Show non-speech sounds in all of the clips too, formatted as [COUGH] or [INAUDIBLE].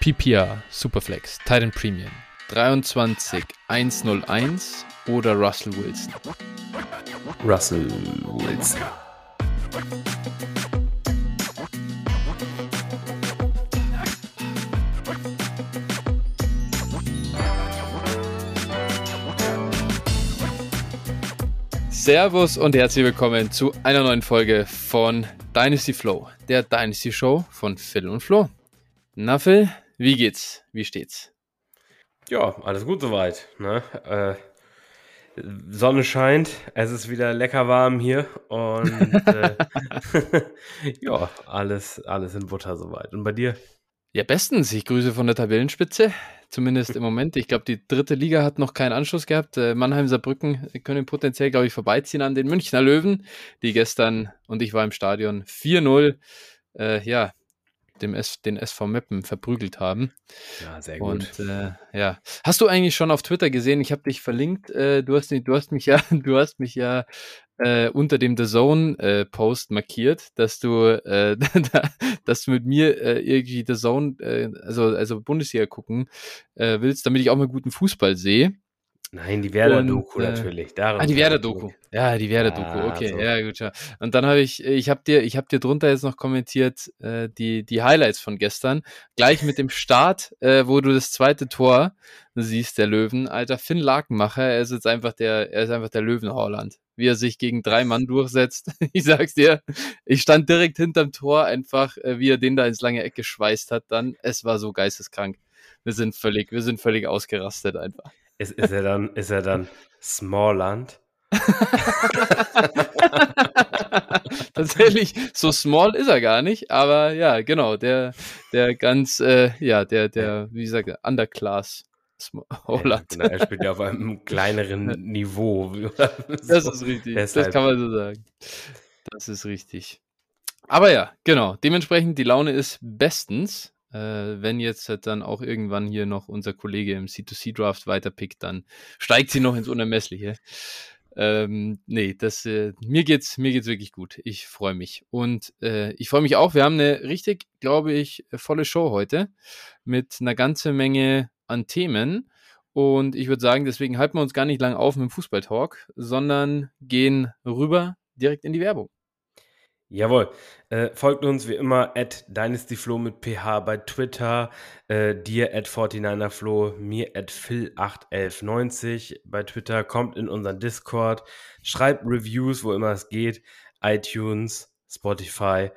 PPR Superflex Titan Premium 23 101 oder Russell Wilson? Russell Wilson. Servus und herzlich willkommen zu einer neuen Folge von Dynasty Flow, der Dynasty Show von Phil und Flo. Na Phil, wie geht's? Wie steht's? Ja, alles gut soweit. Ne? Äh, Sonne scheint, es ist wieder lecker warm hier und [LAUGHS] äh, [LAUGHS] ja, alles, alles in Butter soweit. Und bei dir? Ja, bestens. Ich grüße von der Tabellenspitze. Zumindest im Moment. Ich glaube, die dritte Liga hat noch keinen Anschluss gehabt. Äh, Mannheim, Saarbrücken können potenziell, glaube ich, vorbeiziehen an den Münchner Löwen, die gestern, und ich war im Stadion, 4-0, äh, ja, dem S den SV Meppen verprügelt haben. Ja, sehr gut. Und äh, ja, hast du eigentlich schon auf Twitter gesehen? Ich habe dich verlinkt. Äh, du hast du hast mich ja, [LAUGHS] du hast mich ja äh, unter dem The Zone äh, Post markiert, dass du, äh, [LAUGHS] dass du mit mir äh, irgendwie The Zone, äh, also also Bundesliga gucken äh, willst, damit ich auch mal guten Fußball sehe. Nein, die Werder-Doku äh, natürlich. Darum ah, die Werder-Doku. Ja, die Werder-Doku. Ja, okay, so. ja, gut. Ja. Und dann habe ich, ich habe dir, ich habe dir drunter jetzt noch kommentiert äh, die die Highlights von gestern, gleich mit dem Start, äh, wo du das zweite Tor siehst, der Löwen. Alter, Finn Lakenmacher, er ist jetzt einfach der, er ist einfach der Löwen-Holland. Wie er sich gegen drei Mann durchsetzt. [LAUGHS] ich sag's dir, ich stand direkt hinterm Tor, einfach, äh, wie er den da ins lange Eck geschweißt hat. Dann, es war so geisteskrank. Wir sind völlig, wir sind völlig ausgerastet einfach. Ist, ist er dann, ist er dann Smallland? [LAUGHS] Tatsächlich, so small ist er gar nicht, aber ja, genau, der, der ganz, äh, ja, der, der, wie gesagt, Underclass Holland. Ja, er spielt ja auf einem [LAUGHS] kleineren Niveau. [LAUGHS] das ist richtig, Deshalb. das kann man so sagen. Das ist richtig. Aber ja, genau, dementsprechend, die Laune ist bestens. Äh, wenn jetzt halt dann auch irgendwann hier noch unser Kollege im C2C-Draft weiterpickt, dann steigt sie noch ins Unermessliche. Ähm, nee, das, äh, mir geht's, mir geht's wirklich gut. Ich freue mich. Und äh, ich freue mich auch. Wir haben eine richtig, glaube ich, volle Show heute mit einer ganzen Menge an Themen. Und ich würde sagen, deswegen halten wir uns gar nicht lang auf mit dem Fußballtalk, sondern gehen rüber direkt in die Werbung. Jawohl. Äh, folgt uns wie immer at dynastyflo mit ph bei Twitter, äh, dir at 49erflo, mir at phil81190 bei Twitter, kommt in unseren Discord, schreibt Reviews, wo immer es geht, iTunes, Spotify,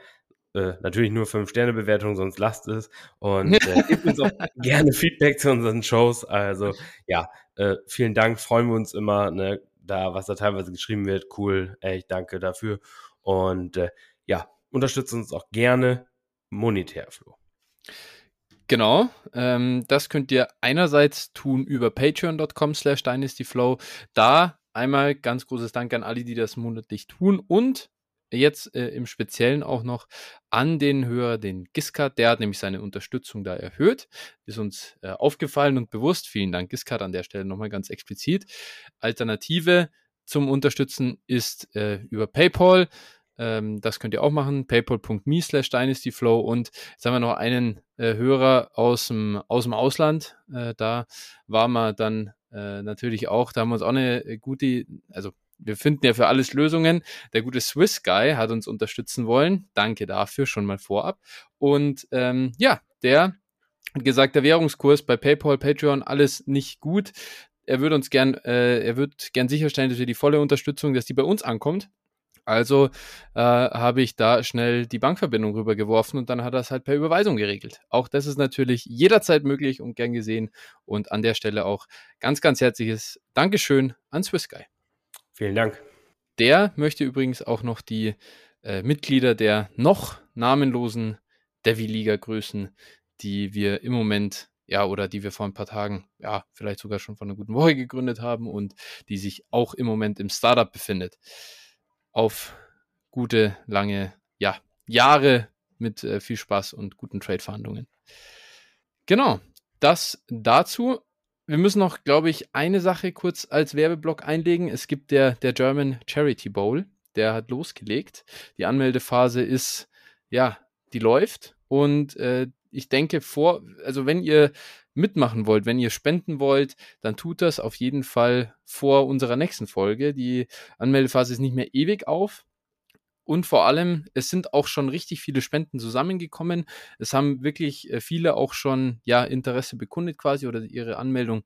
äh, natürlich nur 5-Sterne-Bewertung, sonst lasst es. Und äh, [LAUGHS] gebt uns auch gerne Feedback zu unseren Shows. Also ja, äh, vielen Dank, freuen wir uns immer, ne, da was da teilweise geschrieben wird. Cool, echt danke dafür. Und äh, ja, unterstützt uns auch gerne monetär, Flo. Genau, ähm, das könnt ihr einerseits tun über patreon.com slash dynastyflow. Da einmal ganz großes Dank an alle, die das monatlich tun und jetzt äh, im Speziellen auch noch an den Hörer, den Giscard, der hat nämlich seine Unterstützung da erhöht, ist uns äh, aufgefallen und bewusst. Vielen Dank, Giscard, an der Stelle nochmal ganz explizit. Alternative zum Unterstützen ist äh, über PayPal. Ähm, das könnt ihr auch machen. paypal.me slash dynastyflow. Und jetzt haben wir noch einen äh, Hörer aus dem, aus dem Ausland. Äh, da waren wir dann äh, natürlich auch, da haben wir uns auch eine gute, also wir finden ja für alles Lösungen. Der gute Swiss Guy hat uns unterstützen wollen. Danke dafür schon mal vorab. Und ähm, ja, der hat gesagt, der Währungskurs bei PayPal, Patreon, alles nicht gut. Er würde uns gern, äh, er würde gern sicherstellen, dass wir die volle Unterstützung, dass die bei uns ankommt. Also äh, habe ich da schnell die Bankverbindung rübergeworfen und dann hat er es halt per Überweisung geregelt. Auch das ist natürlich jederzeit möglich und gern gesehen. Und an der Stelle auch ganz, ganz herzliches Dankeschön an SwissGuy. Vielen Dank. Der möchte übrigens auch noch die äh, Mitglieder der noch namenlosen Devi-Liga grüßen, die wir im Moment ja, oder die wir vor ein paar Tagen, ja, vielleicht sogar schon vor einer guten [LAUGHS] Woche gegründet haben und die sich auch im Moment im Startup befindet. Auf gute, lange, ja, Jahre mit äh, viel Spaß und guten Trade-Verhandlungen. Genau, das dazu wir müssen noch, glaube ich, eine Sache kurz als Werbeblock einlegen. Es gibt der, der German Charity Bowl, der hat losgelegt. Die Anmeldephase ist, ja, die läuft und äh, ich denke vor, also wenn ihr mitmachen wollt, wenn ihr spenden wollt, dann tut das auf jeden Fall vor unserer nächsten Folge. Die Anmeldephase ist nicht mehr ewig auf. Und vor allem, es sind auch schon richtig viele Spenden zusammengekommen. Es haben wirklich äh, viele auch schon ja Interesse bekundet quasi oder ihre Anmeldung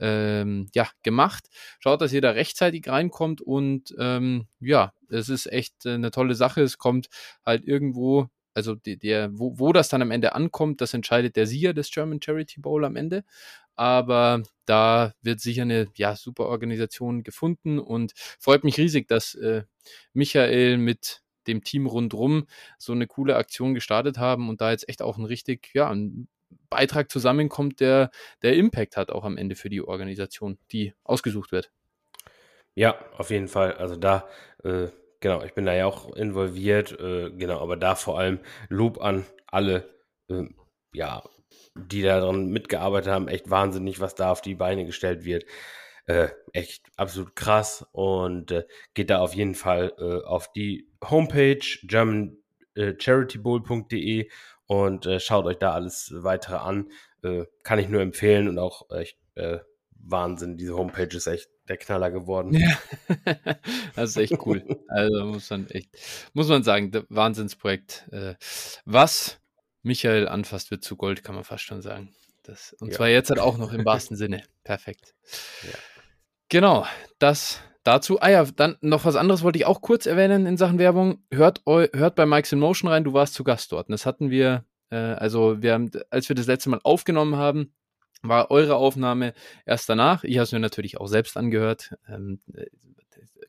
ähm, ja gemacht. Schaut, dass ihr da rechtzeitig reinkommt und ähm, ja, es ist echt äh, eine tolle Sache. Es kommt halt irgendwo also die, der, wo, wo das dann am Ende ankommt, das entscheidet der Sieger des German Charity Bowl am Ende. Aber da wird sicher eine ja, super Organisation gefunden und freut mich riesig, dass äh, Michael mit dem Team rundrum so eine coole Aktion gestartet haben und da jetzt echt auch ein richtig, ja, ein Beitrag zusammenkommt, der, der Impact hat auch am Ende für die Organisation, die ausgesucht wird. Ja, auf jeden Fall. Also da äh, Genau, ich bin da ja auch involviert, äh, genau, aber da vor allem Lob an alle, äh, ja, die daran mitgearbeitet haben. Echt wahnsinnig, was da auf die Beine gestellt wird. Äh, echt absolut krass und äh, geht da auf jeden Fall äh, auf die Homepage germancharitybowl.de und äh, schaut euch da alles weitere an. Äh, kann ich nur empfehlen und auch echt äh, Wahnsinn. Diese Homepage ist echt der Knaller geworden. Ja, [LAUGHS] das ist echt cool. Also muss man echt, muss man sagen, Wahnsinnsprojekt. Äh, was Michael anfasst, wird zu Gold, kann man fast schon sagen. Das, und ja. zwar jetzt halt auch noch im wahrsten Sinne. [LAUGHS] Perfekt. Ja. Genau, das dazu. Ah ja, dann noch was anderes wollte ich auch kurz erwähnen in Sachen Werbung. Hört, hört bei Mike's in Motion rein, du warst zu Gast dort. Und das hatten wir, äh, also wir haben, als wir das letzte Mal aufgenommen haben, war eure Aufnahme erst danach. Ich habe es mir natürlich auch selbst angehört. Ähm,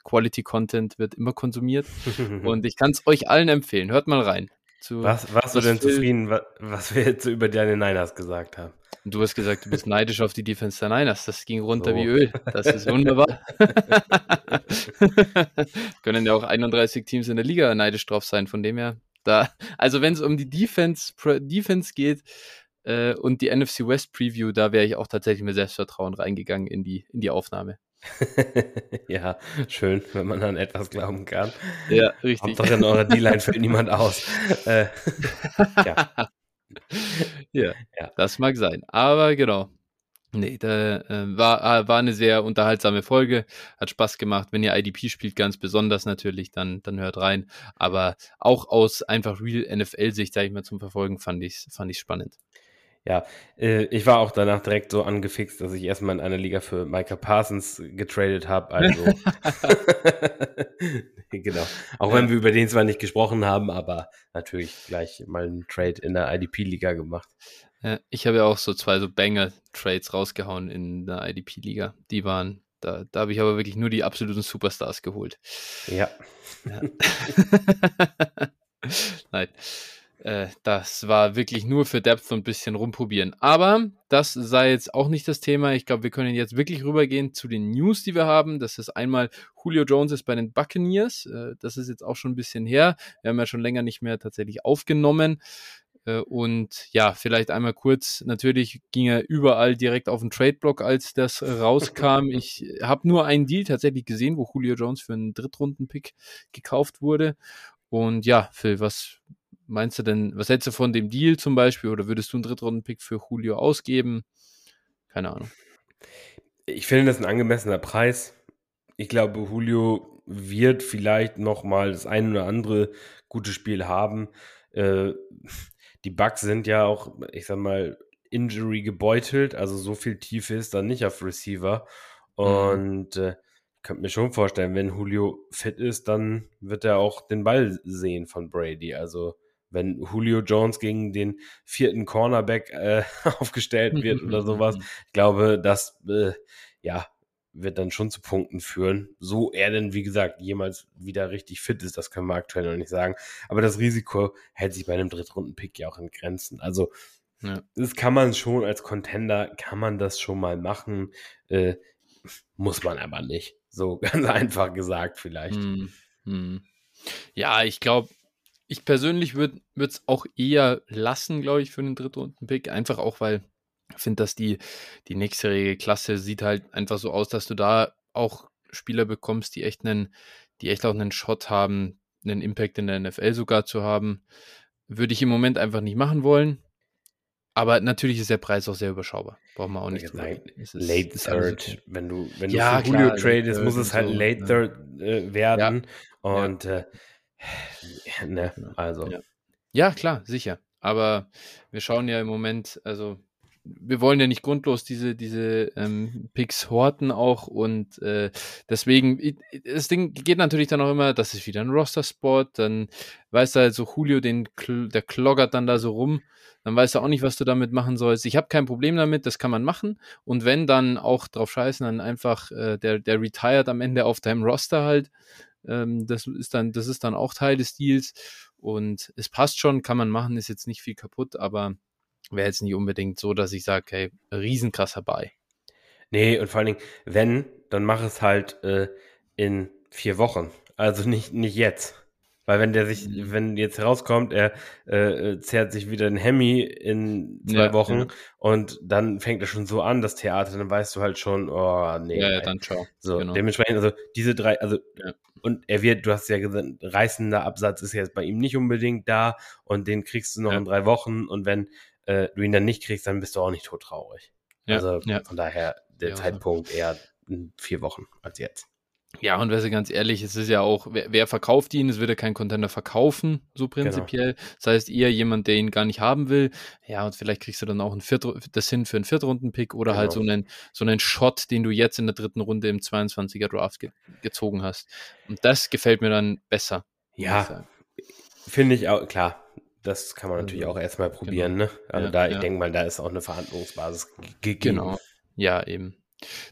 Quality Content wird immer konsumiert [LAUGHS] und ich kann es euch allen empfehlen. Hört mal rein. Zu, was warst du denn zufrieden, was wir jetzt über deine Niners gesagt haben? Du hast gesagt, du bist neidisch auf die Defense der Niners. Das ging runter so. wie Öl. Das ist wunderbar. [LAUGHS] Können ja auch 31 Teams in der Liga neidisch drauf sein. Von dem her, da, also wenn es um die Defense, Defense geht, äh, und die NFC West Preview, da wäre ich auch tatsächlich mit Selbstvertrauen reingegangen in die, in die Aufnahme. [LAUGHS] ja, schön, wenn man an etwas glauben kann. Ja, richtig. Hauptsache in eurer D-Line fällt niemand aus. Äh, [LAUGHS] ja. ja. ja, das mag sein. Aber genau. Nee, da äh, war, äh, war eine sehr unterhaltsame Folge, hat Spaß gemacht. Wenn ihr IDP spielt, ganz besonders natürlich, dann, dann hört rein. Aber auch aus einfach Real NFL-Sicht, sage ich mal, zum Verfolgen, fand ich fand ich spannend. Ja, äh, ich war auch danach direkt so angefixt, dass ich erstmal in einer Liga für Micah Parsons getradet habe. Also [LAUGHS] [LAUGHS] genau. Auch wenn wir über den zwar nicht gesprochen haben, aber natürlich gleich mal einen Trade in der IDP-Liga gemacht. Ja, ich habe ja auch so zwei so Banger-Trades rausgehauen in der IDP-Liga. Die waren, da, da habe ich aber wirklich nur die absoluten Superstars geholt. Ja. ja. [LAUGHS] Nein. Äh, das war wirklich nur für Depth und ein bisschen rumprobieren. Aber das sei jetzt auch nicht das Thema. Ich glaube, wir können jetzt wirklich rübergehen zu den News, die wir haben. Das ist einmal Julio Jones ist bei den Buccaneers. Äh, das ist jetzt auch schon ein bisschen her. Wir haben ja schon länger nicht mehr tatsächlich aufgenommen. Äh, und ja, vielleicht einmal kurz, natürlich ging er überall direkt auf den Trade-Block, als das rauskam. [LAUGHS] Ich habe nur einen Deal tatsächlich gesehen, wo Julio Jones für einen Drittrunden-Pick gekauft wurde. Und ja, Phil, was meinst du denn, was hältst du von dem Deal zum Beispiel oder würdest du einen Drittrunden-Pick für Julio ausgeben? Keine Ahnung. Ich finde das ein angemessener Preis. Ich glaube, Julio wird vielleicht noch mal das ein oder andere gute Spiel haben. Äh, die Bugs sind ja auch, ich sag mal, Injury gebeutelt, also so viel Tiefe ist dann nicht auf Receiver. Mhm. Und mhm. äh, könnte mir schon vorstellen, wenn Julio fit ist, dann wird er auch den Ball sehen von Brady. Also wenn Julio Jones gegen den vierten Cornerback äh, [LAUGHS] aufgestellt wird oder sowas. Ich glaube, das äh, ja wird dann schon zu Punkten führen. So er denn, wie gesagt, jemals wieder richtig fit ist, das können wir aktuell noch nicht sagen. Aber das Risiko hält sich bei einem Drittrunden-Pick ja auch in Grenzen. Also ja. das kann man schon als Contender, kann man das schon mal machen. Äh, muss man aber nicht. So [LAUGHS] ganz einfach gesagt vielleicht. Hm, hm. Ja, ich glaube, ich persönlich würde es auch eher lassen, glaube ich, für einen Drittrunden-Pick. Einfach auch, weil ich finde, dass die, die nächstjährige Klasse sieht halt einfach so aus, dass du da auch Spieler bekommst, die echt einen, die echt auch einen Shot haben, einen Impact in der NFL sogar zu haben. Würde ich im Moment einfach nicht machen wollen. Aber natürlich ist der Preis auch sehr überschaubar. Braucht man auch nicht sagen. Late ist, Third. Okay. Wenn du, wenn ja, du für Julio tradest, muss es halt so, Late ja. Third äh, werden. Ja. Und ja. Äh, ne, also. Ja. klar, sicher. Aber wir schauen ja im Moment, also wir wollen ja nicht grundlos diese, diese ähm, Picks horten auch und äh, deswegen, das Ding geht natürlich dann auch immer, das ist wieder ein Roster-Spot, dann weißt du halt so, Julio, den, der kloggert dann da so rum, dann weißt du auch nicht, was du damit machen sollst. Ich habe kein Problem damit, das kann man machen und wenn dann auch drauf scheißen, dann einfach äh, der, der retired am Ende auf deinem Roster halt, ähm, das ist dann, das ist dann auch Teil des Deals und es passt schon, kann man machen, ist jetzt nicht viel kaputt, aber wäre jetzt nicht unbedingt so, dass ich sage, hey, riesenkrasser Buy. Nee, und vor allen Dingen, wenn, dann mach es halt äh, in vier Wochen. Also nicht, nicht jetzt. Weil wenn der sich, mhm. wenn jetzt herauskommt, er äh, zerrt sich wieder ein Hemi in zwei ja, Wochen ja. und dann fängt er schon so an, das Theater, dann weißt du halt schon, oh nee. Ja, ja dann ciao. So, genau. dementsprechend, also diese drei, also und er wird, du hast ja gesagt, reißender Absatz ist jetzt bei ihm nicht unbedingt da und den kriegst du noch in drei Wochen und wenn äh, du ihn dann nicht kriegst, dann bist du auch nicht tot traurig. Ja, also von daher der ja, Zeitpunkt eher in vier Wochen als jetzt. Ja, und wer sie ganz ehrlich, es ist ja auch, wer, wer, verkauft ihn, es wird ja kein Contender verkaufen, so genau. prinzipiell. Genau. Das heißt, eher jemand, der ihn gar nicht haben will. Ja, und vielleicht kriegst du dann auch ein Viert, das hin für einen Viertrunden-Pick oder halt genau. halt so einen, so einen Shot, den du jetzt in der dritten Runde im 22er Draft ge gezogen hast. Und das gefällt mir dann besser. Ja, finde ich auch, klar das kann man natürlich also, auch erstmal probieren. Genau. Ne? Also ja, da, ich ja. denke mal, da ist auch eine Verhandlungsbasis gegeben. Genau. Ja, eben.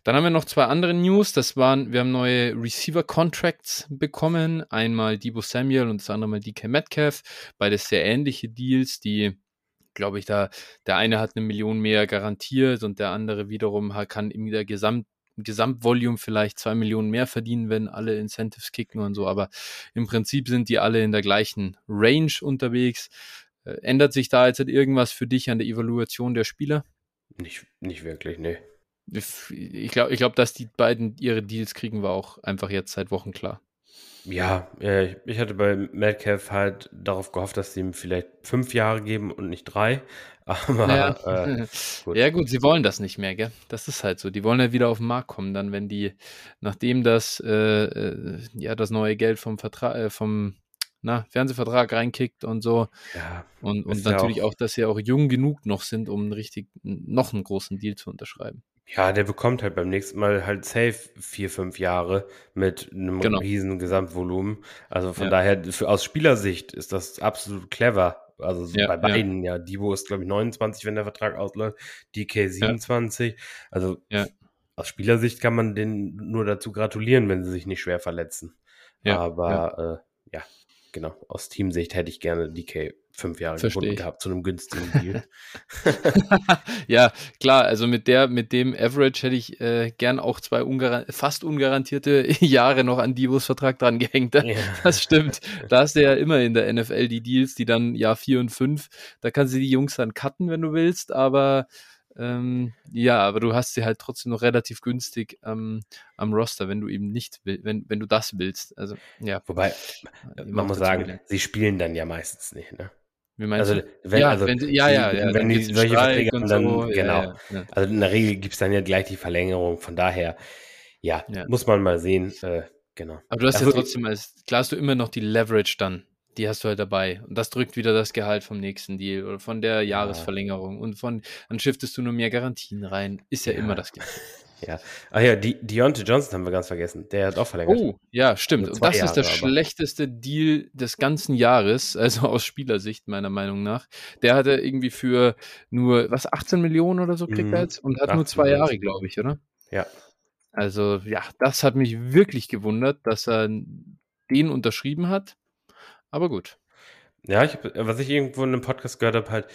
Dann haben wir noch zwei andere News. Das waren, wir haben neue Receiver-Contracts bekommen. Einmal Debo Samuel und das andere mal DK Metcalf. Beides sehr ähnliche Deals, die, glaube ich, da, der eine hat eine Million mehr garantiert und der andere wiederum kann in der Gesamt Gesamtvolume vielleicht zwei Millionen mehr verdienen, wenn alle Incentives kicken und so, aber im Prinzip sind die alle in der gleichen Range unterwegs. Äh, ändert sich da jetzt irgendwas für dich an der Evaluation der Spieler? Nicht, nicht wirklich, nee. Ich glaube, ich glaub, dass die beiden ihre Deals kriegen wir auch einfach jetzt seit Wochen klar. Ja, äh, ich hatte bei Metcalf halt darauf gehofft, dass sie ihm vielleicht fünf Jahre geben und nicht drei. [LAUGHS] Aber ja. Äh, gut. ja, gut, sie wollen das nicht mehr, gell? Das ist halt so. Die wollen ja wieder auf den Markt kommen, dann, wenn die, nachdem das, äh, äh ja, das neue Geld vom Vertrag, äh, vom na, Fernsehvertrag reinkickt und so. Ja, und und natürlich auch, auch, dass sie auch jung genug noch sind, um einen richtig, noch einen großen Deal zu unterschreiben. Ja, der bekommt halt beim nächsten Mal halt safe vier, fünf Jahre mit einem genau. riesen Gesamtvolumen. Also von ja. daher, für, aus Spielersicht ist das absolut clever. Also so ja, bei beiden, ja. ja. Divo ist, glaube ich, 29, wenn der Vertrag ausläuft, DK 27. Also aus Spielersicht kann man denen nur dazu gratulieren, wenn sie sich nicht schwer verletzen. Aber äh, ja, genau, aus Teamsicht hätte ich gerne DK fünf Jahre Versteh gebunden ich. gehabt zu einem günstigen [LAUGHS] Deal. [LAUGHS] ja, klar, also mit der, mit dem Average hätte ich äh, gern auch zwei ungaran fast ungarantierte [LAUGHS] Jahre noch an Divos Vertrag dran gehängt. Ja. Das stimmt. Da hast du ja immer in der NFL die Deals, die dann Jahr vier und fünf, da kannst du die Jungs dann cutten, wenn du willst, aber ähm, ja, aber du hast sie halt trotzdem noch relativ günstig ähm, am Roster, wenn du eben nicht will, wenn, wenn du das willst. Also, ja. Wobei, man muss sagen, sie spielen dann ja meistens nicht, ne? Also, wenn, ja, also, wenn, ja, ja, ja, wenn die solche Verträge haben, dann, so, genau. Ja, ja, also in der Regel gibt es dann ja gleich die Verlängerung, von daher, ja, muss man mal sehen, äh, genau. Aber du hast also, ja trotzdem, als, klar hast du immer noch die Leverage dann, die hast du halt dabei. Und das drückt wieder das Gehalt vom nächsten Deal oder von der Jahresverlängerung und von, dann shiftest du nur mehr Garantien rein. Ist ja, immer das Gleiche. [LAUGHS] Ja. Ach ja, die, Deontay Johnson haben wir ganz vergessen. Der hat auch verlängert. Oh, ja, stimmt. Und das Jahre, ist der aber. schlechteste Deal des ganzen Jahres, [LAUGHS] also aus Spielersicht meiner Meinung nach. Der hatte irgendwie für nur, was, 18 Millionen oder so kriegt er mhm. jetzt und hat nur zwei Jahre, glaube ich, oder? Ja. Also, ja, das hat mich wirklich gewundert, dass er den unterschrieben hat. Aber gut. Ja, ich hab, was ich irgendwo in einem Podcast gehört habe, halt,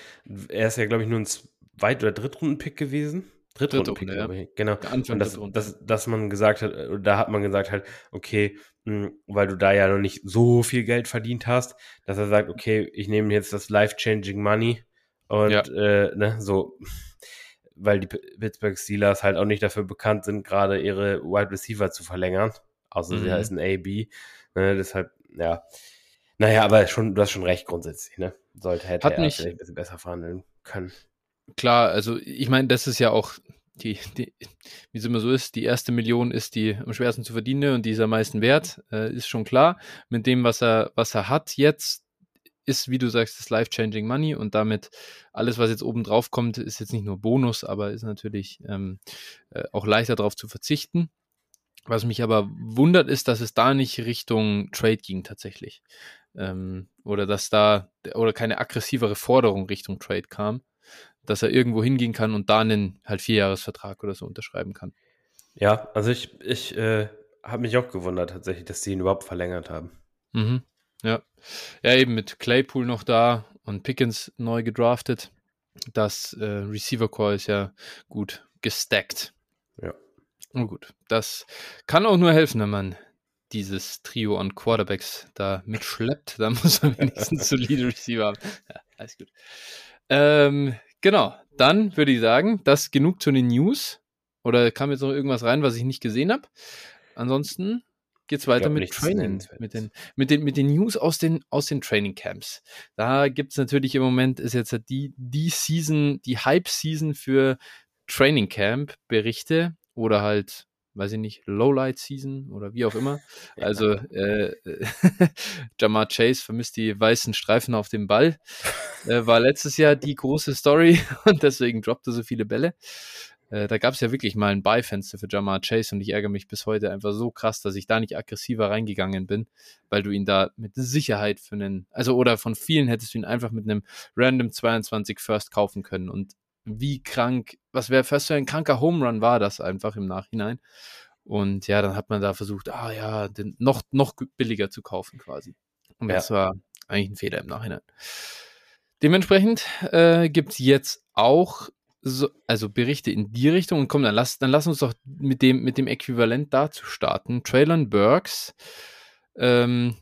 er ist ja, glaube ich, nur ein Zweit- oder Drittrunden-Pick gewesen. Drittrunden-Pick, ja. glaube ich. Genau. Und das, das, dass man gesagt hat, da hat man gesagt halt, okay, mh, hm, weil du da ja noch nicht so viel Geld verdient hast, dass er sagt, okay, ich nehme jetzt das life-changing Money und ja. äh, ne, so, weil die Pittsburgh Steelers halt auch nicht dafür bekannt sind, gerade ihre Wide Receiver zu verlängern, außer mhm. sie heißen AB. Ne, deshalb, ja. Naja, aber schon, du hast schon recht grundsätzlich, ne? Sollte hätte Hat er mich, vielleicht ein bisschen besser verhandeln können klar, also ich meine, das ist ja auch die, die wie es immer so ist, die erste Million ist die am schwersten zu verdienen und die ist am meisten wert, äh, ist schon klar. Mit dem, was er, was er hat jetzt, ist, wie du sagst, das Life-Changing Money und damit alles, was jetzt oben drauf kommt, ist jetzt nicht nur Bonus, aber ist natürlich ähm, äh, auch leichter darauf zu verzichten. Was mich aber wundert, ist, dass es da nicht Richtung Trade ging tatsächlich. Ähm, oder dass da, oder keine aggressivere Forderung Richtung Trade kam, dass er irgendwo hingehen kann und da einen halt Vierjahresvertrag oder so unterschreiben kann. Ja, also ich, ich äh, habe mich auch gewundert tatsächlich, dass sie ihn überhaupt verlängert haben. Mhm. Ja. Ja, eben mit Claypool noch da und Pickens neu gedraftet. Das äh, Receiver Core ist ja gut gestackt. Ja. Und gut, das kann auch nur helfen, wenn man dieses Trio an Quarterbacks da mitschleppt. [LAUGHS] Da muss man wenigstens solide Receiver haben. [LAUGHS] Ja, alles gut. Ähm, genau, dann würde ich sagen, das genug zu den News. Oder kam jetzt noch irgendwas rein, was ich nicht gesehen habe? Ansonsten geht's weiter mit Training, mit den, mit den, mit den News aus den, aus den Training Camps. Da gibt's natürlich im Moment, ist jetzt die, die Season, die Hype-Season für Training Camp Berichte oder halt, weiß ich nicht, Lowlight Season oder wie auch immer. [LAUGHS] Ja. Also, äh, [LAUGHS] Jamar Chase vermisst die weißen Streifen auf dem Ball. Äh, war letztes Jahr die große Story [LAUGHS] und deswegen droppte so viele Bälle. Äh, da gab es ja wirklich mal ein Beifenster für Jamar Chase und ich ärgere mich bis heute einfach so krass, dass ich da nicht aggressiver reingegangen bin, weil du ihn da mit Sicherheit für einen, also oder von vielen hättest du ihn einfach mit einem random 22 First kaufen können und wie krank, was wäre fast für ein kranker Home Run war das einfach im Nachhinein. Und ja, dann hat man da versucht, ah ja, den noch, noch billiger zu kaufen quasi. Und ja. das war eigentlich ein Fehler im Nachhinein. Dementsprechend äh, gibt es jetzt auch so, also Berichte in die Richtung und komm, dann lass, dann lass uns doch mit dem, mit dem Äquivalent dazu starten. Traylon Burks, ähm,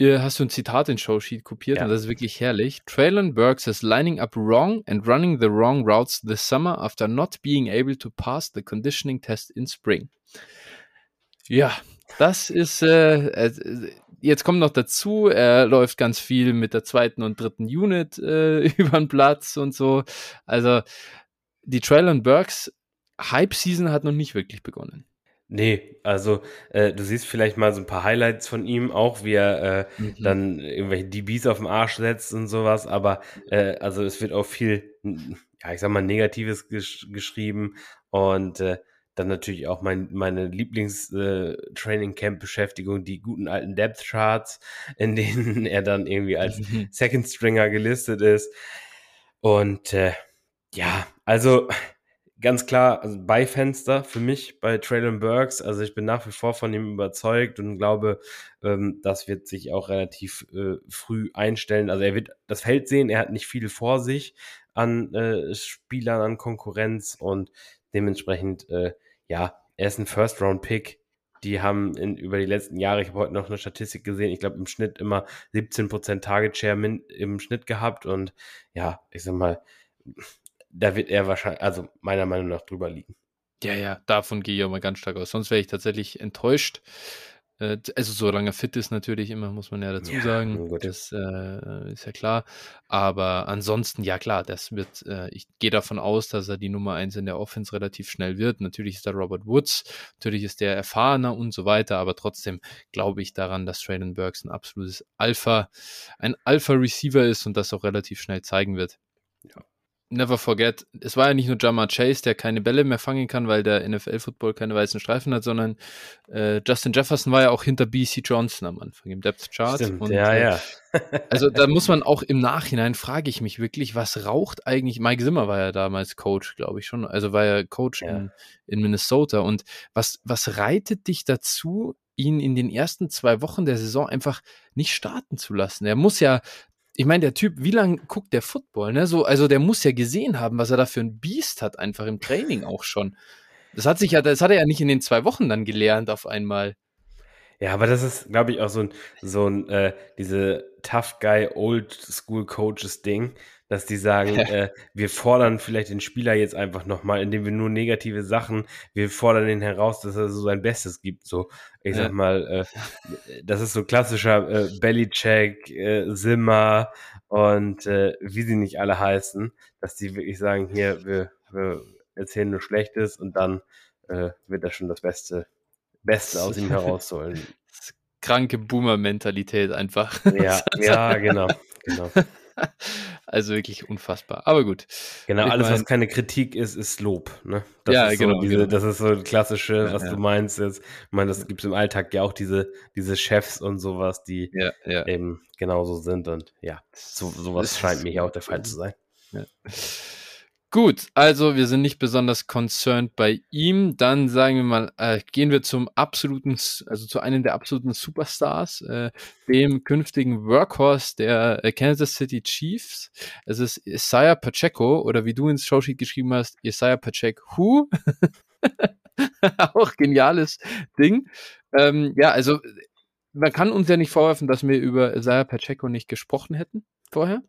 hast du ein Zitat in Showsheet kopiert ja. und das ist wirklich herrlich. Traylon Burks is lining up wrong and running the wrong routes this summer after not being able to pass the conditioning test in spring. Ja, das ist, äh, äh, jetzt kommt noch dazu, er läuft ganz viel mit der zweiten und dritten Unit äh, [LAUGHS] über den Platz und so. Also, die Traylon Burks Hype-Season hat noch nicht wirklich begonnen. Nee, also äh, du siehst vielleicht mal so ein paar Highlights von ihm, auch wie er äh, mhm. dann irgendwelche DBs auf den Arsch setzt und sowas, aber äh, also es wird auch viel, ja, ich sag mal, Negatives gesch geschrieben und äh, dann natürlich auch mein, meine Lieblings-Training-Camp-Beschäftigung, äh, die guten alten Depth-Charts, [LAUGHS] in denen er dann irgendwie als mhm. [LAUGHS] Second Stringer gelistet ist. Und äh, ja, also ganz klar, also Beifenster für mich bei Traylon Burks. Also ich bin nach wie vor von ihm überzeugt und glaube, ähm, das wird sich auch relativ äh, früh einstellen. Also er wird das Feld sehen, er hat nicht viel vor sich an äh, Spielern, an Konkurrenz und dementsprechend, äh, ja, er ist ein First-Round-Pick. Die haben in, über die letzten Jahre, ich habe heute noch eine Statistik gesehen, ich glaube im Schnitt immer 17% Target Share im Schnitt gehabt und ja, ich sag mal, da wird er wahrscheinlich, also meiner Meinung nach drüber liegen. Ja, ja, davon gehe ich auch mal ganz stark aus. Sonst wäre ich tatsächlich enttäuscht. Äh, also solange er fit ist natürlich immer, muss man ja dazu ja, sagen. Das äh, ist ja klar. Aber ansonsten, ja klar, das wird, äh, ich gehe davon aus, dass er die Nummer eins in der Offense relativ schnell wird. Natürlich ist der Robert Woods, natürlich ist der erfahrener und so weiter, aber trotzdem glaube ich daran, dass Traylon Burks ein absolutes Alpha, ein Alpha-Receiver ist und das auch relativ schnell zeigen wird. Ja never forget, es war ja nicht nur Jamar Chase, der keine Bälle mehr fangen kann, weil der NFL-Football keine weißen Streifen hat, sondern äh, Justin Jefferson war ja auch hinter BC Johnson am Anfang im Depth Chart. Stimmt, und, ja, äh, ja. [LAUGHS] also da muss man auch im Nachhinein, frage ich mich wirklich, was raucht eigentlich, Mike Zimmer war ja damals Coach, glaube ich schon, also war ja Coach ja. In, in Minnesota und was, was reitet dich dazu, ihn in den ersten zwei Wochen der Saison einfach nicht starten zu lassen. Er muss ja ich meine, der Typ, wie lange guckt der Football, ne? So, also der muss ja gesehen haben, was er da für ein Biest hat, einfach im Training auch schon. Das hat sich ja, das hat er ja nicht in den zwei Wochen dann gelernt auf einmal. Ja, aber das ist, glaube ich, auch so ein, so ein, äh, diese Tough Guy Old School Coaches Ding, dass die sagen, äh, wir fordern vielleicht den Spieler jetzt einfach nochmal, indem wir nur negative Sachen, wir fordern ihn heraus, dass er so sein Bestes gibt. So, ich Ja. sag mal, äh, das ist so klassischer äh, Bellycheck, äh, Simmer und äh, wie sie nicht alle heißen, dass die wirklich sagen, hier, wir, wir erzählen nur Schlechtes und dann äh, wird er schon das Beste, Beste aus ihm herausholen. [LAUGHS] Das Kranke Boomer-Mentalität einfach. Ja, [LAUGHS] ja, genau, genau. [LAUGHS] Also wirklich unfassbar. Aber gut. Genau, Ich alles, was mein- keine Kritik ist, ist Lob. Ne? Das Ja, ist so genau, diese, genau. Das ist so ein klassische, Ja, was ja. du meinst jetzt. Ich meine, das gibt es im Alltag ja auch diese, diese Chefs und sowas, die Ja, ja. eben genauso sind. Und ja, so, sowas scheint mir auch der Fall zu sein. Gut, also wir sind nicht besonders concerned bei ihm. Dann sagen wir mal, äh, gehen wir zum absoluten, also zu einem der absoluten Superstars, äh, dem künftigen Workhorse der äh, Kansas City Chiefs. Es ist Isaiah Pacheco oder wie du ins Showsheet geschrieben hast, Isaiah Pacheco. [LAUGHS] Auch geniales Ding. Ähm, ja, also man kann uns ja nicht vorwerfen, dass wir über Isaiah Pacheco nicht gesprochen hätten vorher.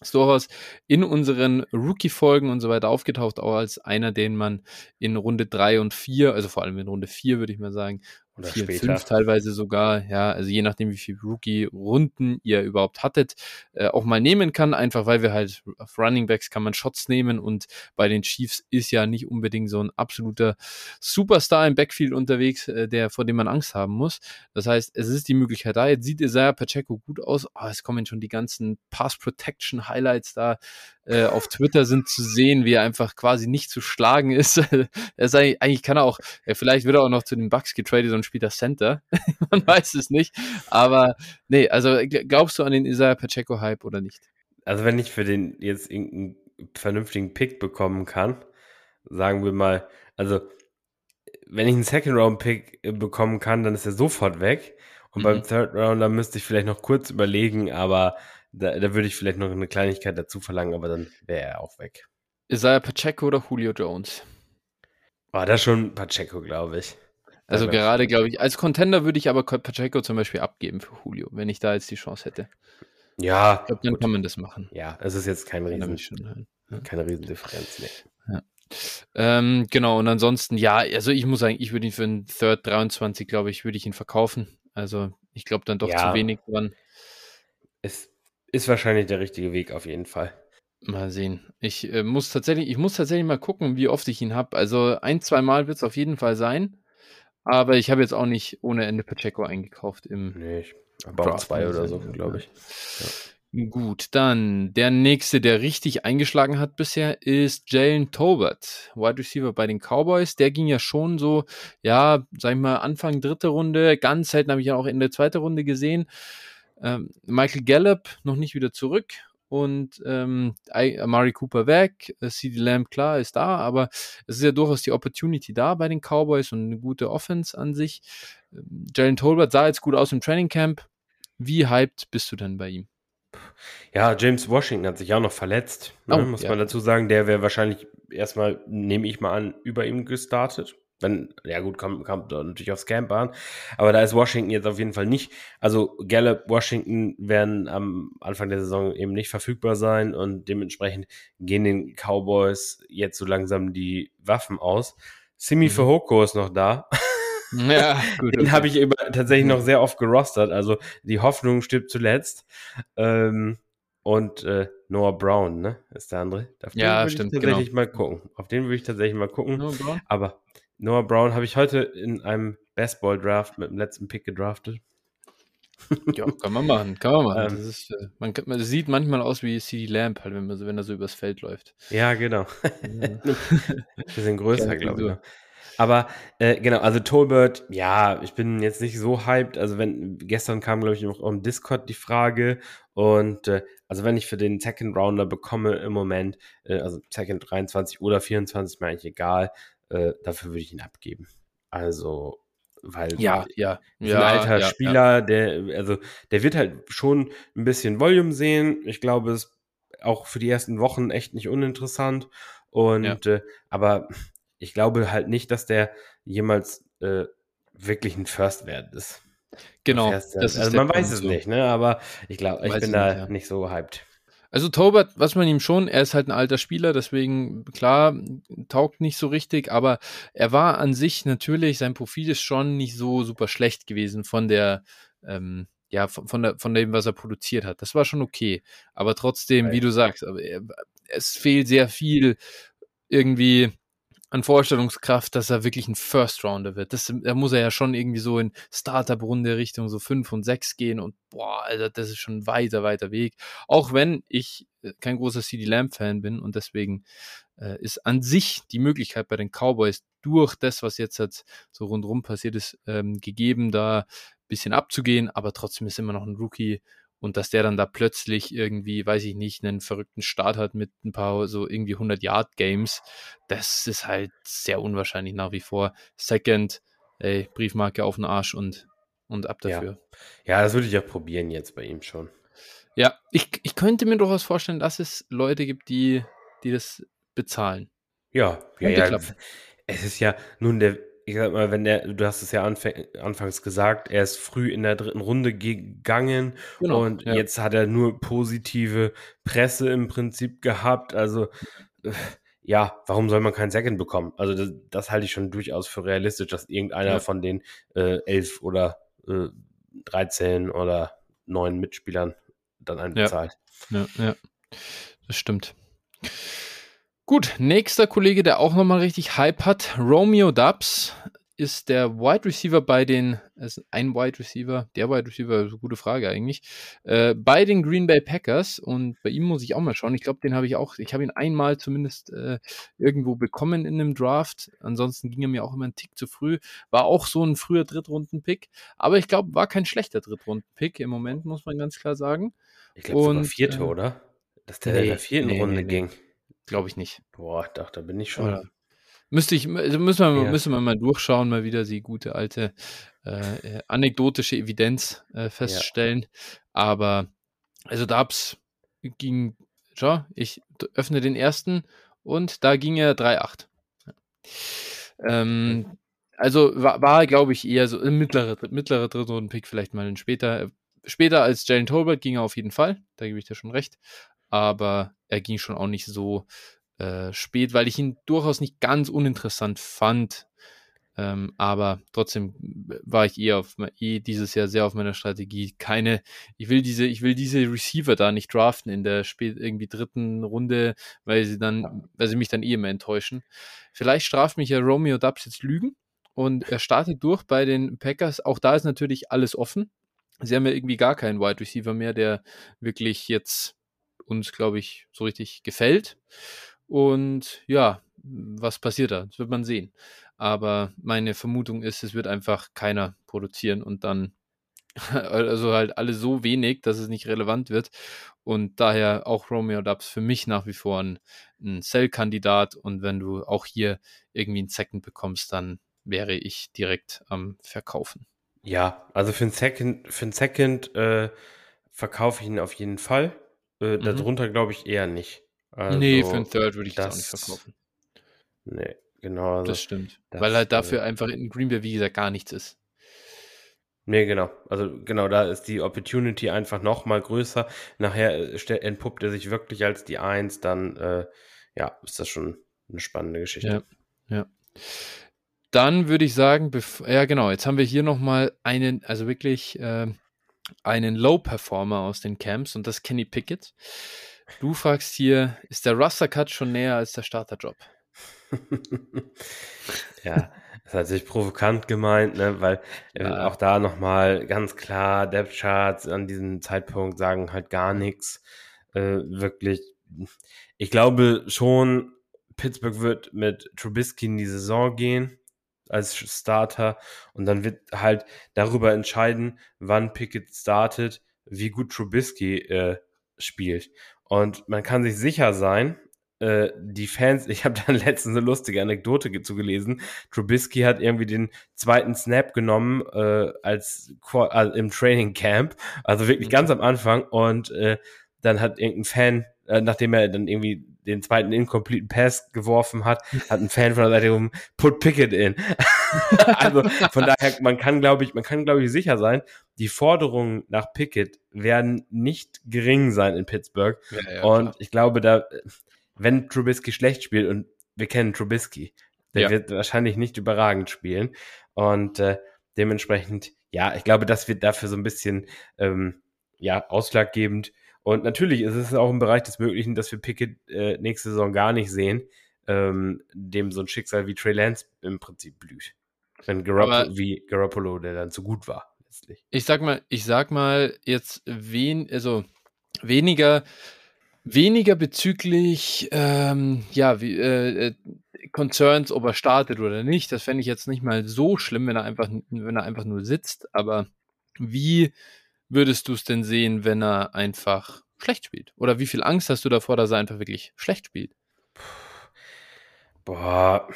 Ist durchaus in unseren Rookie-Folgen und so weiter aufgetaucht, auch als einer, den man in Runde drei und vier, also vor allem in Runde vier würde ich mal sagen, Oder vier, später. fünf teilweise sogar, ja, also je nachdem, wie viele Rookie-Runden ihr überhaupt hattet, äh, auch mal nehmen kann, einfach weil wir halt auf Running Backs kann man Shots nehmen und bei den Chiefs ist ja nicht unbedingt so ein absoluter Superstar im Backfield unterwegs, äh, der vor dem man Angst haben muss. Das heißt, es ist die Möglichkeit da. Jetzt sieht Isaiah Pacheco gut aus. Oh, es kommen schon die ganzen Pass Protection Highlights da äh, auf Twitter sind zu sehen, wie er einfach quasi nicht zu schlagen ist. [LAUGHS] er ist eigentlich, eigentlich kann er auch, ja, vielleicht wird er auch noch zu den Bucks getradet und spielt das Center. [LAUGHS] Man weiß es nicht. Aber nee, also gl- glaubst du an den Isaiah Pacheco Hype oder nicht? Also wenn ich für den jetzt irgendeinen vernünftigen Pick bekommen kann, sagen wir mal, also wenn ich einen Second-Round-Pick äh, bekommen kann, dann ist er sofort weg. Und Mhm. beim Third Round, da müsste ich vielleicht noch kurz überlegen, aber da, da würde ich vielleicht noch eine Kleinigkeit dazu verlangen, aber dann wäre er auch weg. Isaiah Pacheco oder Julio Jones? War das schon Pacheco, glaube ich. Also Ja, gerade, glaube ich, als Contender würde ich aber Pacheco zum Beispiel abgeben für Julio, wenn ich da jetzt die Chance hätte. Ja, Ich glaube, dann gut. kann man das machen. ja, es ist jetzt kein Riesen, schon hören. keine Riesendifferenz. Nee. Ähm, genau, und ansonsten, ja, also ich muss sagen, ich würde ihn für einen Third 23, glaube ich, würde ich ihn verkaufen. Also ich glaube dann doch Ja. zu wenig dran. Es ist wahrscheinlich der richtige Weg auf jeden Fall. Mal sehen. Ich äh, muss tatsächlich, ich muss tatsächlich mal gucken, wie oft ich ihn habe. Also ein, zwei Mal wird es auf jeden Fall sein. Aber ich habe jetzt auch nicht ohne Ende Pacheco eingekauft im Nee, ich aber auch zwei oder so, glaube ja. ich. Gut, dann der nächste, der richtig eingeschlagen hat bisher, ist Jalen Tolbert, Wide Receiver bei den Cowboys. Der ging ja schon so, ja, sag ich mal, Anfang dritte Runde. Ganz selten habe ich ja auch in der zweiten Runde gesehen. Ähm, Michael Gallup noch nicht wieder zurück und ähm, Amari Cooper weg. äh, CD Lamb, klar, ist da, aber es ist ja durchaus die Opportunity da bei den Cowboys und eine gute Offense an sich. Ähm, Jalen Tolbert sah jetzt gut aus im Training Camp. Wie hyped bist du denn bei ihm? Ja, James Washington hat sich auch noch verletzt, ne, Oh, muss ja. man dazu sagen. Der wäre wahrscheinlich erstmal, nehme ich mal an, über ihm gestartet. Wenn, ja gut, kommt, kommt natürlich aufs Camp an. Aber da ist Washington jetzt auf jeden Fall nicht. Also Gallup, Washington werden am Anfang der Saison eben nicht verfügbar sein und dementsprechend gehen den Cowboys jetzt so langsam die Waffen aus. Simi Mhm. Fehoko ist noch da. Ja, [LAUGHS] gut. Den habe ich über, tatsächlich noch sehr oft gerostert. Also die Hoffnung stirbt zuletzt. Ähm, und äh, Noah Brown, ne? Ist der andere. Auf den Ja, würde stimmt, ich tatsächlich genau. mal gucken. Auf den würde ich tatsächlich mal gucken. Aber Noah Brown habe ich heute in einem Baseball-Draft mit dem letzten Pick gedraftet. Ja, kann man machen, kann man machen. Ähm. das, ist, äh, man, man das sieht manchmal aus wie CD Lamp, halt, wenn, man so, wenn er so übers Feld läuft. Ja, genau. Ja. [LAUGHS] Bisschen größer, glaube ich. Noch. Aber äh, genau, also Tolbert, ja, ich bin jetzt nicht so hyped. Also wenn gestern kam, glaube ich, noch im Discord die Frage. Und äh, also wenn ich für den Second Rounder bekomme im Moment, äh, also Second 23 oder 24, mir eigentlich egal, äh, dafür würde ich ihn abgeben. Also, weil ja, ja. ist ja, ein alter ja, Spieler, der, also der wird halt schon ein bisschen Volume sehen. Ich glaube, es ist auch für die ersten Wochen echt nicht uninteressant. Und äh, aber ich glaube halt nicht, dass der jemals äh, wirklich ein First Wert ist. Genau. also man weiß es so. nicht, ne? aber ich glaube, ich bin da nicht, ja. nicht so hyped. Also Tobert, was man ihm schon, er ist halt ein alter Spieler, deswegen klar, taugt nicht so richtig, aber er war an sich natürlich, sein Profil ist schon nicht so super schlecht gewesen von der, ähm, ja, von, von, der, von dem, was er produziert hat. Das war schon okay. Aber trotzdem, ja. wie du sagst, aber er, es fehlt sehr viel irgendwie an Vorstellungskraft, dass er wirklich ein First Rounder wird. Das, da muss er ja schon irgendwie so in Startup-Runde Richtung so 5 und 6 gehen und boah, Alter, das ist schon ein weiter, weiter Weg. Auch wenn ich äh, kein großer CD Lamb-Fan bin und deswegen äh, ist an sich die Möglichkeit bei den Cowboys durch das, was jetzt halt so rundherum passiert ist, ähm, gegeben, da ein bisschen abzugehen, aber trotzdem ist immer noch ein Rookie und dass der dann da plötzlich irgendwie, weiß ich nicht, einen verrückten Start hat mit ein paar so irgendwie 100 Yard Games, das ist halt sehr unwahrscheinlich nach wie vor. Second, ey, Briefmarke auf den Arsch und, und ab dafür. Ja. ja, das würde ich auch probieren jetzt bei ihm schon. Ja, ich, ich könnte mir durchaus vorstellen, dass es Leute gibt, die, die das bezahlen. Ja, ja, ja. Es ist ja nun der ich sag mal, wenn der, du hast es ja anfangs gesagt, er ist früh in der dritten Runde gegangen genau, und ja. jetzt hat er nur positive Presse im Prinzip gehabt. Also äh, ja, warum soll man keinen Second bekommen? Also das, das halte ich schon durchaus für realistisch, dass irgendeiner ja. von den äh, elf oder äh, 13 oder neun Mitspielern dann einen ja. bezahlt. Ja, ja, das stimmt. Gut, nächster Kollege, der auch nochmal richtig Hype hat, Romeo Dubs ist der Wide Receiver bei den, ist ein Wide Receiver, der Wide Receiver, gute Frage eigentlich, äh, bei den Green Bay Packers und bei ihm muss ich auch mal schauen. Ich glaube, den habe ich auch, ich habe ihn einmal zumindest äh, irgendwo bekommen in einem Draft. Ansonsten ging er mir auch immer einen Tick zu früh. War auch so ein früher Drittrunden-Pick, aber ich glaube, war kein schlechter Drittrunden-Pick im Moment, muss man ganz klar sagen. Ich glaube, sogar vierte, äh, oder? Dass der nee, in der vierten nee, Runde nee, ging. Glaube ich nicht. Boah, ich dachte, da bin ich schon. Oder? Müsste ich, also müssen wir, ja. müssen wir mal durchschauen, mal wieder die gute alte äh, äh anekdotische Evidenz äh, feststellen. Ja. Aber also da ging, schau, ich öffne den ersten und da ging er 3,8. Ja. Ähm, also war, war glaube ich, eher so ein mittlerer, mittlerer Drittrunden-Pick, vielleicht mal ein später. Später als Jalen Tolbert ging er auf jeden Fall, da gebe ich dir schon recht aber er ging schon auch nicht so äh, spät, weil ich ihn durchaus nicht ganz uninteressant fand. Ähm, aber trotzdem war ich eher auf eh dieses Jahr sehr auf meiner Strategie. Keine, ich will diese, ich will diese Receiver da nicht draften in der spät irgendwie dritten Runde, weil sie dann, weil sie mich dann eh immer enttäuschen. Vielleicht straft mich ja Romeo Dubs jetzt Lügen und er startet durch bei den Packers. Auch da ist natürlich alles offen. Sie haben ja irgendwie gar keinen Wide Receiver mehr, der wirklich jetzt uns, glaube ich, so richtig gefällt. Und ja, was passiert da? Das wird man sehen. Aber meine Vermutung ist, es wird einfach keiner produzieren und dann, [LAUGHS] also halt alle so wenig, dass es nicht relevant wird. Und daher auch Romeo Dubs für mich nach wie vor ein, ein Sell-Kandidat. Und wenn du auch hier irgendwie einen Second bekommst, dann wäre ich direkt am Verkaufen. Ja, also für einen Second, für einen Second äh, verkaufe ich ihn auf jeden Fall. Äh, mhm. Darunter glaube ich eher nicht. Also, nee, für einen Third würde ich das, das auch nicht verkaufen. Nee, genau. Also das stimmt. Das, Weil halt dafür äh, einfach in Green Bay, wie gesagt, gar nichts ist. Nee, genau. Also genau, da ist die Opportunity einfach noch mal größer. Nachher äh, entpuppt er sich wirklich als die Eins, dann äh, ja, ist das schon eine spannende Geschichte. Ja, ja. Dann würde ich sagen, ja genau, jetzt haben wir hier noch mal einen, also wirklich äh, einen Low-Performer aus den Camps und das ist Kenny Pickett. Du fragst hier, ist der Raster-Cut schon näher als der Starter-Job? [LAUGHS] ja, das hat sich provokant gemeint, ne? weil äh, ja. auch da nochmal ganz klar, Depth Charts an diesem Zeitpunkt sagen halt gar nichts. Äh, wirklich, ich glaube schon, Pittsburgh wird mit Trubisky in die Saison gehen als Starter und dann wird halt darüber entscheiden, wann Pickett startet, wie gut Trubisky äh, spielt. Und man kann sich sicher sein, äh, die Fans, [LAUGHS] ich habe da letztens eine lustige Anekdote zu gelesen. Trubisky hat irgendwie den zweiten Snap genommen äh, als also im Training Camp, also wirklich ganz am Anfang und äh, dann hat irgendein Fan äh, nachdem er dann irgendwie den zweiten incomplete Pass geworfen hat, hat ein Fan von der Seite rum, put Pickett in. [LAUGHS] also von daher, man kann, glaube ich, man kann, glaube ich, sicher sein, die Forderungen nach Pickett werden nicht gering sein in Pittsburgh. Ja, ja, und klar. ich glaube, da, wenn Trubisky schlecht spielt, und wir kennen Trubisky, der ja. wird wahrscheinlich nicht überragend spielen. Und äh, dementsprechend, ja, ich glaube, das wird dafür so ein bisschen ähm, ja, ausschlaggebend. Und natürlich ist es auch im Bereich des Möglichen, dass wir Pickett äh, nächste Saison gar nicht sehen, ähm, dem so ein Schicksal wie Trey Lance im Prinzip blüht. Wenn Garoppolo, wie Garoppolo, der dann zu gut war, letztlich. Ich sag mal, ich sag mal jetzt wen, also weniger, weniger bezüglich ähm, ja, wie, äh, äh, Concerns, ob er startet oder nicht. Das fände ich jetzt nicht mal so schlimm, wenn er einfach, wenn er einfach nur sitzt. Aber wie würdest du es denn sehen, wenn er einfach schlecht spielt? Oder wie viel Angst hast du davor, dass er einfach wirklich schlecht spielt? Boah,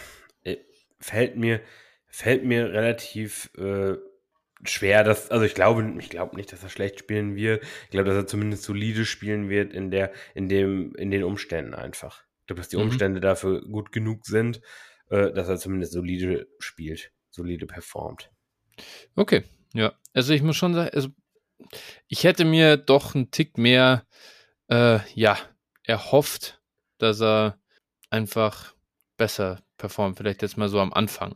äh, fällt mir, fällt mir relativ äh, schwer, dass, also ich glaube, ich glaube nicht, dass er schlecht spielen wird. Ich glaube, dass er zumindest solide spielen wird in der, in dem, in den Umständen einfach. Ich glaube, dass die mhm. Umstände mhm. dafür gut genug sind, äh, dass er zumindest solide spielt, solide performt. Okay, ja. Also ich muss schon sagen, also ich hätte mir doch einen Tick mehr, äh, ja, erhofft, dass er einfach besser performt. Vielleicht jetzt mal so am Anfang.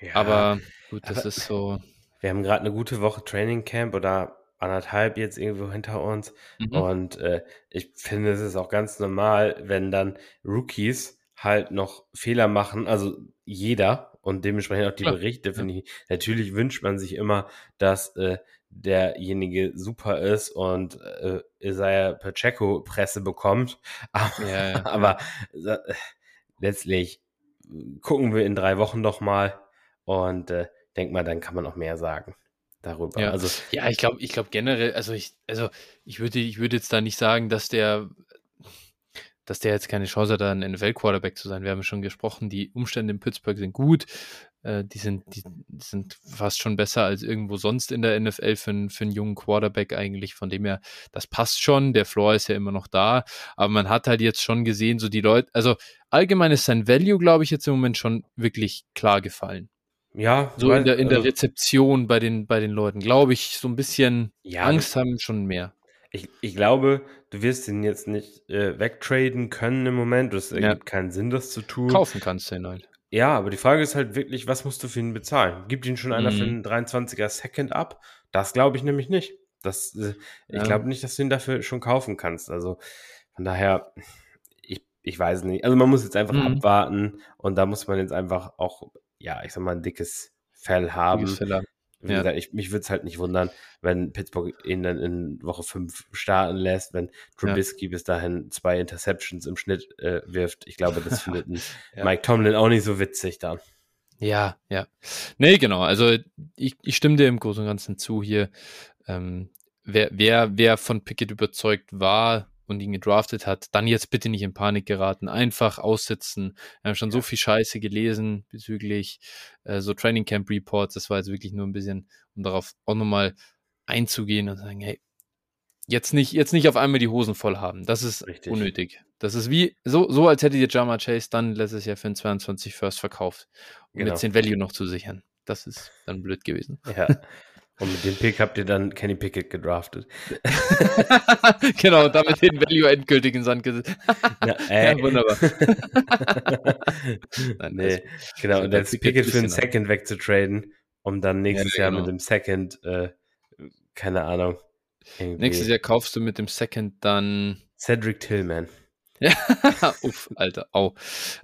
Ja, aber gut, das aber ist so. Wir haben gerade eine gute Woche Training Camp oder anderthalb jetzt irgendwo hinter uns. Mhm. Und äh, ich finde, es ist auch ganz normal, wenn dann Rookies halt noch Fehler machen, also jeder und dementsprechend auch die. Berichte, finde ich. Natürlich wünscht man sich immer, dass äh, derjenige super ist und äh, Isaiah Pacheco Presse bekommt. [LAUGHS] Aber, ja, ja, aber äh, letztlich gucken wir in drei Wochen noch mal und äh, denk mal, dann kann man auch mehr sagen darüber. Ja, also, ja ich glaube, ich glaube generell, also ich, also ich würde, ich würde jetzt da nicht sagen, dass der dass der jetzt keine Chance hat, ein NFL-Quarterback zu sein. Wir haben schon gesprochen, die Umstände in Pittsburgh sind gut. Äh, die, sind, die, die, sind fast schon besser als irgendwo sonst in der NFL für, für einen jungen Quarterback eigentlich. Von dem her, das passt schon. Der Floor ist ja immer noch da. Aber man hat halt jetzt schon gesehen, so die Leute, also allgemein ist sein Value, glaube ich, jetzt im Moment schon wirklich klar gefallen. Ja, so weil, in der, in der also Rezeption bei den, bei den Leuten, glaube ich, so ein bisschen ja, Angst haben schon mehr. Ich, ich glaube, du wirst ihn jetzt nicht äh, wegtraden können im Moment. Es ergibt ja. keinen Sinn, das zu tun. Kaufen kannst du ihn halt. Ja, aber die Frage ist halt wirklich, was musst du für ihn bezahlen? Gibt ihn schon einer mhm. für einen 23er Second ab? Das glaube ich nämlich nicht. Das, äh. Ich glaube nicht, dass du ihn dafür schon kaufen kannst. Also von daher, ich, ich weiß nicht. Also man muss jetzt einfach mhm. abwarten und da muss man jetzt einfach auch, ja, ich sag mal, ein dickes Fell haben. Dickes Fell haben. Wie ja. gesagt, ich, mich würde es halt nicht wundern, wenn Pittsburgh ihn dann in Woche 5 starten lässt, wenn Trubisky ja. bis dahin zwei Interceptions im Schnitt äh, wirft. Ich glaube, das [LAUGHS] findet ja. Mike Tomlin auch nicht so witzig dann. Ja, ja. Nee, genau. Also ich, ich stimme dir im Großen und Ganzen zu hier. Ähm, wer, wer, wer von Pickett überzeugt war, und ihn gedraftet hat, dann jetzt bitte nicht in Panik geraten, einfach aussitzen. Wir haben schon ja. so viel Scheiße gelesen bezüglich äh, so Training Camp Reports. Das war jetzt wirklich nur ein bisschen, um darauf auch nochmal einzugehen und sagen, hey, jetzt nicht, jetzt nicht auf einmal die Hosen voll haben. Das ist Richtig. unnötig. Das ist wie, so, so als hätte ihr Jama Chase dann letztes Jahr für ein 22 First verkauft, um genau. jetzt den Value noch zu sichern. Das ist dann blöd gewesen. Ja. [LAUGHS] Und mit dem Pick habt ihr dann Kenny Pickett gedraftet. [LAUGHS] genau, damit den Value endgültig in Sand gesetzt. [LAUGHS] ja, äh. ja, wunderbar. [LAUGHS] Nein, nee, genau, und jetzt Pickett für einen Second wegzutraden, um dann nächstes ja, Jahr genau. mit dem Second, äh, keine Ahnung. Nächstes Jahr kaufst du mit dem Second dann Cedric Tillman. Ja, [LAUGHS] uff, Alter, au.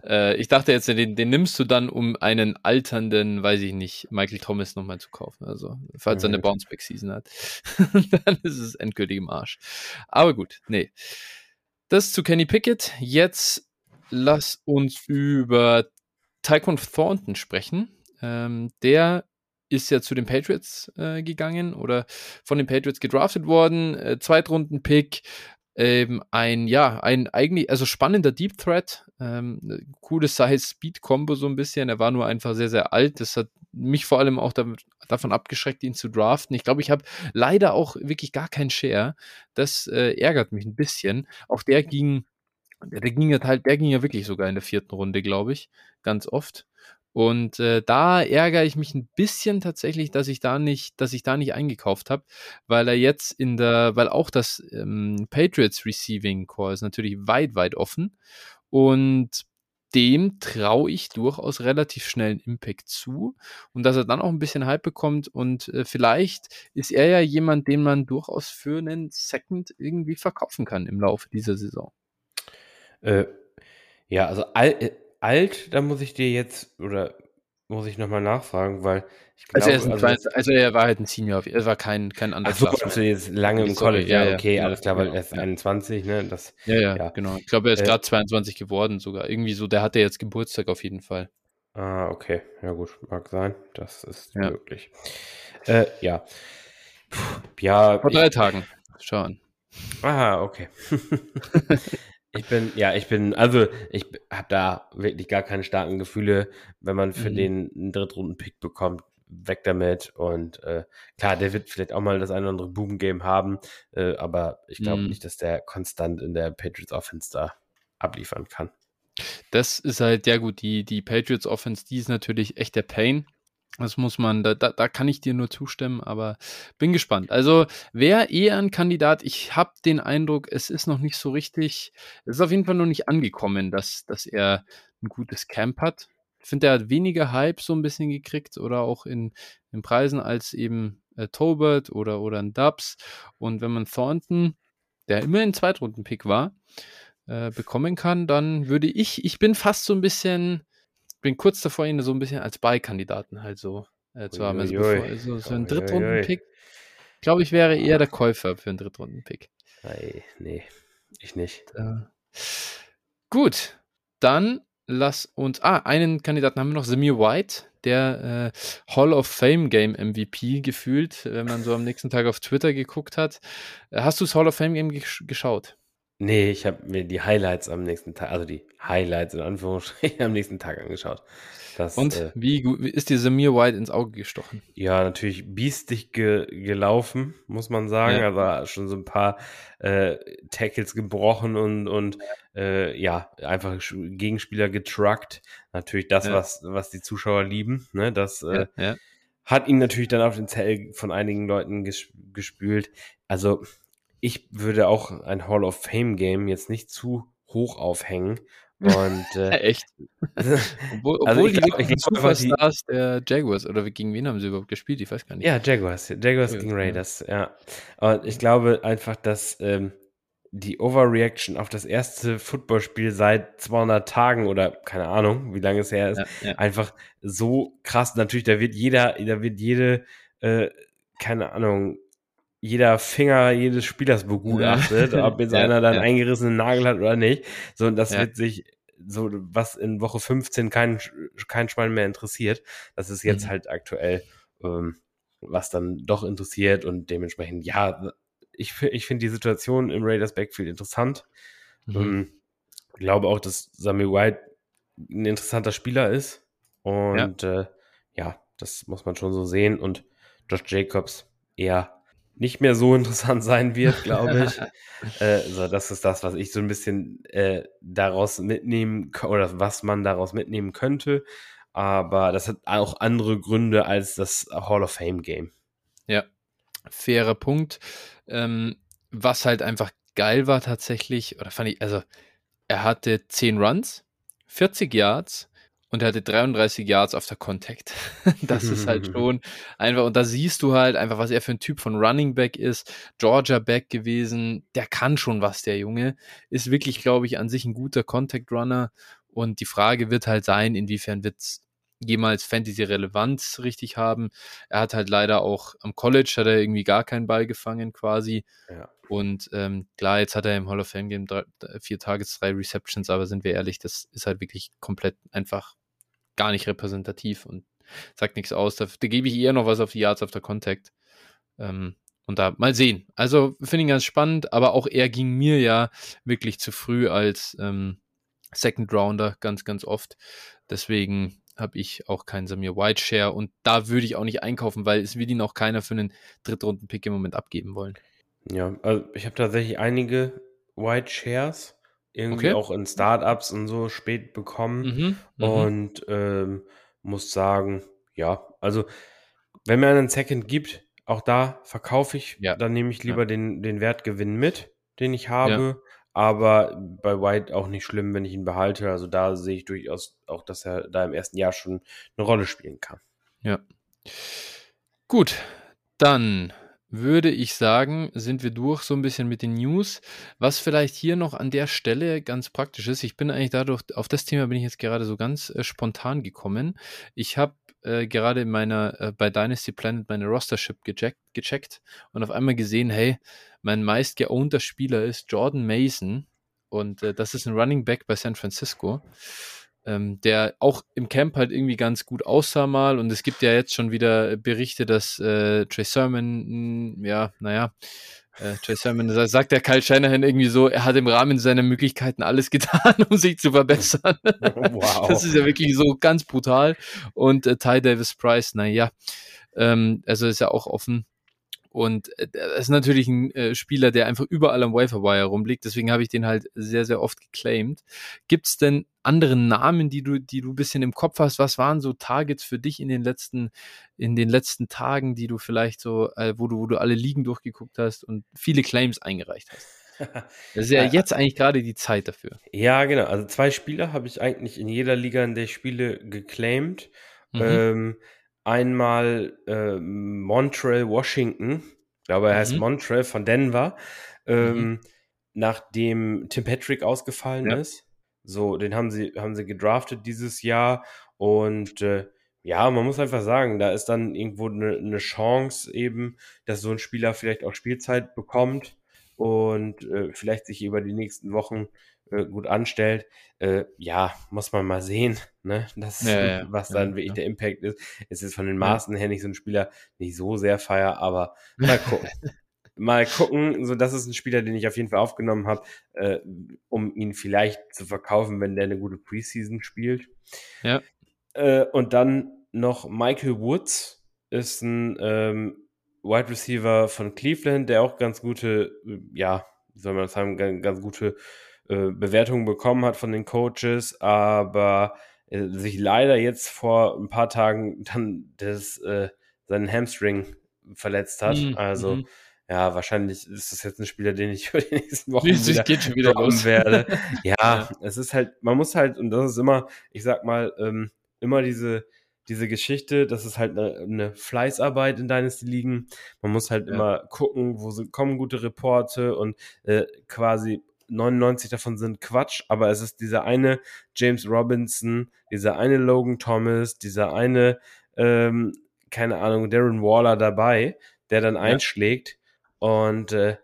Äh, ich dachte jetzt, den, den nimmst du dann, um einen alternden, weiß ich nicht, Michael Thomas nochmal zu kaufen. Also, falls er eine mhm. Bounceback-Season hat, [LAUGHS] dann ist es endgültig im Arsch. Aber gut, nee. Das zu Kenny Pickett. Jetzt lass uns über Tyquan Thornton sprechen. Ähm, der ist ja zu den Patriots äh, gegangen oder von den Patriots gedraftet worden. Äh, Zweitrunden-Pick, ähm, ein, ja, ein eigentlich, also spannender Deep Threat, ähm, cooles Size-Speed-Combo so ein bisschen. Er war nur einfach sehr, sehr alt. Das hat mich vor allem auch damit, davon abgeschreckt, ihn zu draften. Ich glaube, ich habe leider auch wirklich gar keinen Share. Das äh, ärgert mich ein bisschen. Auch der ging, der, der ging ja halt, der ging ja wirklich sogar in der vierten Runde, glaube ich, ganz oft. Und äh, da ärgere ich mich ein bisschen tatsächlich, dass ich da nicht, dass ich da nicht eingekauft habe, weil er jetzt in der, weil auch das ähm, Patriots Receiving Core ist natürlich weit, weit offen. Und dem traue ich durchaus relativ schnellen Impact zu und dass er dann auch ein bisschen Hype bekommt und äh, vielleicht ist er ja jemand, den man durchaus für einen Second irgendwie verkaufen kann im Laufe dieser Saison. Äh, ja, also all, äh, alt, da muss ich dir jetzt, oder muss ich nochmal nachfragen, weil ich glaube, also, er also, also, er war halt ein Senior, er war kein, kein anderer Ach so, also jetzt lange im College, ja, okay, ja, alles klar, weil er ist 21, ne, das. Ja, ja, ja. genau. Ich glaube, er ist äh, gerade 22 geworden sogar, irgendwie so, der hatte jetzt Geburtstag auf jeden Fall. Ah, okay, ja gut, mag sein, das ist ja. möglich. Äh, ja. Puh, ja. Vor drei ich, Tagen, schauen. Aha, okay. [LAUGHS] [LAUGHS] Ich bin, ja, ich bin, also ich habe da wirklich gar keine starken Gefühle, wenn man für mhm. den einen Drittrunden-Pick bekommt, weg damit. Und äh, klar, der wird vielleicht auch mal das eine oder andere Boom-Game haben, äh, aber ich glaube mhm. nicht, dass der konstant in der Patriots Offense da abliefern kann. Das ist halt, ja gut, die, die Patriots Offense, die ist natürlich echt der Pain. Das muss man, da, da, da kann ich dir nur zustimmen, aber bin gespannt. Also wer eher ein Kandidat, ich habe den Eindruck, es ist noch nicht so richtig, es ist auf jeden Fall noch nicht angekommen, dass, dass er ein gutes Camp hat. Ich finde, er hat weniger Hype so ein bisschen gekriegt oder auch in, in Preisen als eben äh, Tobert oder, oder ein Dubs. Und wenn man Thornton, der immer ein Zweitrunden-Pick war, äh, bekommen kann, dann würde ich, ich bin fast so ein bisschen, bin kurz davor, ihn so ein bisschen als Beikandidaten halt so äh, zu haben. Also, bevor, also so ein Drittrunden-Pick, glaube ich, wäre eher der Käufer für einen Drittrunden-Pick. Nee, ich nicht. Äh, gut, dann lass uns. Ah, einen Kandidaten haben wir noch, Samir White, der äh, Hall of Fame Game MVP gefühlt, wenn man so am nächsten Tag auf Twitter geguckt hat. Äh, hast du das Hall of Fame Game gesch geschaut? Nee, ich habe mir die Highlights am nächsten Tag, also die Highlights in Anführungsstrichen [LAUGHS] am nächsten Tag angeschaut. Das, Und äh, wie, wie ist dir Samir White ins Auge gestochen? Ja, natürlich biestig ge gelaufen, muss man sagen. Ja. Also schon so ein paar äh, Tackles gebrochen und, und äh, ja, einfach Gegenspieler getruckt. Natürlich das, ja. was, was die Zuschauer lieben. Ne? Das äh, ja, hat ihn natürlich dann auf den Zell von einigen Leuten ges gespült. Also ich würde auch ein Hall of Fame Game jetzt nicht zu hoch aufhängen. [LAUGHS] Und äh, echt. [LAUGHS] obwohl, also obwohl ich glaub, die, ich Superstars die, der Jaguars oder gegen wen haben sie überhaupt gespielt? Ich weiß gar nicht. Ja, Jaguars, Jaguars ja, gegen Raiders, ja. ja. Und ich glaube einfach, dass ähm, die Overreaction auf das erste Footballspiel seit 200 Tagen oder keine Ahnung, wie lange es her ist, ja, einfach so krass. Natürlich, da wird jeder, da wird jede, äh, keine Ahnung, jeder Finger jedes Spielers begutachtet, ob jetzt [LAUGHS] ja, einer dann ja. eingerissenen Nagel hat oder nicht. So, und das ja. wird sich so, was in Woche 15 kein, kein Schwein mehr interessiert. Das ist jetzt mhm. halt aktuell, ähm, was dann doch interessiert und dementsprechend, ja, ich, ich finde die Situation im Raiders Backfield interessant. Mhm. Ähm, glaube auch, dass Samuel White ein interessanter Spieler ist. Und ja. Äh, ja, das muss man schon so sehen. Und Josh Jacobs eher nicht mehr so [LAUGHS] interessant sein wird, glaube ich. [LAUGHS] äh, so, das ist das, was ich so ein bisschen äh, daraus mitnehmen oder was man daraus mitnehmen könnte. Aber das hat auch andere Gründe als das Hall of Fame Game. Ja, fairer Punkt. Ähm, was halt einfach geil war tatsächlich, oder fand ich, also er hatte 10 Runs, 40 Yards, und er hatte 33 Yards auf der Contact. [LAUGHS] das ist halt [LAUGHS] schon einfach, und da siehst du halt einfach, was er für ein Typ von Running Back ist. Georgia Back gewesen, der kann schon was, der Junge. Ist wirklich, glaube ich, an sich ein guter Contact Runner. Und die Frage wird halt sein, inwiefern wird es jemals Fantasy-Relevanz richtig haben. Er hat halt leider auch am College hat er irgendwie gar keinen Ball gefangen quasi. Ja. Und ähm, klar, jetzt hat er im Hall of Fame Game drei, vier Tages, drei Receptions, aber sind wir ehrlich, das ist halt wirklich komplett einfach gar nicht repräsentativ und sagt nichts aus. Da, da gebe ich eher noch was auf die Yards auf der Contact. Ähm, und da mal sehen. Also finde ich ganz spannend, aber auch er ging mir ja wirklich zu früh als ähm, Second Rounder ganz, ganz oft. Deswegen habe ich auch keinen Samir White Share und da würde ich auch nicht einkaufen, weil es will ihn auch keiner für einen Drittrunden-Pick im Moment abgeben wollen. Ja, also ich habe tatsächlich einige White Shares irgendwie Okay. auch in Startups und so spät bekommen Mhm, mhm. und ähm, muss sagen, ja, also wenn mir einen Second gibt, auch da verkaufe ich, Ja, dann nehme ich ja. lieber den, den Wertgewinn mit, den ich habe. Aber bei White auch nicht schlimm, wenn ich ihn behalte. Also da sehe ich durchaus auch, dass er da im ersten Jahr schon eine Rolle spielen kann. Ja. Gut, dann würde ich sagen, sind wir durch so ein bisschen mit den News. Was vielleicht hier noch an der Stelle ganz praktisch ist, ich bin eigentlich dadurch, auf das Thema bin ich jetzt gerade so ganz äh, spontan gekommen. Ich habe äh, gerade in meiner, äh, bei Dynasty Planet meine Rostership gecheckt, gecheckt und auf einmal gesehen, hey, mein meist geownter Spieler ist Jordan Mason und äh, das ist ein Running Back bei San Francisco ähm, der auch im Camp halt irgendwie ganz gut aussah mal. Und es gibt ja jetzt schon wieder Berichte, dass äh, Trey Sermon, mh, ja, naja, äh, Trey Sermon, sagt der Kyle Shanahan irgendwie so, er hat im Rahmen seiner Möglichkeiten alles [LAUGHS] getan, um sich zu verbessern. [LAUGHS] Wow. Das ist ja wirklich so ganz brutal. Und äh, Ty Davis Price, naja, ähm, also ist ja auch offen. Und äh, das ist natürlich ein äh, Spieler, der einfach überall am Wire rumliegt. Deswegen habe ich den halt sehr, sehr oft geclaimed. Gibt es denn andere Namen, die du, die du ein bisschen im Kopf hast? Was waren so Targets für dich in den letzten, in den letzten Tagen, die du vielleicht so, äh, wo du, wo du alle Ligen durchgeguckt hast und viele Claims eingereicht hast? [LAUGHS] Das ist ja jetzt eigentlich gerade die Zeit dafür. Ja, genau. Also zwei Spieler habe ich eigentlich in jeder Liga, in der ich spiele, geclaimed. Mhm. Ähm, einmal äh, Montreal Washington, ich glaube, er heißt Mhm. Montreal von Denver, ähm, nachdem Tim Patrick ausgefallen Ja. ist. So, den haben sie, haben sie gedraftet dieses Jahr und äh, ja, man muss einfach sagen, da ist dann irgendwo eine, eine Chance eben, dass so ein Spieler vielleicht auch Spielzeit bekommt und äh, vielleicht sich über die nächsten Wochen äh, gut anstellt. Äh, ja, muss man mal sehen, ne? Das, Ja, ja, [LAUGHS] was ja, dann wirklich ja. der Impact ist. Es ist von den. Maßen her nicht so ein Spieler, nicht so sehr feier, aber mal [LAUGHS] gucken. mal gucken, so das ist ein Spieler, den ich auf jeden Fall aufgenommen habe, äh, um ihn vielleicht zu verkaufen, wenn der eine gute Preseason spielt. Ja. Äh, und dann noch Michael Woods ist ein ähm, Wide Receiver von Cleveland, der auch ganz gute, äh, ja, wie soll man sagen, ganz gute äh, Bewertungen bekommen hat von den Coaches, aber äh, sich leider jetzt vor ein paar Tagen dann das, äh, seinen Hamstring verletzt hat. Mhm, Also mhm. ja, wahrscheinlich ist das jetzt ein Spieler, den ich [LAUGHS] für die nächsten Wochen Es wieder geht schon wieder los. werde. [LAUGHS] Ja, Ja. es ist halt, man muss halt, und das ist immer, ich sag mal, ähm, immer diese, diese Geschichte, das ist halt eine, eine Fleißarbeit in Dynasty liegen. Man muss halt Ja. immer gucken, wo sind, kommen gute Reporte und äh, quasi 99 davon sind Quatsch, aber es ist dieser eine James Robinson, dieser eine Logan Thomas, dieser eine, ähm, keine Ahnung, Darren Waller dabei, der dann einschlägt. Und äh,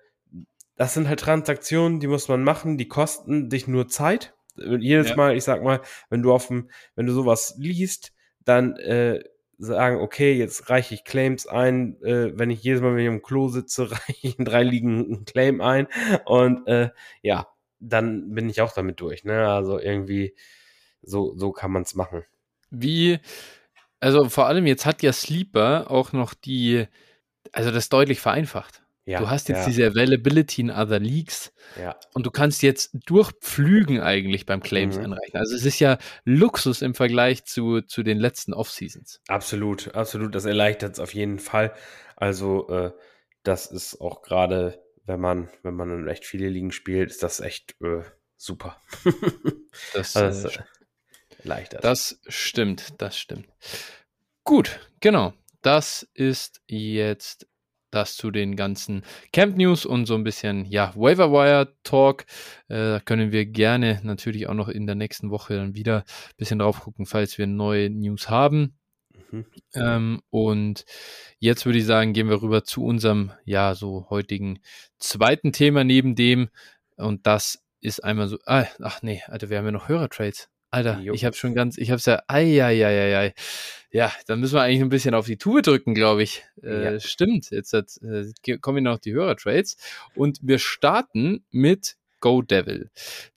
das sind halt Transaktionen, die muss man machen, die kosten dich nur Zeit. Jedes Ja. Mal, ich sag mal, wenn du auf dem, wenn du sowas liest, dann äh, sagen, okay, jetzt reiche ich Claims ein. Äh, wenn ich jedes Mal, wenn ich im Klo sitze, [LAUGHS] reiche ich in drei Ligen einen Claim ein. Und äh, ja, dann bin ich auch damit durch. Ne? Also irgendwie, so, so kann man es machen. Wie, also vor allem jetzt hat ja Sleeper auch noch die, also das deutlich vereinfacht. Ja, du hast jetzt ja, diese Availability in Other Leagues ja. und du kannst jetzt durchpflügen eigentlich beim Claims Mhm. einreichen. Also es ist ja Luxus im Vergleich zu, zu den letzten Off-Seasons. Absolut, absolut. Das erleichtert es auf jeden Fall. Also, äh, das ist auch gerade, wenn man, wenn man in echt viele Ligen spielt, ist das echt äh, super. [LAUGHS] Das, also, äh, das erleichtert. Das stimmt, das stimmt. Gut, genau. Das ist jetzt das zu den ganzen Camp News und so ein bisschen, ja, Waiver Wire Talk. Äh, da können wir gerne natürlich auch noch in der nächsten Woche dann wieder ein bisschen drauf gucken, falls wir neue News haben. Mhm. Ähm, und jetzt würde ich sagen, gehen wir rüber zu unserem, ja, so heutigen zweiten Thema neben dem. Und das ist einmal so, ah, ach nee, Alter, wir haben ja noch Hörertrades. Alter, Jo. ich habe schon ganz, ich hab's ja, ei, ei, ei, ei, ei. Ja, dann müssen wir eigentlich ein bisschen auf die Tube drücken, glaube ich. Äh, Ja. Stimmt, jetzt hat, äh, kommen noch die Hörertrades. Und wir starten mit Go Devil.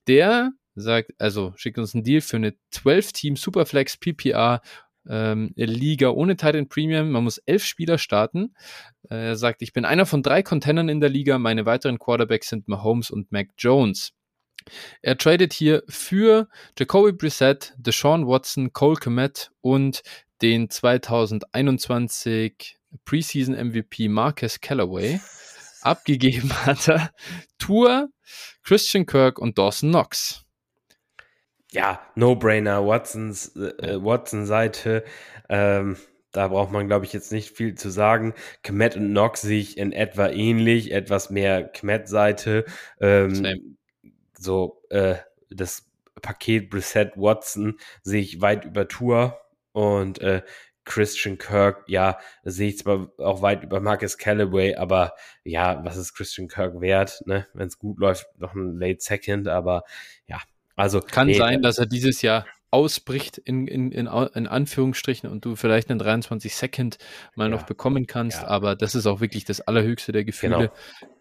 Der sagt, also schickt uns einen Deal für eine 12-Team Superflex PPR ähm, Liga ohne Titan Premium. Man muss elf Spieler starten. Äh, er sagt, ich bin einer von drei Containern in der Liga. Meine weiteren Quarterbacks sind Mahomes und Mac Jones. Er tradet hier für Jacoby Brissett, Deshaun Watson, Cole Komet und den 2021 Preseason MVP Marcus Callaway. [LAUGHS] Abgegeben hat er Tour, Christian Kirk und Dawson Knox. Ja, No-Brainer, Watsons, äh, Watson-Seite. Ähm, da braucht man, glaube ich, jetzt nicht viel zu sagen. Kmet und Knox sehe ich in etwa ähnlich, etwas mehr Kmet-Seite. Ähm, so, äh, das Paket Brissett Watson sehe ich weit über Tour und äh, Christian Kirk, ja, sehe ich zwar auch weit über Marcus Callaway, aber ja, was ist Christian Kirk wert? Ne? Wenn es gut läuft, noch ein Late Second, aber ja, also. Kann nee, sein, dass er dieses Jahr ausbricht in, in, in, in Anführungsstrichen und du vielleicht einen 23 Second mal ja, noch bekommen kannst, ja. aber das ist auch wirklich das allerhöchste der Gefühle. Genau.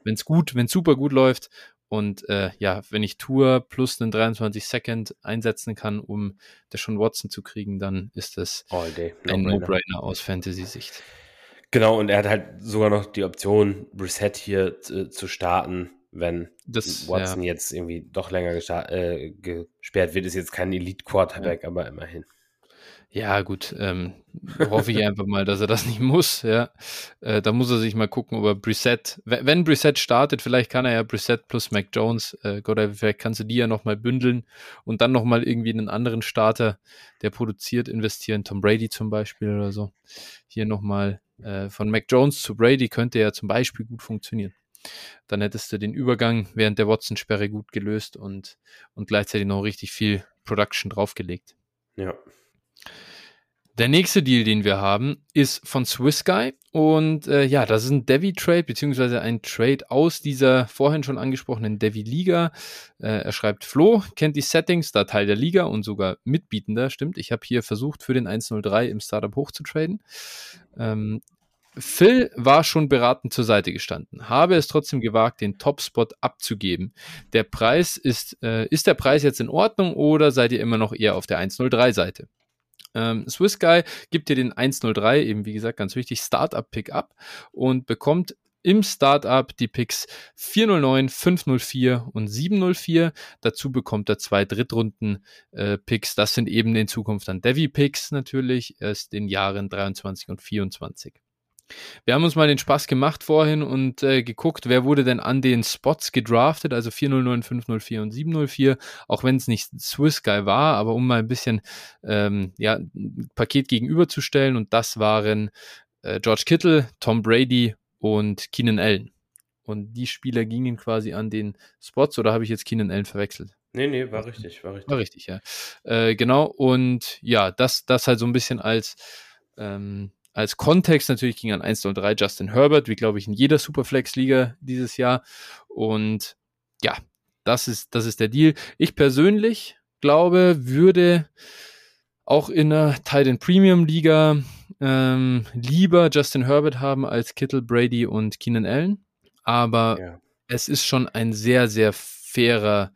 Wenn es gut, wenn super gut läuft und äh, ja, wenn ich Tour plus einen 23 Second einsetzen kann, um das schon Watson zu kriegen, dann ist das ein No-Brainer aus Fantasy-Sicht. Genau, und er hat halt sogar noch die Option, Reset hier zu, zu starten, wenn das, Watson ja. jetzt irgendwie doch länger äh, gesperrt wird. Ist jetzt kein Elite-Quarterback, ja. aber immerhin. Ja, gut, ähm, hoffe ich einfach mal, dass er das nicht muss, ja. Äh, da muss er sich mal gucken, ob er Brissett, wenn Brissett startet, vielleicht kann er ja Brissett plus Mac Jones, äh, Gott, vielleicht kannst du die ja nochmal bündeln und dann nochmal irgendwie einen anderen Starter, der produziert, investieren, Tom Brady zum Beispiel oder so. Hier nochmal äh, von Mac Jones zu Brady könnte ja zum Beispiel gut funktionieren. Dann hättest du den Übergang während der Watson-Sperre gut gelöst und, und gleichzeitig noch richtig viel Production draufgelegt. Ja. Der nächste Deal, den wir haben, ist von Swiss Guy. Und äh, ja, das ist ein Devi-Trade, beziehungsweise ein Trade aus dieser vorhin schon angesprochenen Devi-Liga. Äh, er schreibt, Flo kennt die Settings, da Teil der Liga und sogar Mitbietender, stimmt. Ich habe hier versucht, für den 103 im Startup hochzutraden. Ähm, Phil war schon beratend zur Seite gestanden, habe es trotzdem gewagt, den Top-Spot abzugeben. Der Preis ist, äh, ist der Preis jetzt in Ordnung oder seid ihr immer noch eher auf der 103-Seite? Ähm, Swiss Guy gibt dir den 103, eben wie gesagt, ganz wichtig, Startup-Pick ab und bekommt im Startup die Picks 409, 504 und 704. Dazu bekommt er zwei Drittrunden-Picks. Äh, das sind eben in Zukunft dann Devi-Picks natürlich, erst in Jahren 23 und 24. Wir haben uns mal den Spaß gemacht vorhin und äh, geguckt, wer wurde denn an den Spots gedraftet, also 409, 504 und 704, auch wenn es nicht Swiss Guy war, aber um mal ein bisschen ähm, ja, ein Paket gegenüberzustellen und das waren äh, George Kittle, Tom Brady und Keenan Allen. Und die Spieler gingen quasi an den Spots oder habe ich jetzt Keenan Allen verwechselt? Nee, nee, war richtig, war richtig. War richtig, ja. Äh, genau, und ja, das, das halt so ein bisschen als ähm, als Kontext natürlich ging an 1-0-3 Justin Herbert, wie glaube ich in jeder Superflex-Liga dieses Jahr. Und ja, das ist, das ist der Deal. Ich persönlich glaube, würde auch in einer Titan Premium Liga ähm, lieber Justin Herbert haben als Kittle, Brady und Keenan Allen. Aber ja. es ist schon ein sehr, sehr fairer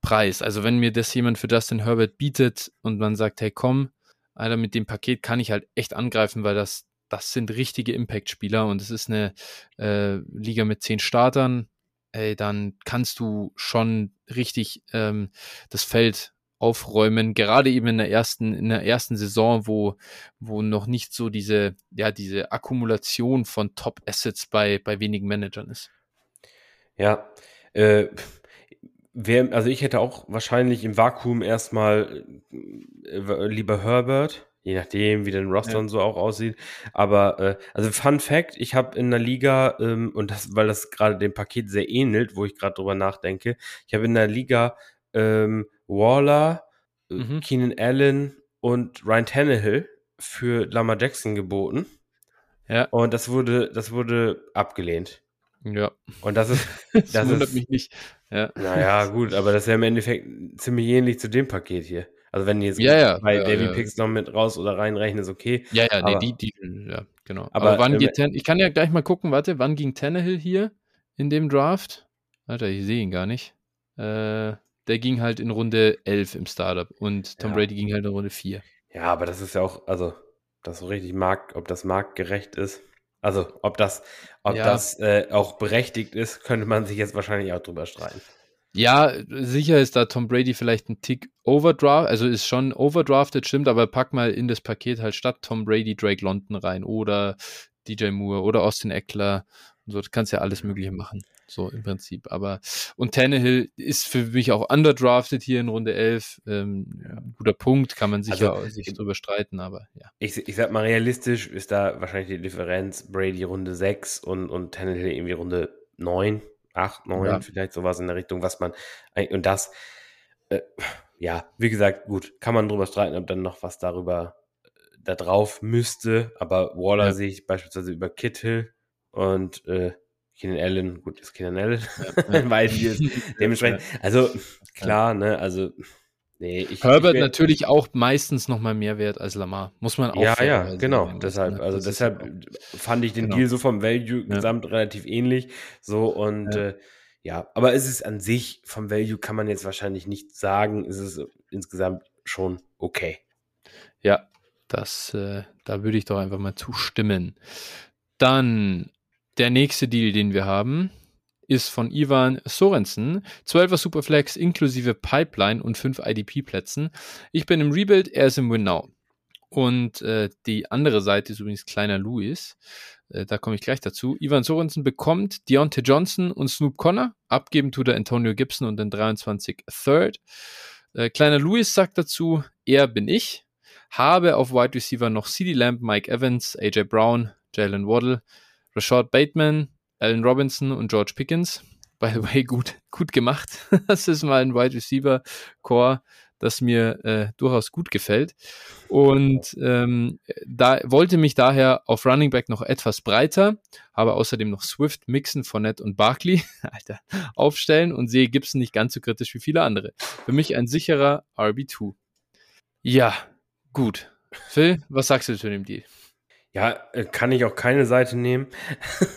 Preis. Also wenn mir das jemand für Justin Herbert bietet und man sagt, hey komm, Alter, mit dem Paket kann ich halt echt angreifen, weil das, das sind richtige Impact-Spieler und es ist eine äh, Liga mit zehn Startern. Ey, dann kannst du schon richtig ähm, das Feld aufräumen, gerade eben in der ersten, in der ersten Saison, wo, wo noch nicht so diese, ja, diese Akkumulation von Top-Assets bei, bei wenigen Managern ist. Ja, äh, Wer, also ich hätte auch wahrscheinlich im Vakuum erstmal äh, lieber Herbert, je nachdem, wie der Roster ja. und so auch aussieht. Aber äh, also Fun Fact: Ich habe in der Liga ähm, und das, weil das gerade dem Paket sehr ähnelt, wo ich gerade drüber nachdenke, ich habe in der Liga ähm, Waller, äh, mhm. Keenan Allen und Ryan Tannehill für Lama Jackson geboten. Ja. Und das wurde, das wurde abgelehnt. Ja. Und das ist. [LAUGHS] Das, das wundert ist, mich nicht. Ja. Naja, gut, aber das ist ja im Endeffekt ziemlich ähnlich zu dem Paket hier. Also wenn jetzt ja, ja, bei ja, Davy ja. Picks noch mit raus oder reinrechnen, ist okay. Ja, ja, aber, nee, die, die, ja, genau. Aber, aber wann geht Ten ich kann ja gleich mal gucken, warte, wann ging Tannehill hier in dem Draft? Alter, ich sehe ihn gar nicht. Äh, der ging halt in Runde 11 im Startup und Tom. Brady ging halt in Runde 4. Ja, aber das ist ja auch, also, das so richtig markt, ob das marktgerecht ist. Also, ob das, ob Ja. das äh, auch berechtigt ist, könnte man sich jetzt wahrscheinlich auch drüber streiten. Ja, sicher ist da Tom Brady vielleicht ein Tick overdraft, also ist schon overdrafted, stimmt, aber pack mal in das Paket halt statt Tom Brady Drake London rein oder DJ Moore oder Austin Eckler und so, du kannst ja alles Mögliche machen, so im Prinzip. Aber und Tannehill ist für mich auch underdrafted hier in Runde 11, ähm, Ja. guter Punkt, kann man sicher Also, sich drüber streiten, aber ja. Ich, ich sag mal, realistisch ist da wahrscheinlich die Differenz Brady Runde 6 und, und Tannehill irgendwie Runde 9, 8, 9, Ja. vielleicht sowas in der Richtung, was man eigentlich- und das, äh, ja, wie gesagt, gut, kann man drüber streiten, ob dann noch was darüber äh, da drauf müsste, aber Waller Ja. sehe ich beispielsweise über Kittle und äh, Keenan Allen, gut, ist Keenan Allen, Ja. [LAUGHS] weil die ist dementsprechend, also klar, ne, also nee, ich Herbert ich wär- natürlich auch meistens noch mal mehr wert als Lamar, muss man auch Ja, ja, fairerweise genau. sagen, Deshalb, also deshalb auch- fand ich den Genau. Deal so vom Value Ja. gesamt relativ ähnlich. So und Ja. äh, ja, aber es ist an sich vom Value kann man jetzt wahrscheinlich nicht sagen. Es ist insgesamt schon okay. Ja, das, äh, da würde ich doch einfach mal zustimmen. Dann der nächste Deal, den wir haben, ist von Ivan Sorensen. 12er Superflex inklusive Pipeline und 5 IDP-Plätzen. Ich bin im Rebuild, er ist im Win Now. Und äh, die andere Seite ist übrigens kleiner Louis. Äh, da komme ich gleich dazu. Ivan Sorensen bekommt Deontay Johnson und Snoop Connor. Abgeben tut er Antonio Gibson und den 23 Third. Äh, kleiner Louis sagt dazu, er bin ich. Habe auf Wide Receiver noch CD Lamb, Mike Evans, AJ Brown, Jalen Waddle, Rashad Bateman, Allen Robinson und George Pickens. By the way, gut, gut gemacht. [LAUGHS] Das ist mal ein Wide Receiver Core, das mir äh, durchaus gut gefällt. Und ähm, da wollte mich daher auf Running Back noch etwas breiter, habe außerdem noch Swift, Mixon, Fournette und Barkley [LAUGHS] Alter, aufstellen und sehe Gibson nicht ganz so kritisch wie viele andere. Für mich ein sicherer RB2. Ja, gut. Phil, was sagst du zu dem Deal? Ja, äh, kann ich auch keine Seite nehmen. [LAUGHS]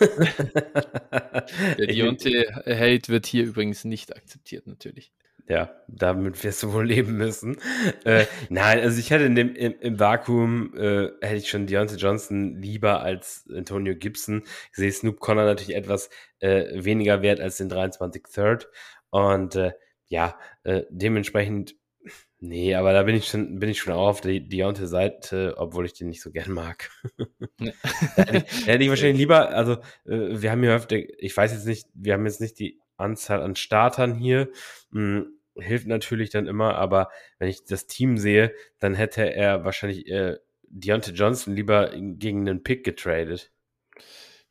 Der Deontay-Hate wird hier übrigens nicht akzeptiert, natürlich. Ja, damit wirst du wohl leben müssen. äh, nein, also ich hätte in dem, im, im Vakuum, äh, hätte ich schon Deontay Johnson lieber als Antonio Gibson. Ich sehe Snoop Connor natürlich etwas äh, weniger wert als den 23 Third. Und äh, ja, äh, dementsprechend, nee, aber da bin ich schon, bin ich schon auch auf der Deontay-Seite, obwohl ich den nicht so gern mag. [LAUGHS] Ja. Da hätte ich, da hätte ich wahrscheinlich [LAUGHS] lieber, also äh, wir haben hier öfter, ich weiß jetzt nicht, wir haben jetzt nicht die Anzahl an Startern hier. Hm, hilft natürlich dann immer, aber wenn ich das Team sehe, dann hätte er wahrscheinlich äh, Deontay Johnson lieber gegen einen Pick getradet.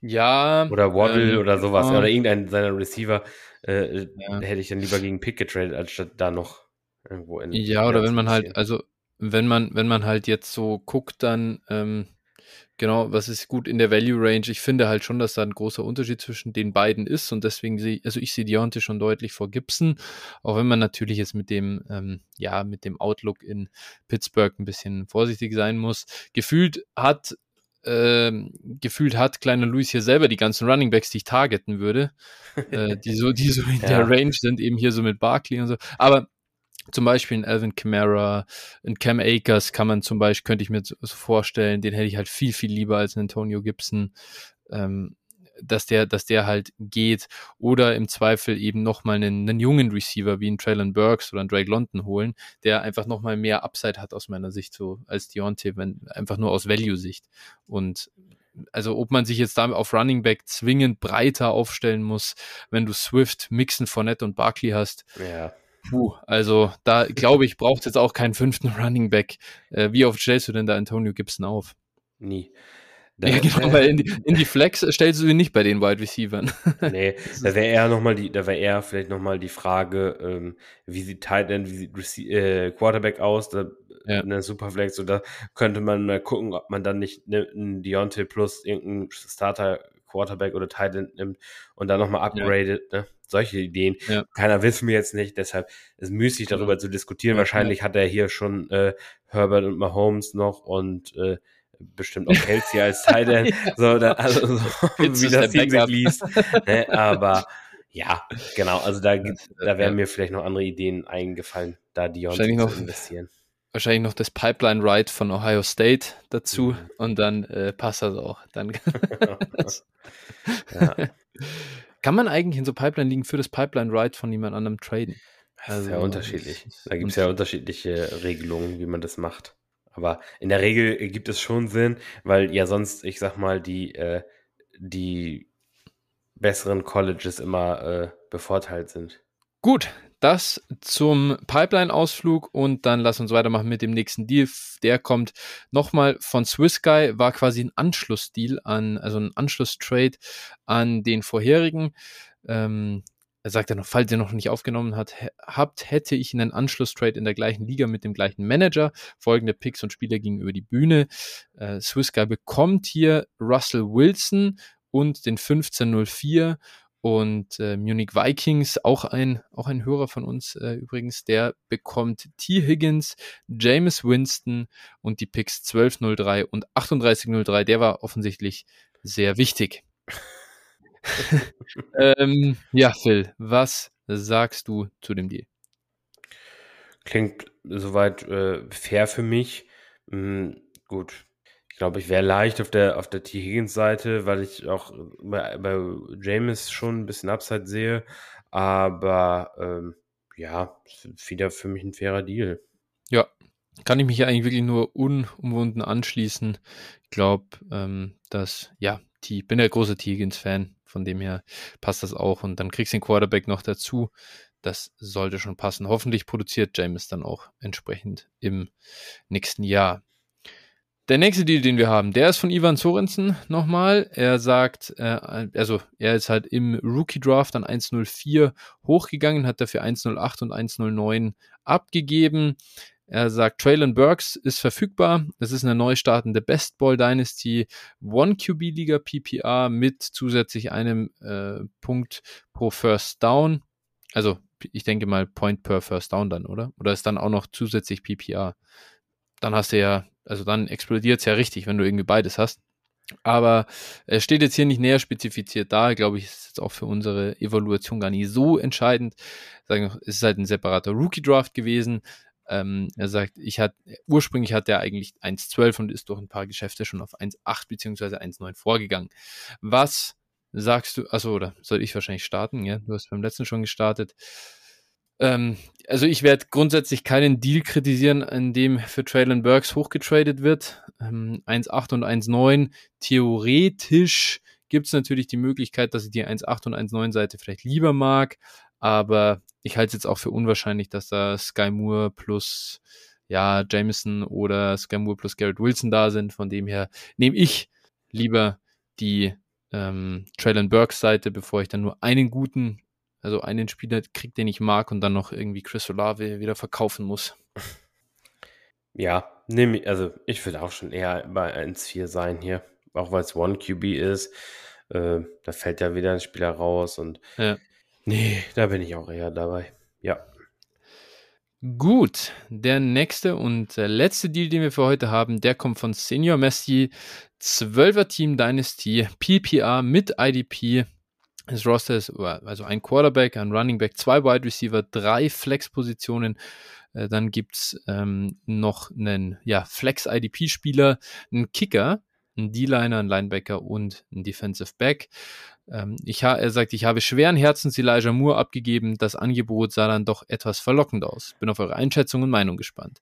Ja. Oder Waddle ähm, oder sowas. Oder irgendein seiner Receiver äh, Ja. hätte ich dann lieber gegen Pick getradet, anstatt da noch irgendwo in. Ja, oder wenn man halt, also wenn man, wenn man halt jetzt so guckt, dann ähm, genau, was ist gut in der Value Range? Ich finde halt schon, dass da ein großer Unterschied zwischen den beiden ist und deswegen sehe also ich sehe Deontay schon deutlich vor Gibson, auch wenn man natürlich jetzt mit dem, ähm, ja, mit dem Outlook in Pittsburgh ein bisschen vorsichtig sein muss. Gefühlt hat ähm, gefühlt hat kleiner Luis hier selber die ganzen Running Backs, die ich targeten würde, äh, [LAUGHS] die so, die so in Ja. der Range sind, eben hier so mit Barkley und so. Aber zum Beispiel ein Alvin Kamara, ein Cam Akers kann man zum Beispiel, könnte ich mir so vorstellen, den hätte ich halt viel, viel lieber als einen Antonio Gibson, ähm, dass der, dass der halt geht oder im Zweifel eben nochmal einen, einen jungen Receiver wie einen Traylon Burks oder einen Drake London holen, der einfach nochmal mehr Upside hat aus meiner Sicht so als Deontay, wenn, einfach nur aus Value-Sicht. Und also ob man sich jetzt da auf Running Back zwingend breiter aufstellen muss, wenn du Swift, Mixon, Fournette und Barkley hast, ja. Puh, also da glaube ich, braucht jetzt auch keinen fünften [LAUGHS] Running Back. Äh, wie oft stellst du denn da Antonio Gibson auf? Nie. ja, genau, weil in die, in die Flex stellst du ihn nicht bei den Wide Receivern. [LAUGHS] Nee, da wäre eher noch mal die, da wäre eher vielleicht nochmal die Frage, ähm, wie sieht Tight End, wie sieht Rece äh, Quarterback aus, da, Ja. in der Superflex, oder könnte man mal gucken, ob man dann nicht ne, einen Deontay plus irgendeinen Starter Quarterback oder Tight End nimmt und dann nochmal upgradet, ne? Solche Ideen. Ja. Keiner will es mir jetzt nicht, deshalb ist müßig darüber Genau. zu diskutieren. Ja, Wahrscheinlich hat er hier schon äh, Herbert und Mahomes noch und äh, bestimmt auch Kelsey als [LAUGHS] Tight End. So, da, also so, [LAUGHS] wie das Team sich liest. Ne? Aber [LAUGHS] Ja, genau. Also da, da wären ja. mir vielleicht noch andere Ideen eingefallen, da Wahrscheinlich zu noch- investieren. Wahrscheinlich noch das Pipeline Ride von Ohio State dazu Mhm. und dann äh, passt das auch. Dann [LAUGHS] ja, kann man eigentlich in so Pipeline liegen für das Pipeline Ride von jemand anderem traden? das ist ja Also, unterschiedlich. Da gibt es ja unterschiedliche Regelungen, wie man das macht. Aber in der Regel gibt es schon Sinn, weil ja sonst, ich sag mal, die, äh, die besseren Colleges immer äh, bevorteilt sind. Gut, das zum Pipeline-Ausflug und dann lass uns weitermachen mit dem nächsten Deal. Der kommt nochmal von Swiss Guy, war quasi ein Anschlussdeal an, also ein Anschlusstrade an den vorherigen. Ähm, er sagt ja noch, falls ihr noch nicht aufgenommen hat, habt, hätte ich einen Anschlusstrade in der gleichen Liga mit dem gleichen Manager. Folgende Picks und Spieler gingen über die Bühne. Äh, Swiss Guy bekommt hier Russell Wilson und den 1504 und äh, Munich Vikings, auch ein, auch ein Hörer von uns äh, übrigens, der bekommt T. Higgins, James Winston und die Picks 1203 und 3803. Der war offensichtlich sehr wichtig. [LAUGHS] ähm, ja, Phil, was sagst du zu dem Deal? Klingt soweit äh, fair für mich. Hm, gut. Ich glaube, ich wäre leicht auf der, auf der T. Higgins-Seite, weil ich auch bei, bei James schon ein bisschen Upside sehe. Aber ähm, ja, wieder für mich ein fairer Deal. Ja, kann ich mich ja eigentlich wirklich nur unumwunden anschließen. Ich glaube, ähm, dass, ja, T, bin der große T. Higgins-Fan, von dem her passt das auch. Und dann kriegst du den Quarterback noch dazu. Das sollte schon passen. Hoffentlich produziert James dann auch entsprechend im nächsten Jahr. Der nächste Deal, den wir haben, der ist von Ivan Sorensen nochmal. Er sagt, äh, also er ist halt im Rookie Draft an 1.04 hochgegangen, hat dafür 1.08 und 1.09 abgegeben. Er sagt, Traylon Burks ist verfügbar. Das ist eine neu startende Best Ball Dynasty One QB Liga PPR mit zusätzlich einem äh, Punkt pro First Down. Also ich denke mal Point per First Down dann, oder? Oder ist dann auch noch zusätzlich PPR? Dann hast du ja, also dann explodiert es ja richtig, wenn du irgendwie beides hast. Aber es steht jetzt hier nicht näher spezifiziert da. Glaube ich, ist jetzt auch für unsere Evaluation gar nicht so entscheidend. Es ist halt ein separater Rookie-Draft gewesen. Ähm, er sagt, ich hatte, ursprünglich hat er eigentlich 1,12 und ist durch ein paar Geschäfte schon auf 1,8 beziehungsweise 1,9 vorgegangen. Was sagst du, also oder soll ich wahrscheinlich starten? Ja, du hast beim letzten schon gestartet. Ähm, also ich werde grundsätzlich keinen Deal kritisieren, in dem für Traylon Burks hochgetradet wird. Ähm, 1,8 und 1,9. Theoretisch gibt es natürlich die Möglichkeit, dass ich die 1,8 und 1,9 Seite vielleicht lieber mag, aber ich halte es jetzt auch für unwahrscheinlich, dass da Sky Moore plus ja, Jameson oder Sky Moore plus Garrett Wilson da sind. Von dem her nehme ich lieber die ähm, Traylon Burks Seite, bevor ich dann nur einen guten, also einen Spieler kriege, den ich mag und dann noch irgendwie Chris Olave wieder verkaufen muss. Ja, nehme ich, also ich würde auch schon eher bei 1-4 sein hier, auch weil es One QB ist. Äh, da fällt ja wieder ein Spieler raus und Ja. nee, da bin ich auch eher dabei. Ja. Gut, der nächste und äh, letzte Deal, den wir für heute haben, der kommt von Senior Messi, 12er Team Dynasty, PPR mit IDP. Das Roster ist also ein Quarterback, ein Running Back, zwei Wide Receiver, drei Flex-Positionen. Äh, dann gibt's ähm, noch einen ja, Flex-IDP-Spieler, einen Kicker, einen D-Liner, einen Linebacker und einen Defensive Back. Ähm, ich er sagt, ich habe schweren Herzens Elijah Moore abgegeben. Das Angebot sah dann doch etwas verlockend aus. Bin auf eure Einschätzung und Meinung gespannt.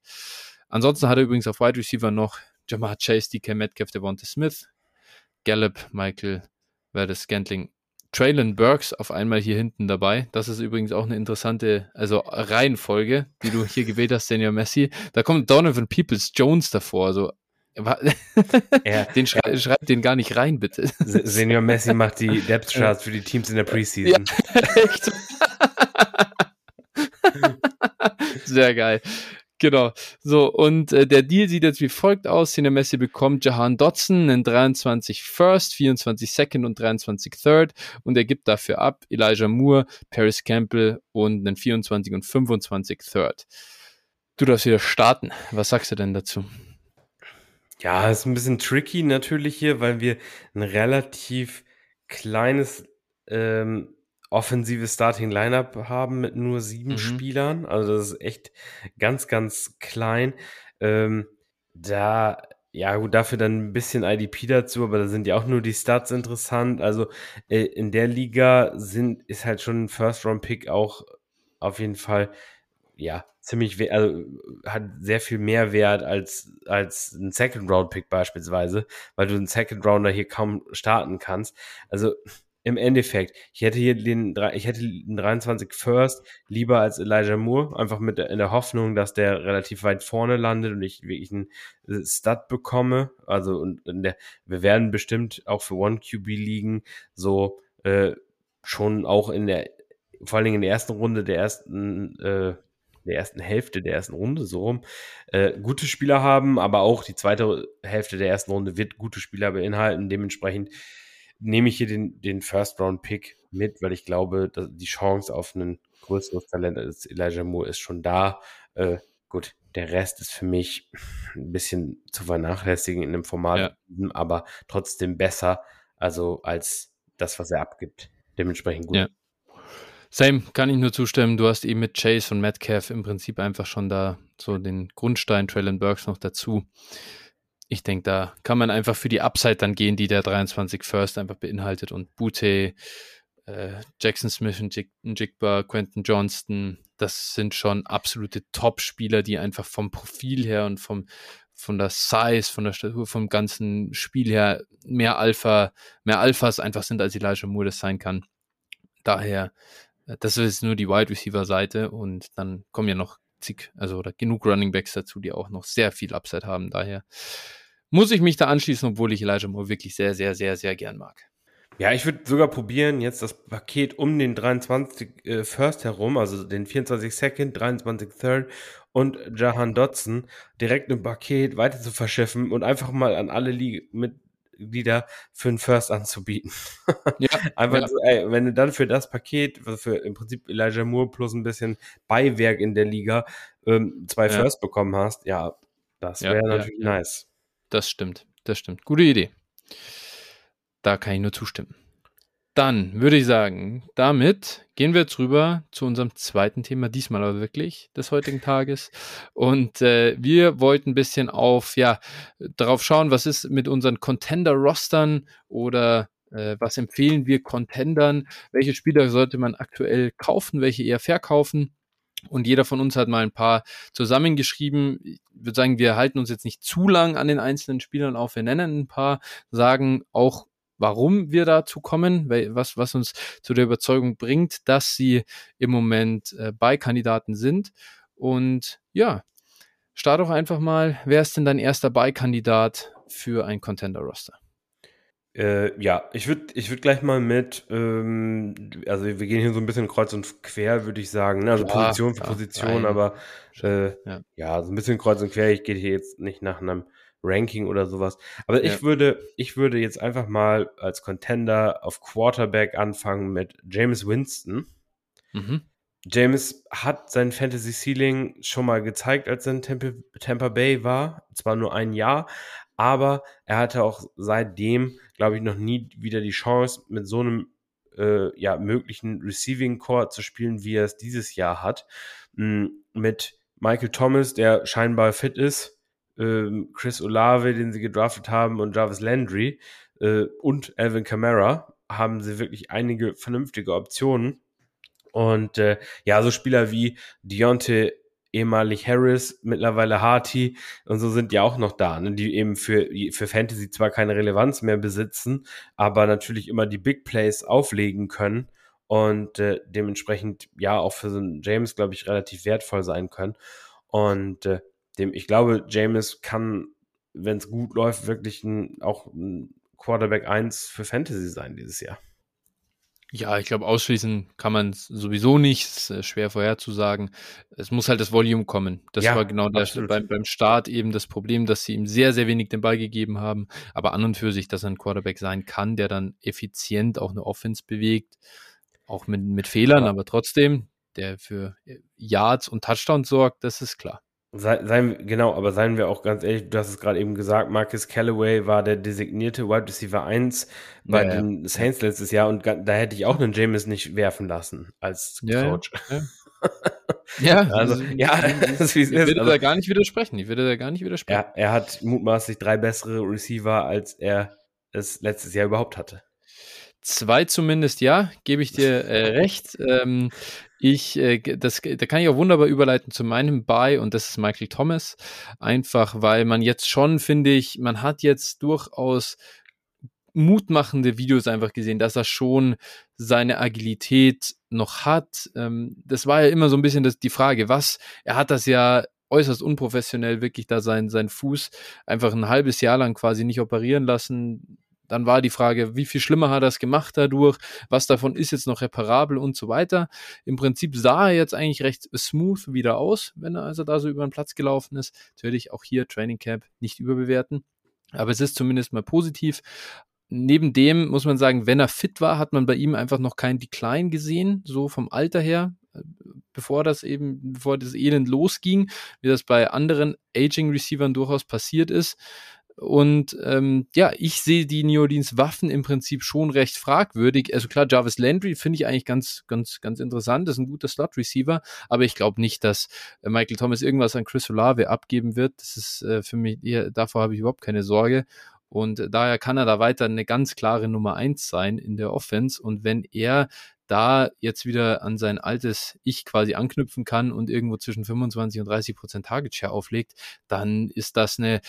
Ansonsten hat er übrigens auf Wide Receiver noch Jamar Chase, DK Metcalf, Devonta Smith, Gallup, Michael Verdes Scantling, Traylon Burks auf einmal hier hinten dabei. Das ist übrigens auch eine interessante, also Reihenfolge, die du hier gewählt hast, Senior Messi. Da kommt Donovan Peoples Jones davor. Also [LAUGHS] Er, den schrei er, schreibt den gar nicht rein, bitte. Senior Messi [LAUGHS] macht die Depth Charts für die Teams in der Preseason. Ja, [LAUGHS] echt. Sehr geil. Genau. So, und äh, der Deal sieht jetzt wie folgt aus. Senior Messi bekommt Jahan Dotson, einen 23 First, 24 Second und 23 Third und er gibt dafür ab Elijah Moore, Paris Campbell und einen 24 und 25 Third. Du darfst wieder starten. Was sagst du denn dazu? Ja, ist ein bisschen tricky natürlich hier, weil wir ein relativ kleines ähm, offensive Starting Lineup haben mit nur sieben mhm. Spielern. Also das ist echt ganz, ganz klein. Ähm, da, ja gut, dafür dann ein bisschen IDP dazu, aber da sind ja auch nur die Stats interessant. Also äh, in der Liga sind, ist halt schon ein First-Round-Pick auch auf jeden Fall, ja, ziemlich, also hat sehr viel mehr Wert als, als ein Second-Round-Pick beispielsweise, weil du einen Second-Rounder hier kaum starten kannst. Also im Endeffekt, ich hätte hier den, ich hätte den 23 First lieber als Elijah Moore, einfach mit in der Hoffnung, dass der relativ weit vorne landet und ich wirklich einen äh, Stud bekomme. Also und der, wir werden bestimmt auch für One QB liegen, so äh, schon auch in der, vor allen Dingen in der ersten Runde der ersten äh, der ersten Hälfte der ersten Runde, so rum, äh, gute Spieler haben, aber auch die zweite Hälfte der ersten Runde wird gute Spieler beinhalten. Dementsprechend nehme ich hier den, den First-Round-Pick mit, weil ich glaube, die Chance auf ein größeres Talent als Elijah Moore ist schon da. Äh, gut, der Rest ist für mich ein bisschen zu vernachlässigen in dem Format, ja. aber trotzdem besser, also als das, was er abgibt. Dementsprechend gut. Ja. Same, kann ich nur zustimmen. Du hast eben mit Chase und Metcalf im Prinzip einfach schon da so den Grundstein Traylon Burks noch dazu ich denke, da kann man einfach für die Upside dann gehen, die der 23 First einfach beinhaltet und Bute, äh, Jackson Smith und Jigba, Quentin Johnston, das sind schon absolute Top-Spieler, die einfach vom Profil her und vom, von der Size, von der Statur, vom ganzen Spiel her mehr Alpha, mehr Alphas einfach sind, als Elijah Moore das sein kann. Daher, äh, das ist nur die Wide Receiver Seite und dann kommen ja noch zig, also oder genug Running Backs dazu, die auch noch sehr viel Upside haben. Daher muss ich mich da anschließen, obwohl ich Elijah Moore wirklich sehr, sehr, sehr, sehr gern mag. Ja, ich würde sogar probieren, jetzt das Paket um den 23 äh, First herum, also den 24 Second, 23 Third und Jahan Dodson direkt im Paket weiter zu verschiffen und einfach mal an alle Mitglieder für einen First anzubieten. [LAUGHS] Ja, einfach ja. so, ey, wenn du dann für das Paket, also für im Prinzip Elijah Moore plus ein bisschen Beiwerk in der Liga, ähm, zwei ja. First bekommen hast, ja, das wäre natürlich nice. Das stimmt, das stimmt. Gute Idee. Da kann ich nur zustimmen. Dann würde ich sagen, damit gehen wir jetzt rüber zu unserem zweiten Thema, diesmal aber wirklich des heutigen Tages. Und äh, wir wollten ein bisschen auf, ja, darauf schauen, was ist mit unseren Contender-Rostern oder äh, was empfehlen wir Contendern? Welche Spieler sollte man aktuell kaufen, welche eher verkaufen? Und jeder von uns hat mal ein paar zusammengeschrieben. Ich würde sagen, wir halten uns jetzt nicht zu lang an den einzelnen Spielern auf. Wir nennen ein paar, sagen auch, warum wir dazu kommen, was, was uns zu der Überzeugung bringt, dass sie im Moment äh, Beikandidaten sind. Und ja, start doch einfach mal. Wer ist denn dein erster Beikandidat für ein Contender-Roster? Äh, ja, ich würde ich würd gleich mal mit, ähm, also wir gehen hier so ein bisschen kreuz und quer, würde ich sagen. Ne? Also ja, Position für ja, Position, aber äh, ja. ja, so ein bisschen kreuz und quer. Ich gehe hier jetzt nicht nach einem Ranking oder sowas. Aber ich würde, ich würde jetzt einfach mal als Contender auf Quarterback anfangen mit James Winston. Mhm. James hat sein Fantasy Ceiling schon mal gezeigt, als er in Tampa, Tampa Bay war. Zwar nur ein Jahr, aber er hatte auch seitdem, glaube ich, noch nie wieder die Chance, mit so einem äh, ja, möglichen Receiving Core zu spielen, wie er es dieses Jahr hat. Mhm, mit Michael Thomas, der scheinbar fit ist, ähm, Chris Olave, den sie gedraftet haben, und Jarvis Landry äh, und Alvin Kamara haben sie wirklich einige vernünftige Optionen. Und äh, ja, so Spieler wie Deontay ehemalig Harris, mittlerweile Harty und so sind ja auch noch da, ne, die eben für, für Fantasy zwar keine Relevanz mehr besitzen, aber natürlich immer die Big Plays auflegen können und äh, dementsprechend ja auch für so einen James, glaube ich, relativ wertvoll sein können. Und äh, dem, ich glaube, James kann, wenn es gut läuft, wirklich ein, auch ein Quarterback 1 für Fantasy sein dieses Jahr. Ja, ich glaube, ausschließen kann man es sowieso nicht. Es ist äh, schwer vorherzusagen. Es muss halt das Volume kommen. Das ja, war genau der, beim, beim Start eben das Problem, dass sie ihm sehr, sehr wenig den Ball gegeben haben. Aber an und für sich, dass er ein Quarterback sein kann, der dann effizient auch eine Offense bewegt. Auch mit, mit Fehlern, ja. aber trotzdem, der für äh, Yards und Touchdowns sorgt, das ist klar. Sei, seien, genau, aber seien wir auch ganz ehrlich, du hast es gerade eben gesagt, Marcus Callaway war der designierte Wide Receiver 1 bei Ja, ja. den Saints letztes Jahr und da hätte ich auch einen James nicht werfen lassen als Ja, ja. Coach. Ja, [LAUGHS] ja Also, ja, [LAUGHS] das ist wie es ich würde Also, da gar nicht widersprechen. Ich würde da gar nicht widersprechen. er, er hat mutmaßlich drei bessere Receiver, als er es letztes Jahr überhaupt hatte. Zwei zumindest, ja, gebe ich dir äh, recht. Ähm, ich, äh, das, da kann ich auch wunderbar überleiten zu meinem Buy und das ist Michael Thomas. Einfach, weil man jetzt schon, finde ich, man hat jetzt durchaus mutmachende Videos einfach gesehen, dass er schon seine Agilität noch hat. Ähm, das war ja immer so ein bisschen das, die Frage, was, er hat das ja äußerst unprofessionell wirklich da sein, sein Fuß einfach ein halbes Jahr lang quasi nicht operieren lassen. Dann war die Frage, wie viel schlimmer hat er es gemacht dadurch? Was davon ist jetzt noch reparabel und so weiter? Im Prinzip sah er jetzt eigentlich recht smooth wieder aus, wenn er also da so über den Platz gelaufen ist. Natürlich auch hier Training Camp nicht überbewerten. Aber es ist zumindest mal positiv. Neben dem muss man sagen, wenn er fit war, hat man bei ihm einfach noch keinen Decline gesehen, so vom Alter her, bevor das eben, bevor das Elend losging, wie das bei anderen Aging-Receivern durchaus passiert ist. Und ähm, ja, ich sehe die New Orleans Waffen im Prinzip schon recht fragwürdig. Also klar, Jarvis Landry finde ich eigentlich ganz, ganz, ganz interessant. Das ist ein guter Slot-Receiver, aber ich glaube nicht, dass äh, Michael Thomas irgendwas an Chris Olave abgeben wird. Das ist äh, für mich, eher, davor habe ich überhaupt keine Sorge. Und daher kann er da weiter eine ganz klare Nummer eins sein in der Offense. Und wenn er da jetzt wieder an sein altes Ich quasi anknüpfen kann und irgendwo zwischen 25 und 30 Prozent Target Share auflegt, dann ist das eine,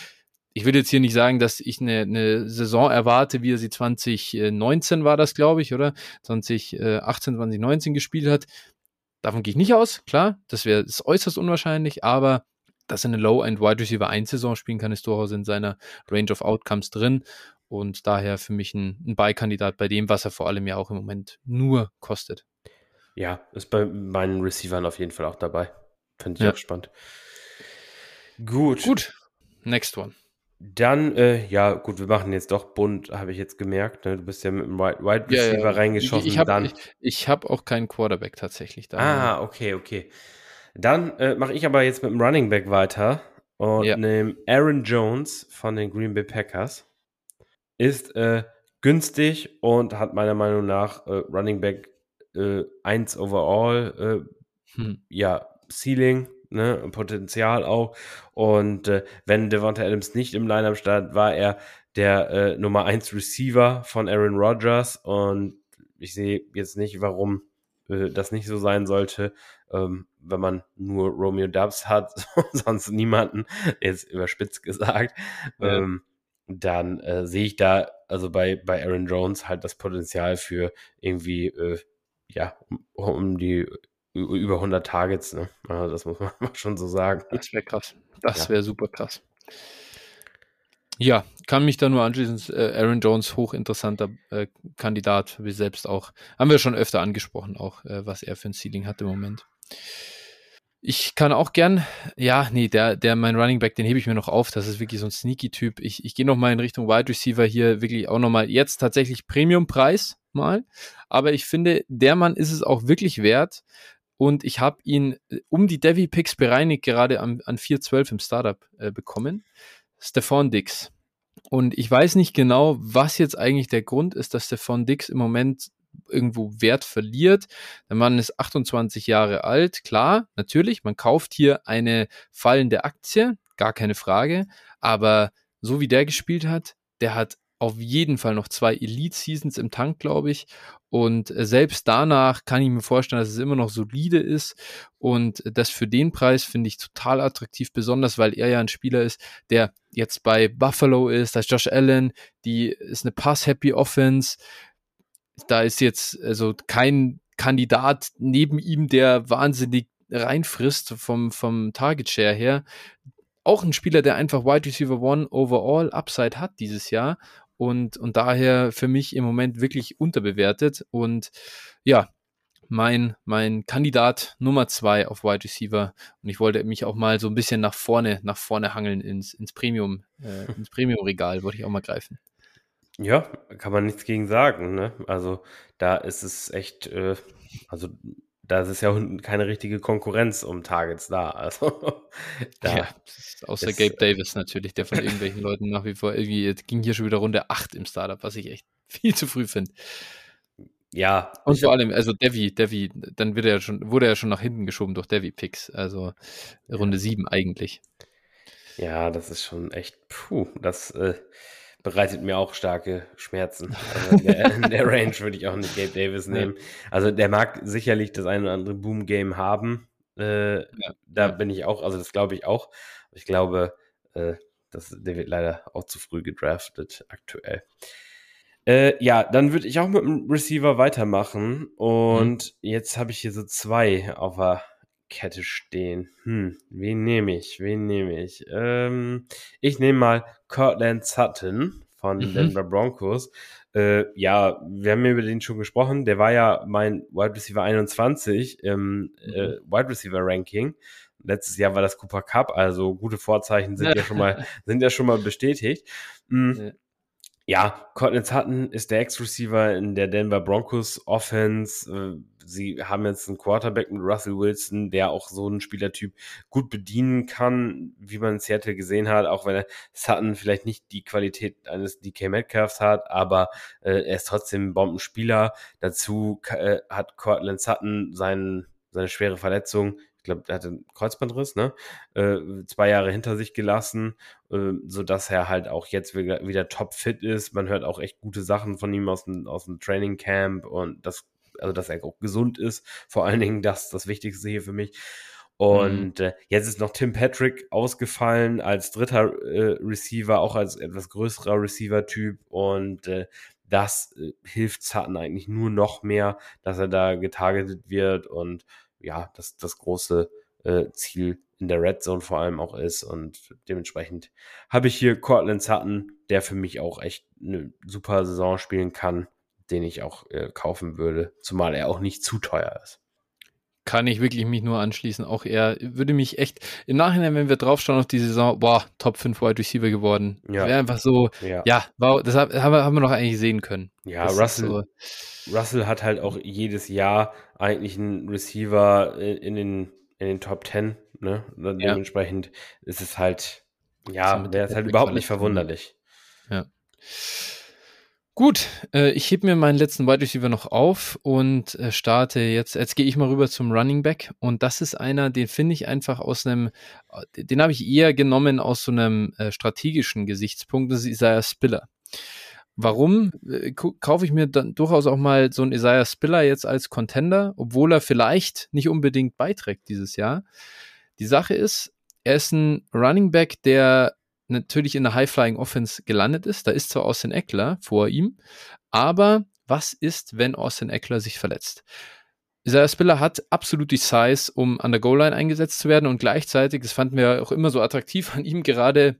ich will jetzt hier nicht sagen, dass ich eine, eine Saison erwarte, wie er sie 2019 war das, glaube ich, oder? 2018, 2019 gespielt hat. Davon gehe ich nicht aus, klar, das wäre äußerst unwahrscheinlich, aber dass er eine Low-End Wide Receiver 1 Saison spielen kann, ist durchaus in seiner Range of Outcomes drin und daher für mich ein, ein Buy-Kandidat bei dem, was er vor allem ja auch im Moment nur kostet. Ja, ist bei meinen Receivern auf jeden Fall auch dabei. Finde ich Ja. auch spannend. Gut. Gut, next one. Dann, äh, ja, gut, wir machen jetzt doch bunt, habe ich jetzt gemerkt. Ne? Du bist ja mit dem Wide, Wide Ja, ja. Receiver reingeschossen. Ich, ich habe ich, ich hab auch keinen Quarterback tatsächlich da. Ah, okay, okay. Dann äh, mache ich aber jetzt mit dem Running Back weiter und Ja. nehme Aaron Jones von den Green Bay Packers. Ist äh, günstig und hat meiner Meinung nach äh, Running Back äh, 1 overall, äh, Hm. ja, Ceiling, ne, Potenzial auch. Und äh, wenn Devonta Adams nicht im Lineup stand, war er der äh, Nummer 1 Receiver von Aaron Rodgers und ich sehe jetzt nicht, warum äh, das nicht so sein sollte, ähm, wenn man nur Romeo Dubs hat, [LAUGHS] sonst niemanden, jetzt überspitzt gesagt, Ja. ähm, dann äh, sehe ich da also bei, bei Aaron Jones halt das Potenzial für irgendwie, äh, ja, um, um die über 100 Targets, ne? Also das muss man [LAUGHS] schon so sagen. Das wäre krass. Das Ja. wäre super krass. Ja, kann mich da nur anschließen. Äh, Aaron Jones, hochinteressanter äh, Kandidat, wie selbst auch. Haben wir schon öfter angesprochen, auch äh, was er für ein Ceiling hat im Moment. Ich kann auch gern, ja, nee, der, der, mein Running Back, den hebe ich mir noch auf. Das ist wirklich so ein Sneaky-Typ. Ich, ich gehe noch mal in Richtung Wide Receiver hier wirklich auch noch mal jetzt tatsächlich Premium-Preis mal. Aber ich finde, der Mann ist es auch wirklich wert. Und ich habe ihn äh, um die Devi Picks bereinigt gerade am, an 4.12 im Startup äh, bekommen. Stefan Dix. Und ich weiß nicht genau, was jetzt eigentlich der Grund ist, dass Stefan Dix im Moment irgendwo Wert verliert. Der Mann ist 28 Jahre alt, klar, natürlich, man kauft hier eine fallende Aktie, gar keine Frage, aber so wie der gespielt hat, der hat auf jeden Fall noch zwei Elite-Seasons im Tank, glaube ich. Und äh, selbst danach kann ich mir vorstellen, dass es immer noch solide ist. Und das für den Preis finde ich total attraktiv, besonders weil er ja ein Spieler ist, der jetzt bei Buffalo ist, da ist Josh Allen, die ist eine Pass-Happy Offense. Da ist jetzt also kein Kandidat neben ihm, der wahnsinnig reinfrisst vom, vom Target Share her. Auch ein Spieler, der einfach Wide Receiver One overall Upside hat dieses Jahr und, und daher für mich im Moment wirklich unterbewertet. Und ja, mein, mein Kandidat Nummer zwei auf Wide Receiver. Und ich wollte mich auch mal so ein bisschen nach vorne, nach vorne hangeln ins, ins Premium, äh, ins Premium-Regal, wollte ich auch mal greifen. Ja, kann man nichts gegen sagen, ne? Also da ist es echt, äh, also da ist ja keine richtige Konkurrenz um Targets da. Also [LAUGHS] da ja, außer ist, Gabe Davis natürlich, der von irgendwelchen [LAUGHS] Leuten nach wie vor irgendwie ging hier schon wieder Runde 8 im Startup, was ich echt viel zu früh finde. Ja. Und vor allem, also Devi, Devi, dann wird er schon, wurde er schon nach hinten geschoben durch Devi-Picks. Also Runde ja. 7 eigentlich. Ja, das ist schon echt, puh, das äh, bereitet mir auch starke Schmerzen. [LAUGHS] Also in, der, in der Range würde ich auch nicht Gabe Davis nehmen. Also der mag sicherlich das eine oder andere Boom-Game haben. Äh, ja. Da bin ich auch, also das glaube ich auch. Ich glaube, äh, das, der wird leider auch zu früh gedraftet aktuell. Äh, ja, dann würde ich auch mit dem Receiver weitermachen. Und mhm. jetzt habe ich hier so zwei auf der Kette stehen. Hm, wen nehme ich? Wen nehme ich? Ähm, ich nehme mal Cortland Sutton von mhm. Denver Broncos. Äh, ja, wir haben über den schon gesprochen. Der war ja mein Wide Receiver 21 im äh, mhm. Wide Receiver Ranking. Letztes Jahr war das Cooper Cup, also gute Vorzeichen sind ja schon mal, [LAUGHS] sind ja schon mal bestätigt. Mhm. Ja, Cortland Sutton ist der Ex-Receiver in der Denver Broncos Offense. Sie haben jetzt einen Quarterback mit Russell Wilson, der auch so einen Spielertyp gut bedienen kann, wie man in Seattle gesehen hat, auch wenn er Sutton vielleicht nicht die Qualität eines DK Metcalfs hat, aber äh, er ist trotzdem ein Bombenspieler. Dazu äh, hat Cortland Sutton seinen, seine schwere Verletzung ich glaube, er hatte einen Kreuzbandriss, ne? Äh, zwei Jahre hinter sich gelassen, äh, sodass er halt auch jetzt wieder, wieder top fit ist. Man hört auch echt gute Sachen von ihm aus dem, aus dem Training Camp und das, also dass er auch gesund ist. Vor allen Dingen das, das Wichtigste hier für mich. Und mhm. äh, jetzt ist noch Tim Patrick ausgefallen als dritter äh, Receiver, auch als etwas größerer Receiver-Typ. Und äh, das äh, hilft Sutton eigentlich nur noch mehr, dass er da getargetet wird und ja, das, das große äh, Ziel in der Red Zone vor allem auch ist. Und dementsprechend habe ich hier Cortland Sutton, der für mich auch echt eine super Saison spielen kann, den ich auch äh, kaufen würde, zumal er auch nicht zu teuer ist. Kann ich wirklich mich nur anschließen. Auch er würde mich echt im Nachhinein, wenn wir draufschauen auf die Saison, boah, Top 5 Wide Receiver geworden. Ja. Wäre einfach so, ja, ja wow, das haben wir, haben wir noch eigentlich sehen können. Ja, das Russell, so. Russell hat halt auch jedes Jahr eigentlich einen Receiver in den, in den Top 10. Ne? Dementsprechend ist es halt, ja, der ist halt überhaupt nicht verwunderlich. Ja. Gut, äh, ich hebe mir meinen letzten Wide Receiver noch auf und äh, starte jetzt. Jetzt gehe ich mal rüber zum Running Back und das ist einer, den finde ich einfach aus einem, äh, den habe ich eher genommen aus so einem äh, strategischen Gesichtspunkt. Das ist Isaiah Spiller. Warum äh, kaufe ich mir dann durchaus auch mal so einen Isaiah Spiller jetzt als Contender, obwohl er vielleicht nicht unbedingt beiträgt dieses Jahr? Die Sache ist, er ist ein Running Back, der natürlich in der High-Flying Offense gelandet ist. Da ist zwar Austin Eckler vor ihm, aber was ist, wenn Austin Eckler sich verletzt? Isaiah Spiller hat absolut die Size, um an der Goal-Line eingesetzt zu werden und gleichzeitig, das fanden wir auch immer so attraktiv an ihm, gerade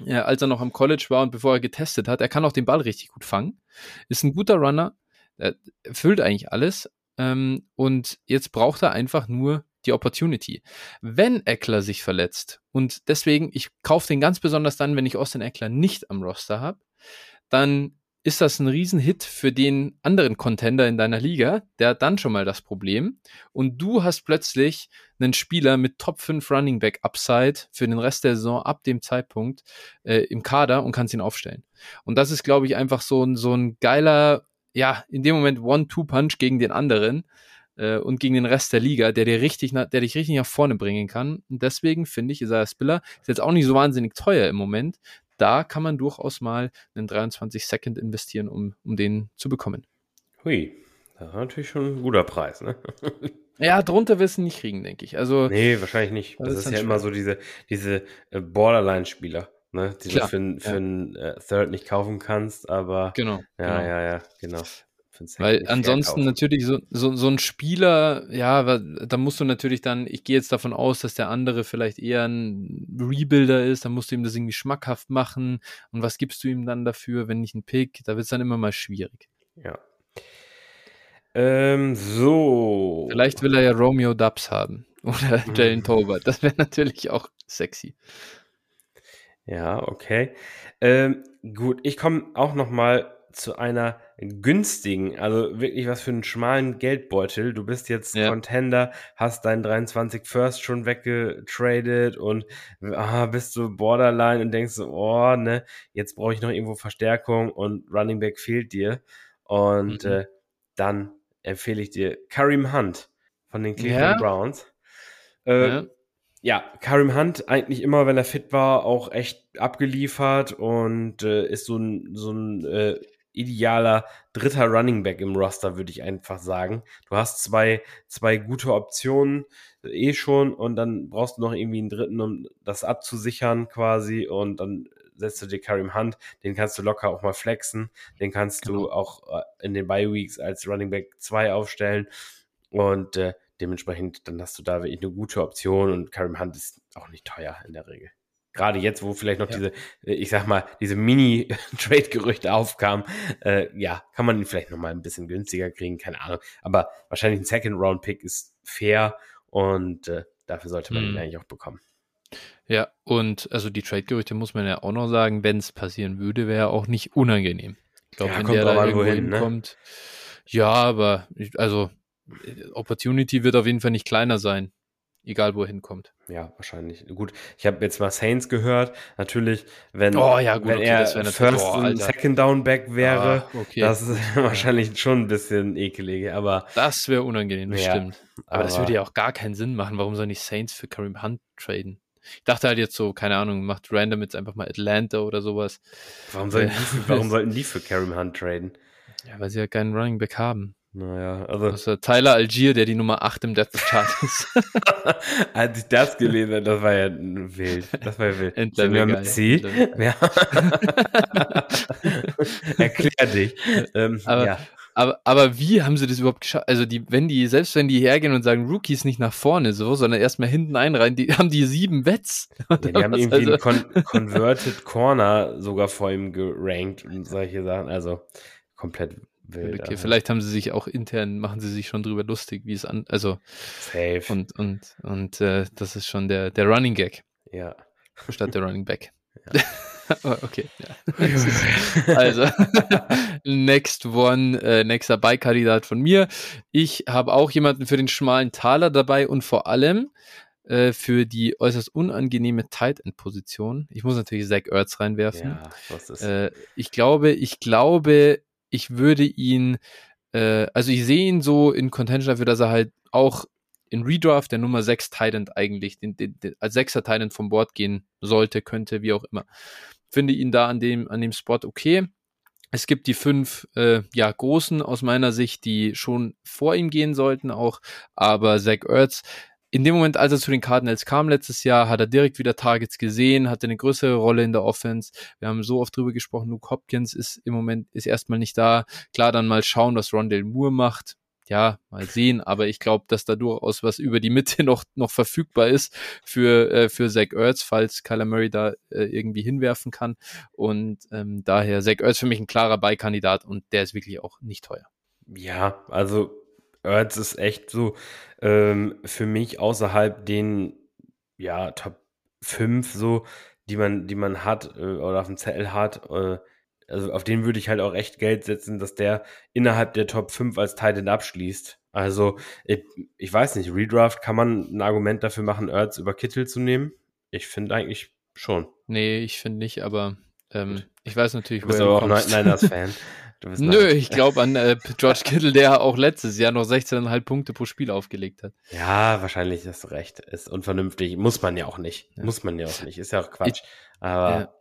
ja, als er noch am College war und bevor er getestet hat, er kann auch den Ball richtig gut fangen, ist ein guter Runner, erfüllt eigentlich alles ähm, und jetzt braucht er einfach nur die Opportunity. Wenn Eckler sich verletzt und deswegen, ich kaufe den ganz besonders dann, wenn ich Austin Eckler nicht am Roster habe, dann ist das ein Riesenhit für den anderen Contender in deiner Liga, der hat dann schon mal das Problem. Und du hast plötzlich einen Spieler mit Top 5 Running Back Upside für den Rest der Saison ab dem Zeitpunkt äh, im Kader und kannst ihn aufstellen. Und das ist, glaube ich, einfach so ein, so ein geiler, ja, in dem Moment One-Two-Punch gegen den anderen äh, und gegen den Rest der Liga, der dir richtig, der dich richtig nach vorne bringen kann. Und deswegen finde ich, Isaiah Spiller ist jetzt auch nicht so wahnsinnig teuer im Moment. Da kann man durchaus mal einen 23 Second investieren, um, um den zu bekommen. Hui, das ist natürlich schon ein guter Preis, ne? [LAUGHS] Ja, drunter wirst du nicht kriegen, denke ich. Also, nee, wahrscheinlich nicht. Das, das ist, ist ja immer so diese, diese äh, Borderline-Spieler, ne? die Klar, du für, für ja. einen äh, Third nicht kaufen kannst, aber. Genau. Ja, genau. ja, ja, genau. Weil ansonsten natürlich so, so, so ein Spieler, ja, da musst du natürlich dann, ich gehe jetzt davon aus, dass der andere vielleicht eher ein Rebuilder ist, dann musst du ihm das irgendwie schmackhaft machen. Und was gibst du ihm dann dafür, wenn nicht ein Pick? Da wird es dann immer mal schwierig. Ja. Ähm, so. Vielleicht will er ja Romeo Dubs haben. [LAUGHS] Oder mhm. Jalen Tolbert. Das wäre natürlich auch sexy. Ja, okay. Ähm, gut, ich komme auch noch mal zu einer günstigen, also wirklich was für einen schmalen Geldbeutel. Du bist jetzt ja. Contender, hast deinen 23 First schon weggetradet und ah, bist du Borderline und denkst so, oh, ne, jetzt brauche ich noch irgendwo Verstärkung und Running Back fehlt dir. Und mhm. äh, dann empfehle ich dir Karim Hunt von den Cleveland ja. Browns. Äh, ja. ja. Karim Hunt eigentlich immer, wenn er fit war, auch echt abgeliefert und äh, ist so ein, so ein äh, idealer dritter Running Back im Roster, würde ich einfach sagen. Du hast zwei, zwei gute Optionen eh schon und dann brauchst du noch irgendwie einen dritten, um das abzusichern quasi und dann setzt du dir Karim Hunt, den kannst du locker auch mal flexen, den kannst genau. du auch äh, in den Bye Weeks als Running Back 2 aufstellen und äh, dementsprechend dann hast du da wirklich eine gute Option und Karim Hunt ist auch nicht teuer in der Regel gerade jetzt, wo vielleicht noch ja. diese, äh, ich sag mal, diese Mini-Trade-Gerüchte [LAUGHS] aufkamen, äh, ja, kann man ihn vielleicht noch mal ein bisschen günstiger kriegen, keine Ahnung. Aber wahrscheinlich ein Second-Round-Pick ist fair und äh, dafür sollte man hm. ihn mhm. eigentlich auch bekommen. Ja, und also die Trade-Gerüchte muss man ja auch noch sagen, wenn es passieren würde, wäre auch nicht unangenehm. Ich glaube, ja, wenn der da irgendwo hin, ne? hinkommt. Ja, aber also Opportunity wird auf jeden Fall nicht kleiner sein egal wo er hinkommt. Ja, wahrscheinlich. Gut, ich habe jetzt mal Saints gehört. Natürlich, wenn, oh, ja, gut, wenn okay, er First oh, und Second Down Back wäre, ah, okay. das ist [LAUGHS] wahrscheinlich schon ein bisschen ekelig, aber. Das wäre unangenehm, das ja, stimmt. Aber, aber, das würde ja auch gar keinen Sinn machen. Warum soll nicht Saints für Kareem Hunt traden? Ich dachte halt jetzt so, keine Ahnung, macht random jetzt einfach mal Atlanta oder sowas. Warum, sollten die, warum [LAUGHS] sollten die für Kareem Hunt traden? Ja, weil sie ja keinen Running Back haben. Naja, also. also Tyler Algier, der die Nummer 8 im Death Chart [LAUGHS] ist. Als ich das gelesen habe, das war ja wild. Das war ja wild. Endlevel Sind mit C? Ja. [LAUGHS] Erklär dich. Ähm, aber, ja. aber, aber wie haben sie das überhaupt geschafft? Also, die, wenn die, selbst wenn die hergehen und sagen, Rookies nicht nach vorne so, sondern erstmal hinten einreihen, die haben die sieben Wets. [LAUGHS] Ja, die haben irgendwie also. einen Con Converted Corner sogar vor ihm gerankt und solche Sachen. Also, komplett Wild, okay, vielleicht haben sie sich auch intern, machen sie sich schon drüber lustig, wie es an, also Safe. Und, und, und äh, das ist schon der, der Running Gag. Ja. Statt der Running Back. [LAUGHS] Ja. [LAUGHS] okay, ja. also, [LAUGHS] next one, äh, nächster Beikandidat von mir. Ich habe auch jemanden für den schmalen Taler dabei und vor allem äh, für die äußerst unangenehme Tight End Position. Ich muss natürlich Zach Ertz reinwerfen. Ja, was ist? Äh, ich glaube, ich glaube, ich würde ihn, äh, also ich sehe ihn so in Contention dafür, dass er halt auch in Redraft der Nummer 6 Titan eigentlich den, den, den, als sechster Titan vom Board gehen sollte, könnte, wie auch immer. Finde ihn da an dem, an dem Spot okay. Es gibt die fünf äh, ja, großen aus meiner Sicht, die schon vor ihm gehen sollten, auch, aber Zach Ertz in dem Moment, als er zu den Cardinals kam letztes Jahr, hat er direkt wieder Targets gesehen, hatte eine größere Rolle in der Offense. Wir haben so oft drüber gesprochen, Luke Hopkins ist im Moment, ist erstmal nicht da. Klar, dann mal schauen, was Rondell Moore macht. Ja, mal sehen, aber ich glaube, dass da durchaus was über die Mitte [LAUGHS] noch, noch verfügbar ist für, äh, für Zach Ertz, falls Kyler Murray da äh, irgendwie hinwerfen kann. Und ähm, daher Zach Ertz für mich ein klarer Beikandidat und der ist wirklich auch nicht teuer. Ja, also Ertz ist echt so ähm, für mich außerhalb den ja, Top 5 so, die man, die man hat äh, oder auf dem Zettel hat. Äh, also auf den würde ich halt auch echt Geld setzen, dass der innerhalb der Top 5 als Titan abschließt. Also ich, ich, weiß nicht, Redraft kann man ein Argument dafür machen, Ertz über Kittel zu nehmen? Ich finde eigentlich schon. Nee, ich finde nicht, aber ähm, ich weiß natürlich, du bist aber auch Niners-Fan. [LAUGHS] Nö, ich glaube an äh, George Kittle, der auch letztes Jahr noch 16,5 Punkte pro Spiel aufgelegt hat. Ja, wahrscheinlich hast du recht. Ist unvernünftig. Muss man ja auch nicht. Ja. Muss man ja auch nicht. Ist ja auch Quatsch. Ich, Aber ja.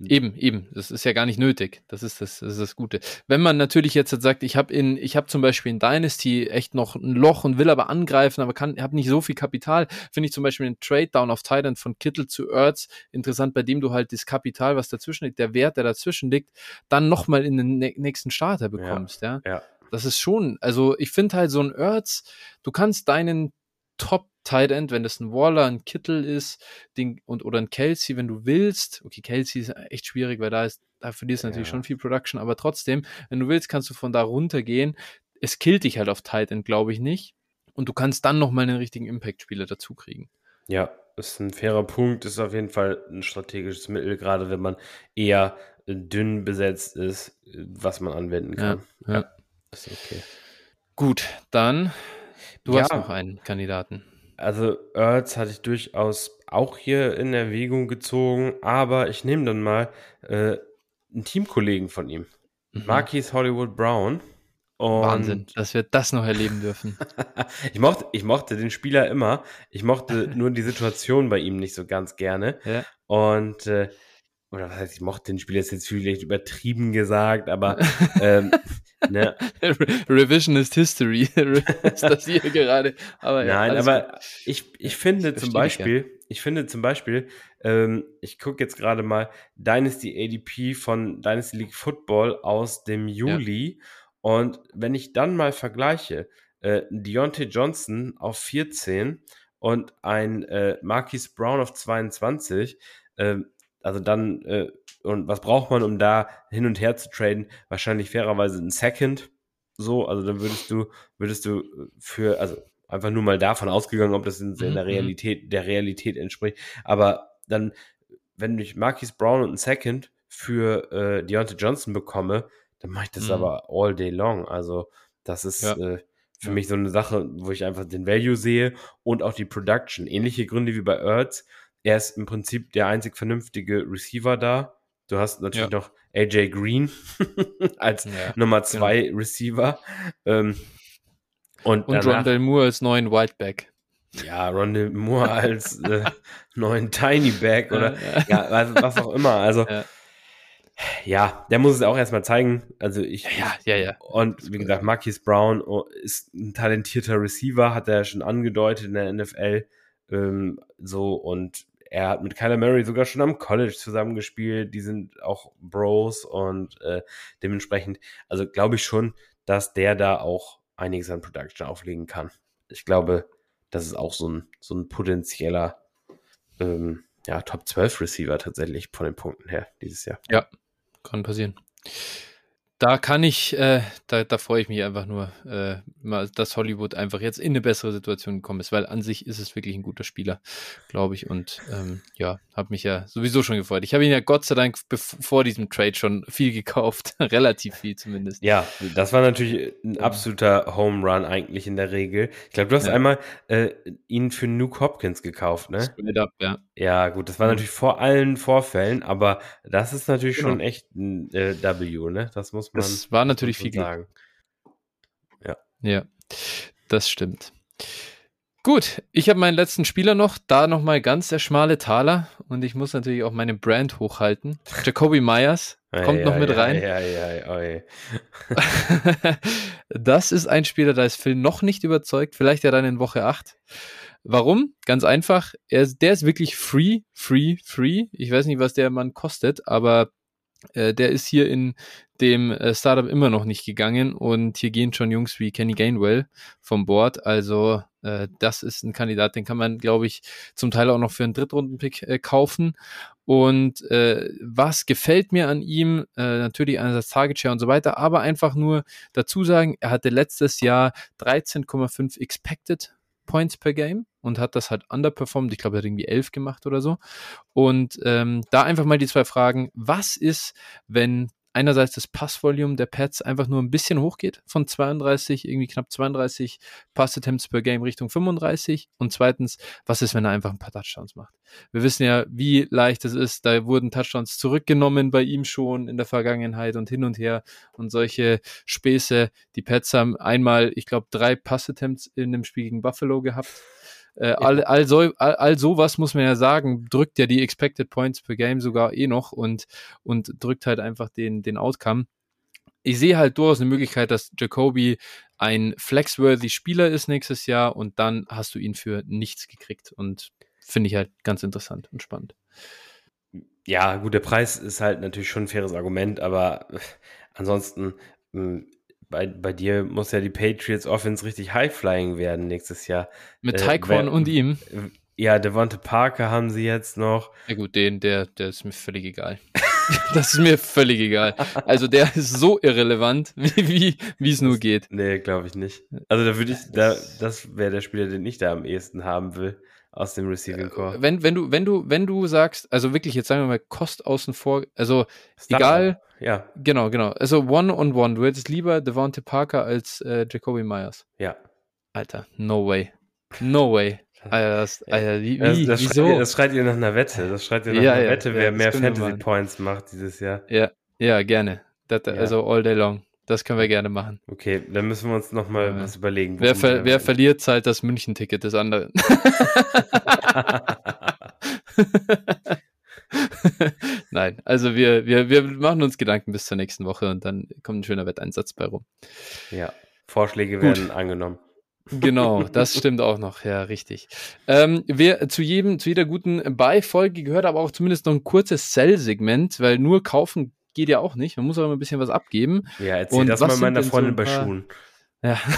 Eben, eben. Das ist ja gar nicht nötig. Das ist das, das, ist das Gute. Wenn man natürlich jetzt sagt, ich habe in, ich habe zum Beispiel in Dynasty echt noch ein Loch und will aber angreifen, aber kann, habe nicht so viel Kapital, finde ich zum Beispiel den Trade Down auf Titan von Kittle zu Ertz interessant, bei dem du halt das Kapital, was dazwischen liegt, der Wert, der dazwischen liegt, dann nochmal in den nächsten Starter bekommst, ja. ja. ja. Das ist schon, also ich finde halt so ein Ertz, du kannst deinen Top Tight End, wenn das ein Waller, ein Kittel ist, den, und, oder ein Kelsey, wenn du willst. Okay, Kelsey ist echt schwierig, weil da ist, da verlierst du natürlich schon viel Production, aber trotzdem, wenn du willst, kannst du von da runtergehen. Es killt dich halt auf Tight End, glaube ich nicht. Und du kannst dann nochmal einen richtigen Impact-Spieler dazu kriegen. Ja, ist ein fairer Punkt, ist auf jeden Fall ein strategisches Mittel, gerade wenn man eher dünn besetzt ist, was man anwenden kann. Ja, ja. Ist okay. Gut, dann du Ja. hast noch einen Kandidaten. Also Ertz hatte ich durchaus auch hier in Erwägung gezogen, aber ich nehme dann mal äh, einen Teamkollegen von ihm, Mhm. Marquis Hollywood Brown. Und Wahnsinn, dass wir das noch erleben dürfen. [LAUGHS] ich, mochte, ich mochte den Spieler immer. Ich mochte [LAUGHS] nur die Situation bei ihm nicht so ganz gerne. Ja. Und, äh, oder was heißt, ich mochte den Spieler ist jetzt vielleicht übertrieben gesagt, aber [LAUGHS] ähm, ne, [LAUGHS] Revisionist History [LAUGHS] ist das hier gerade. Aber ja, Nein, aber gut. ich, ich finde Ich zum Beispiel, ich finde zum Beispiel, ähm, ich gucke jetzt gerade mal Dynasty ADP von Dynasty League Football aus dem Juli und wenn ich dann mal vergleiche, äh, Deontay Johnson auf 14 und ein äh, Marquis Brown auf 22, ähm, also dann, äh, und was braucht man, um da hin und her zu traden? Wahrscheinlich fairerweise ein Second. So, also dann würdest du, würdest du für, also einfach nur mal davon ausgegangen, ob das in, in Mhm, der mhm. Realität, der Realität entspricht. Aber dann, wenn ich Marquis Brown und ein Second für äh, Deontay Johnson bekomme, dann mache ich das Mhm. aber all day long. Also, das ist Ja. äh, für mich so eine Sache, wo ich einfach den Value sehe und auch die Production. Ähnliche Gründe wie bei Ertz. Er ist im Prinzip der einzig vernünftige Receiver da. Du hast natürlich Ja. noch AJ Green [LAUGHS] als Ja, Nummer zwei Receiver. Ähm, und, Und Rondell Moore als neuen Whiteback. ja, Rondell Moore als äh, [LAUGHS] neuen Tiny Back oder ja, was, was auch immer. Also, Ja. ja, der muss es auch erstmal zeigen. Also ich, ja, ja, ja. und wie gesagt, Marquis Brown oh, ist ein talentierter Receiver, hat er ja schon angedeutet in der NFL. Ähm, so, und er hat mit Kyler Murray sogar schon am College zusammengespielt. Die sind auch Bros und äh, dementsprechend, also glaube ich schon, dass der da auch einiges an Production auflegen kann. Ich glaube, das ist auch so ein, so ein potenzieller ähm, ja, Top 12 Receiver tatsächlich von den Punkten her dieses Jahr. Kann passieren. Da kann ich, äh, da, da freue ich mich einfach nur, äh, mal, dass Hollywood einfach jetzt in eine bessere Situation gekommen ist, weil an sich ist es wirklich ein guter Spieler, glaube ich. Und ähm, ja, habe mich ja sowieso schon gefreut. Ich habe ihn ja Gott sei Dank vor diesem Trade schon viel gekauft, [LAUGHS] relativ viel zumindest. Ja, das war natürlich ein absoluter Home Run eigentlich in der Regel. Ich glaube, du hast Ja. einmal äh, ihn für Nuke Hopkins gekauft, ne? Straight up, ja. Ja, gut, das war natürlich vor allen Vorfällen, aber das ist natürlich Genau. schon echt ein äh, W, ne? Das muss man, Das war natürlich muss viel Glück. sagen. Ja, das stimmt. Gut, ich habe meinen letzten Spieler noch, da nochmal ganz der schmale Taler und ich muss natürlich auch meine Brand hochhalten. [LAUGHS] Jacoby Myers kommt Ei, noch ei, mit ei, rein. ei, ei, ei. [LAUGHS] das ist ein Spieler, da ist Phil noch nicht überzeugt, vielleicht ja dann in Woche 8. Warum? Ganz einfach, er, der ist wirklich free, free, free. Ich weiß nicht, was der Mann kostet, aber äh, der ist hier in dem äh, Startup immer noch nicht gegangen und hier gehen schon Jungs wie Kenny Gainwell vom Board. Also äh, das ist ein Kandidat, den kann man, glaube ich, zum Teil auch noch für einen Drittrunden-Pick äh, kaufen. Und äh, was gefällt mir an ihm? Natürlich einerseits Target Share und so weiter, aber einfach nur dazu sagen, er hatte letztes Jahr 13,5 Expected Points per Game und hat das halt underperformed. Ich glaube, er hat irgendwie 11 gemacht oder so. Und ähm, da einfach mal die zwei Fragen. Was ist, wenn einerseits das Passvolume der Pets einfach nur ein bisschen hochgeht, von 32, irgendwie knapp 32 Pass-Attempts per Game Richtung 35? Und zweitens, was ist, wenn er einfach ein paar Touchdowns macht? Wir wissen ja, wie leicht es ist. Da wurden Touchdowns zurückgenommen bei ihm schon in der Vergangenheit und hin und her und solche Späße. Die Pets haben einmal, ich glaube, drei Pass-Attempts in dem Spiel gegen Buffalo gehabt. Äh, all, all, so, all, all sowas muss man ja sagen, drückt ja die Expected Points per Game sogar eh noch und, und drückt halt einfach den, den Outcome. Ich sehe halt durchaus eine Möglichkeit, dass Jacoby ein flexworthy Spieler ist nächstes Jahr und dann hast du ihn für nichts gekriegt und finde ich halt ganz interessant und spannend. Ja, gut, der Preis ist halt natürlich schon ein faires Argument, aber ansonsten mh, bei, bei dir muss ja die Patriots Offense richtig high-flying werden nächstes Jahr. Mit Äh, Taekwon und ihm. Ja, Devonte Parker haben sie jetzt noch. Ja gut, den, der, der ist mir völlig egal. [LAUGHS] das ist mir völlig egal. Also der ist so irrelevant, [LAUGHS] wie, wie, wie es nur geht. Nee, glaube ich nicht. Also da würde ich, da, das wäre der Spieler, den ich da am ehesten haben will. Aus dem Receiving Core. Wenn, wenn du, wenn du, wenn du sagst, also wirklich, jetzt sagen wir mal, Kost außen vor, also Star egal. Ja. Genau, genau. Also one on one. Du hättest lieber Devontae Parker als äh, Jacoby Myers. Ja. Alter, no way. No way. [LAUGHS] Alter, das, Alter wie, das, das wieso? Schreit, das schreit ihr nach einer Wette. Das schreit ihr nach Ja, einer ja, Wette, ja, wer das mehr Fantasy. Points macht dieses Jahr. Ja, ja, gerne. Das, Ja. Also all day long. Das können wir gerne machen. Okay, dann müssen wir uns nochmal Ja. was überlegen. Wer, ver wer verliert, zahlt das München-Ticket des anderen. [LAUGHS] Nein, also wir, wir, wir machen uns Gedanken bis zur nächsten Woche und dann kommt ein schöner Wetteinsatz bei rum. ja, Vorschläge Gut. werden angenommen. Genau, das [LAUGHS] stimmt auch noch, ja, richtig. Ähm, wir, zu jedem, zu jeder guten Buy-Folge gehört aber auch zumindest noch ein kurzes Sell-Segment, weil nur kaufen geht ja auch nicht. Man muss auch immer ein bisschen was abgeben. Ja, erzähl Und das mal meiner so Freundin ein bei Schuhen. Ja. [LAUGHS]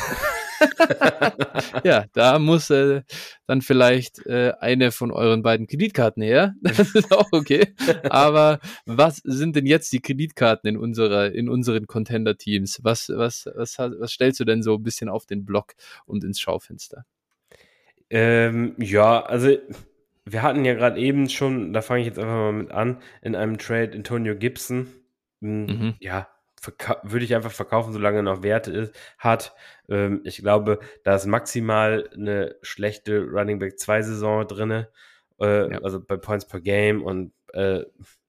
ja, da muss äh, dann vielleicht äh, eine von euren beiden Kreditkarten her. [LAUGHS] Das ist auch okay. Aber was sind denn jetzt die Kreditkarten in unserer, in unseren Contender-Teams? Was, was, was, was stellst du denn so ein bisschen auf den Block und ins Schaufenster? Ähm, ja, also wir hatten ja gerade eben schon, da fange ich jetzt einfach mal mit an, in einem Trade Antonio Gibson. Hm, Mhm. Ja, würde ich einfach verkaufen, solange er noch Werte ist, hat. Ähm, ich glaube, da ist maximal eine schlechte Running Back 2 Saison drinne, äh, Ja. also bei Points per Game und äh,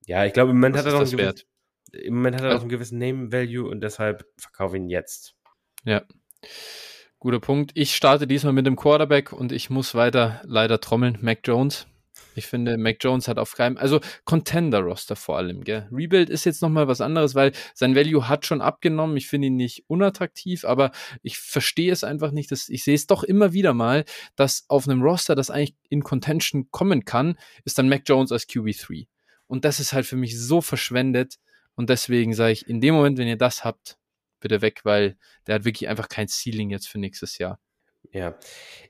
ja, ich glaube, im Moment Was hat er noch einen gewissen, im Moment hat er Also- noch einen gewissen Name Value und deshalb verkaufe ich ihn jetzt. Ja. Guter Punkt. Ich starte diesmal mit dem Quarterback und ich muss weiter leider trommeln. Mac Jones. Ich finde, Mac Jones hat auf keinem, also Contender-Roster vor allem, gell. Rebuild ist jetzt nochmal was anderes, weil sein Value hat schon abgenommen. Ich finde ihn nicht unattraktiv, aber ich verstehe es einfach nicht. Dass, ich sehe es doch immer wieder mal, dass auf einem Roster, das eigentlich in Contention kommen kann, ist dann Mac Jones als QB3. Und das ist halt für mich so verschwendet. Und deswegen sage ich, in dem Moment, wenn ihr das habt, bitte weg, weil der hat wirklich einfach kein Ceiling jetzt für nächstes Jahr. Ja,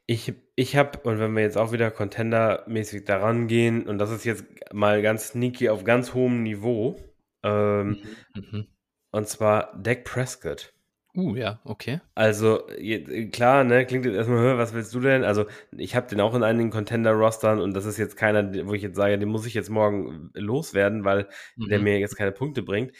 ich, ich habe, und wenn wir jetzt auch wieder Contender-mäßig daran gehen, und das ist jetzt mal ganz sneaky auf ganz hohem Niveau, ähm, Mhm. und zwar Dak Prescott. Uh, ja, okay. Also, klar, ne, klingt jetzt erstmal, "Hä, was willst du denn? Also, ich habe den auch in einigen Contender-Rostern und das ist jetzt keiner, wo ich jetzt sage, den muss ich jetzt morgen loswerden, weil der Mhm. mir jetzt keine Punkte bringt.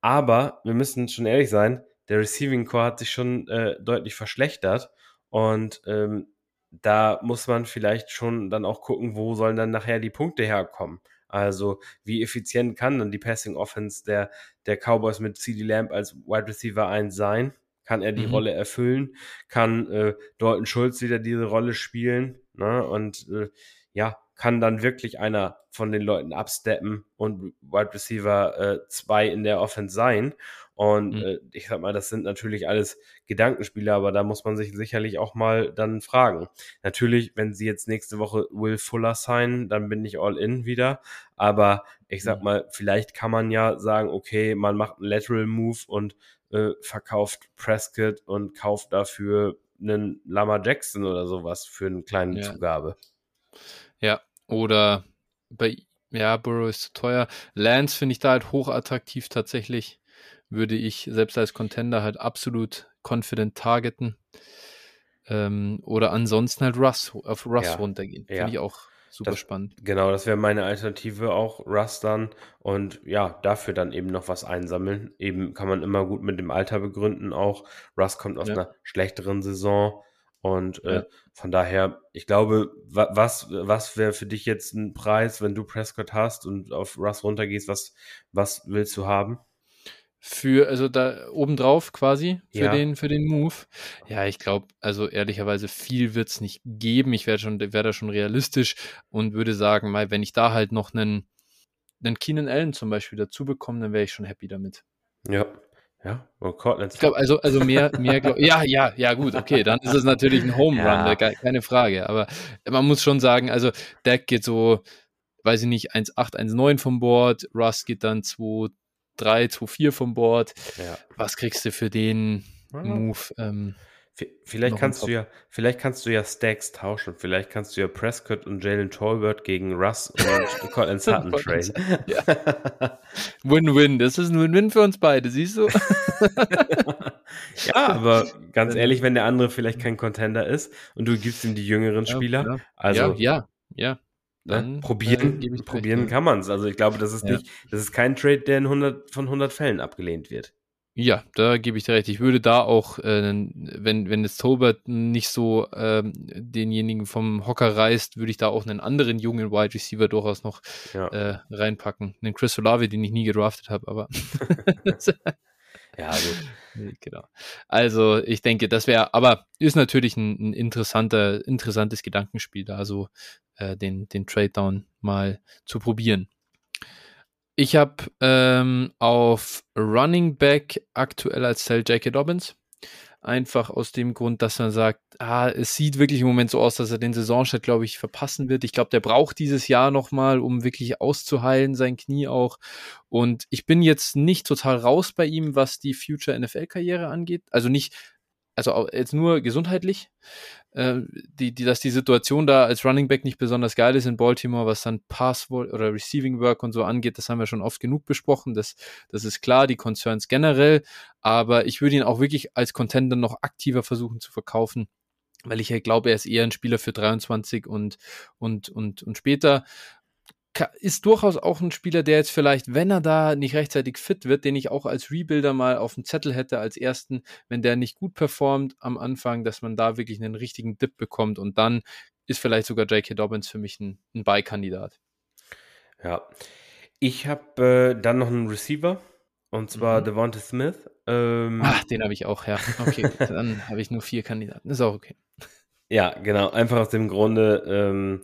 Aber wir müssen schon ehrlich sein, der Receiving Core hat sich schon äh, deutlich verschlechtert und ähm, da muss man vielleicht schon dann auch gucken, wo sollen dann nachher die Punkte herkommen. Also wie effizient kann dann die Passing Offense der, der Cowboys mit CD Lamb als Wide Receiver 1 sein? Kann er die Mhm. Rolle erfüllen? Kann äh, Dalton Schulz wieder diese Rolle spielen? Ne? Und äh, ja, kann dann wirklich einer von den Leuten absteppen und Wide Receiver 2 in der Offense sein. Und Mhm. äh, ich sag mal, das sind natürlich alles Gedankenspiele, aber da muss man sich sicherlich auch mal dann fragen. Natürlich, wenn sie jetzt nächste Woche Will Fuller signen, dann bin ich all in wieder. Aber ich sag Mhm. mal, vielleicht kann man ja sagen, okay, man macht einen Lateral Move und äh, verkauft Prescott und kauft dafür einen Lama Jackson oder sowas für eine kleine Ja. Zugabe. Ja, oder bei, ja, Burrow ist zu teuer. Lance finde ich da halt hochattraktiv tatsächlich. Würde ich selbst als Contender halt absolut confident targeten. Ähm, oder ansonsten halt Russ, auf Russ Ja, runtergehen. ja. Finde ich auch super Das- spannend. Genau, das wäre meine Alternative auch, Russ dann. Und ja, dafür dann eben noch was einsammeln. Eben kann man immer gut mit dem Alter begründen auch. Russ kommt aus Ja. einer schlechteren Saison. Und äh, Ja. von daher, ich glaube, wa was, was wäre für dich jetzt ein Preis, wenn du Prescott hast und auf Russ runtergehst, was, was willst du haben? Für, also da obendrauf quasi für Ja. den, für den Move. Ja, ich glaube, also ehrlicherweise viel wird's nicht geben. Ich wäre schon, wäre da schon realistisch und würde sagen, mal, wenn ich da halt noch einen, einen Keenan Allen zum Beispiel dazu bekomme, dann wäre ich schon happy damit. Ja. Ja, und Cortland Ich glaube, also, also mehr, mehr, glaub, ja, ja, ja, gut, okay, dann ist es natürlich ein Home Run, Ja. keine Frage. Aber man muss schon sagen, also Dak geht so, weiß ich nicht, 1,8, 1,9 vom Board, Russ geht dann 2,3, 2,4 vom Board. Ja. Was kriegst du für den Ja. Move? Ähm, Vielleicht kannst du ja, vielleicht kannst du ja Stacks tauschen. Vielleicht kannst du ja Prescott und Jalen Tolbert gegen Russ und [LAUGHS] Cortland Sutton traden. [LAUGHS] Win-Win, das ist ein Win-Win für uns beide, siehst du? [LAUGHS] ja, aber ganz ehrlich, wenn der andere vielleicht kein Contender ist und du gibst ihm die jüngeren Spieler, ja, also ja, ja, Ja. Dann, probieren äh, probieren recht, kann man es. Also ich glaube, das ist ja. nicht, das ist kein Trade, der in 100, von 100 Fällen abgelehnt wird. Ja, da gebe ich dir recht. Ich würde da auch, äh, wenn, wenn es Tolbert nicht so ähm, denjenigen vom Hocker reißt, würde ich da auch einen anderen jungen Wide Receiver durchaus noch ja. äh, reinpacken. Einen Chris Olave, den ich nie gedraftet habe, aber. [LAUGHS] ja, gut. Genau. Also ich denke, das wäre, aber ist natürlich ein, ein, interessanter, interessantes Gedankenspiel da, so äh, den, den Trade Down mal zu probieren. Ich habe ähm, auf Running Back aktuell als Cell J.K. Dobbins. Einfach aus dem Grund, dass man sagt, ah, es sieht wirklich im Moment so aus, dass er den Saisonstart, glaube ich, verpassen wird. Ich glaube, der braucht dieses Jahr nochmal, um wirklich auszuheilen, sein Knie auch. Und ich bin jetzt nicht total raus bei ihm, was die Future NFL-Karriere angeht. Also nicht, also jetzt nur gesundheitlich äh, die, die, dass die Situation da als Running Back nicht besonders geil ist in Baltimore, was dann Pass oder Receiving Work und so angeht, das haben wir schon oft genug besprochen. Das, das ist klar, die Concerns generell, aber ich würde ihn auch wirklich als Contender noch aktiver versuchen zu verkaufen weil ich halt glaube, er ist eher ein Spieler für 23 und, und, und, und später ist durchaus auch ein Spieler, der jetzt vielleicht, wenn er da nicht rechtzeitig fit wird, den ich auch als Rebuilder mal auf dem Zettel hätte als ersten, wenn der nicht gut performt am Anfang, dass man da wirklich einen richtigen Dip bekommt und dann ist vielleicht sogar J.K. Dobbins für mich ein, ein Buy-Kandidat. Ja, ich habe äh, dann noch einen Receiver und zwar mhm. Devonta Smith. Ähm, Ach, den habe ich auch, ja. Okay, dann [LAUGHS] habe ich nur vier Kandidaten. Ist auch okay. Ja, genau. Einfach aus dem Grunde, ähm,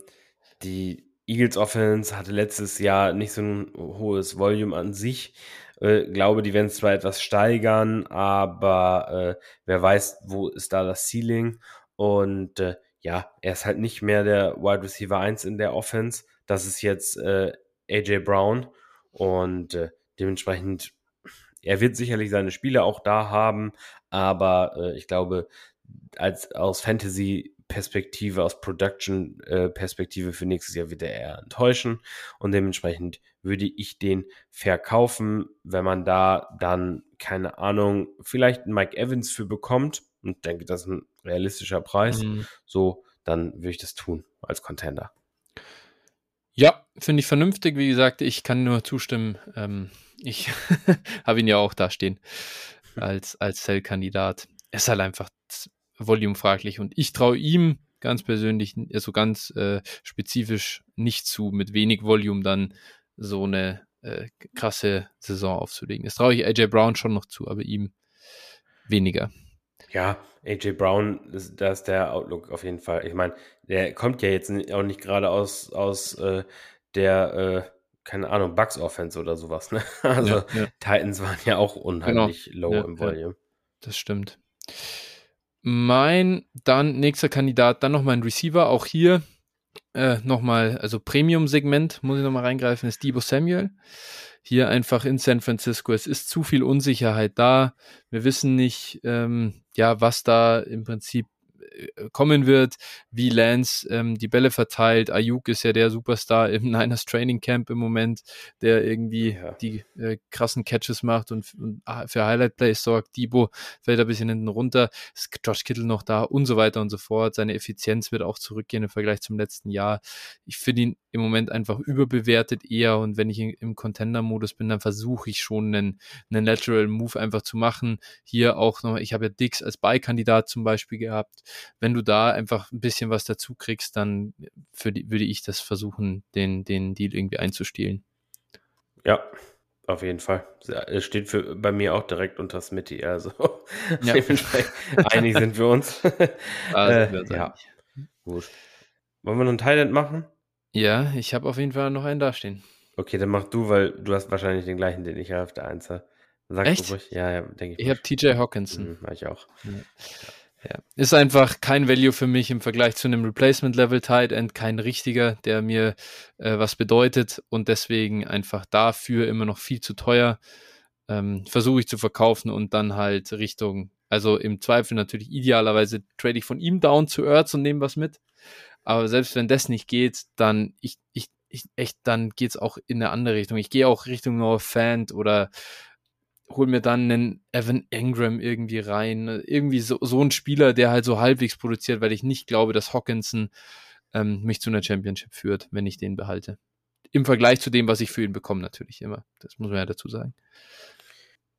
die Eagles Offense hatte letztes Jahr nicht so ein hohes Volume an sich. Äh, glaube, die werden zwar etwas steigern, aber äh, wer weiß, wo ist da das Ceiling? Und äh, ja, er ist halt nicht mehr der Wide Receiver 1 in der Offense. Das ist jetzt äh, AJ Brown und äh, dementsprechend, er wird sicherlich seine Spiele auch da haben, aber äh, ich glaube, als aus Fantasy Perspektive, aus Production-Perspektive äh, für nächstes Jahr wird er eher enttäuschen und dementsprechend würde ich den verkaufen, wenn man da dann, keine Ahnung, vielleicht einen Mike Evans für bekommt und denke, das ist ein realistischer Preis, mhm. so, dann würde ich das tun als Contender. Ja, finde ich vernünftig. Wie gesagt, ich kann nur zustimmen. Ähm, ich [LAUGHS] habe ihn ja auch da stehen [LAUGHS] als, als Cell-Kandidat. Ist halt einfach Volume fraglich. Und ich traue ihm ganz persönlich, also ganz äh, spezifisch nicht zu, mit wenig Volume dann so eine äh, krasse Saison aufzulegen. Das traue ich AJ Brown schon noch zu, aber ihm weniger. Ja, AJ Brown, da ist der Outlook auf jeden Fall. Ich meine, der kommt ja jetzt auch nicht gerade aus, aus äh, der, äh, keine Ahnung, Bugs Offense oder sowas. Ne? [LAUGHS] Also ja, ja. Titans waren ja auch unheimlich genau. low ja, im Volume. das stimmt. Mein dann nächster Kandidat, dann nochmal ein Receiver, auch hier äh, nochmal, also Premium-Segment, muss ich nochmal reingreifen, ist Debo Samuel. Hier einfach in San Francisco. Es ist zu viel Unsicherheit da. Wir wissen nicht, ähm, ja, was da im Prinzip kommen wird, wie Lance ähm, die Bälle verteilt. Ayuk ist ja der Superstar im [LAUGHS] Niners Training Camp im Moment, der irgendwie ja. die äh, krassen Catches macht und, und, für Highlight Plays sorgt. Debo fällt ein bisschen hinten runter. Ist Josh Kittle noch da und so weiter und so fort. Seine Effizienz wird auch zurückgehen im Vergleich zum letzten Jahr. Ich finde ihn im Moment einfach überbewertet eher und wenn ich im Contender-Modus bin, dann versuche ich schon einen, einen Lateral Move einfach zu machen. Hier auch noch, ich habe ja Dix als Beikandidat zum Beispiel gehabt wenn du da einfach ein bisschen was dazu kriegst, dann die, würde ich das versuchen, den, den Deal irgendwie einzustielen. Ja, auf jeden Fall. Es steht für, bei mir auch direkt unter Smitty, also [LAUGHS] ja. einig sind wir uns. [LAUGHS] Also, äh, ja, gut. Wollen wir noch einen Thailand machen? Ja, ich habe auf jeden Fall noch einen dastehen. Okay, dann mach du, weil du hast wahrscheinlich den gleichen, den ich habe auf der Einzel. Sag Echt? Ruhig. Ja, ja, denke ich. Ich habe TJ Hawkinson. Mhm, ich auch. Ja. Ja, ist einfach kein Value für mich im Vergleich zu einem Replacement-Level Tight End, kein richtiger, der mir äh, was bedeutet und deswegen einfach dafür immer noch viel zu teuer. Ähm, Versuche ich zu verkaufen und dann halt Richtung, also im Zweifel natürlich idealerweise trade ich von ihm down zu Earths und nehme was mit. Aber selbst wenn das nicht geht, dann ich, ich, ich echt, dann geht's auch in eine andere Richtung. Ich gehe auch Richtung Noah Fant oder hol mir dann einen Evan Ingram irgendwie rein. Irgendwie so, so ein Spieler, der halt so halbwegs produziert, weil ich nicht glaube, dass Hawkinson ähm, mich zu einer Championship führt, wenn ich den behalte. Im Vergleich zu dem, was ich für ihn bekomme, natürlich immer. Das muss man ja dazu sagen.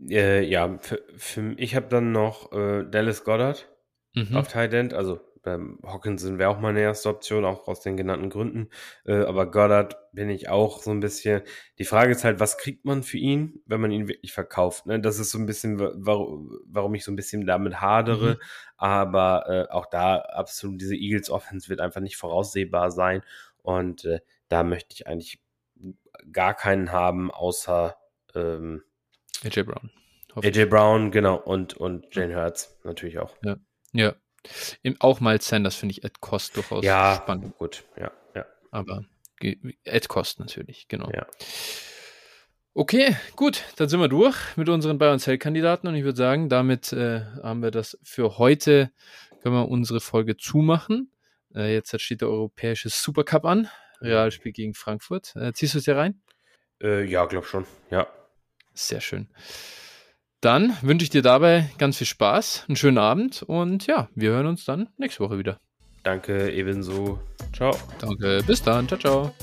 Äh, ja, für, für, ich habe dann noch äh, Dallas Goddard mhm. auf Tight End, also beim Hawkinson wäre auch meine erste Option, auch aus den genannten Gründen. Äh, aber Goddard bin ich auch so ein bisschen. Die Frage ist halt, was kriegt man für ihn, wenn man ihn wirklich verkauft? Ne? Das ist so ein bisschen, warum, warum ich so ein bisschen damit hadere. Mhm. Aber äh, auch da absolut diese Eagles Offense wird einfach nicht voraussehbar sein. Und äh, da möchte ich eigentlich gar keinen haben, außer ähm, AJ Brown. AJ Brown, genau, und, und Jane Hurts natürlich auch. Ja. Ja, auch Miles Sanders finde ich Ed Cost durchaus ja, spannend. Gut, ja, ja. Aber Ed Cost natürlich, genau. Ja. Okay, gut, dann sind wir durch mit unseren Buy- und Sell-Kandidaten und ich würde sagen, damit äh, haben wir das für heute, können wir unsere Folge zumachen. Äh, jetzt steht der europäische Supercup an, Realspiel gegen Frankfurt. Äh, ziehst du es dir rein? Äh, ja, glaub schon, ja. Sehr schön. Dann wünsche ich dir dabei ganz viel Spaß, einen schönen Abend und ja, wir hören uns dann nächste Woche wieder. Danke, ebenso. Ciao. Danke, bis dann. Ciao, ciao.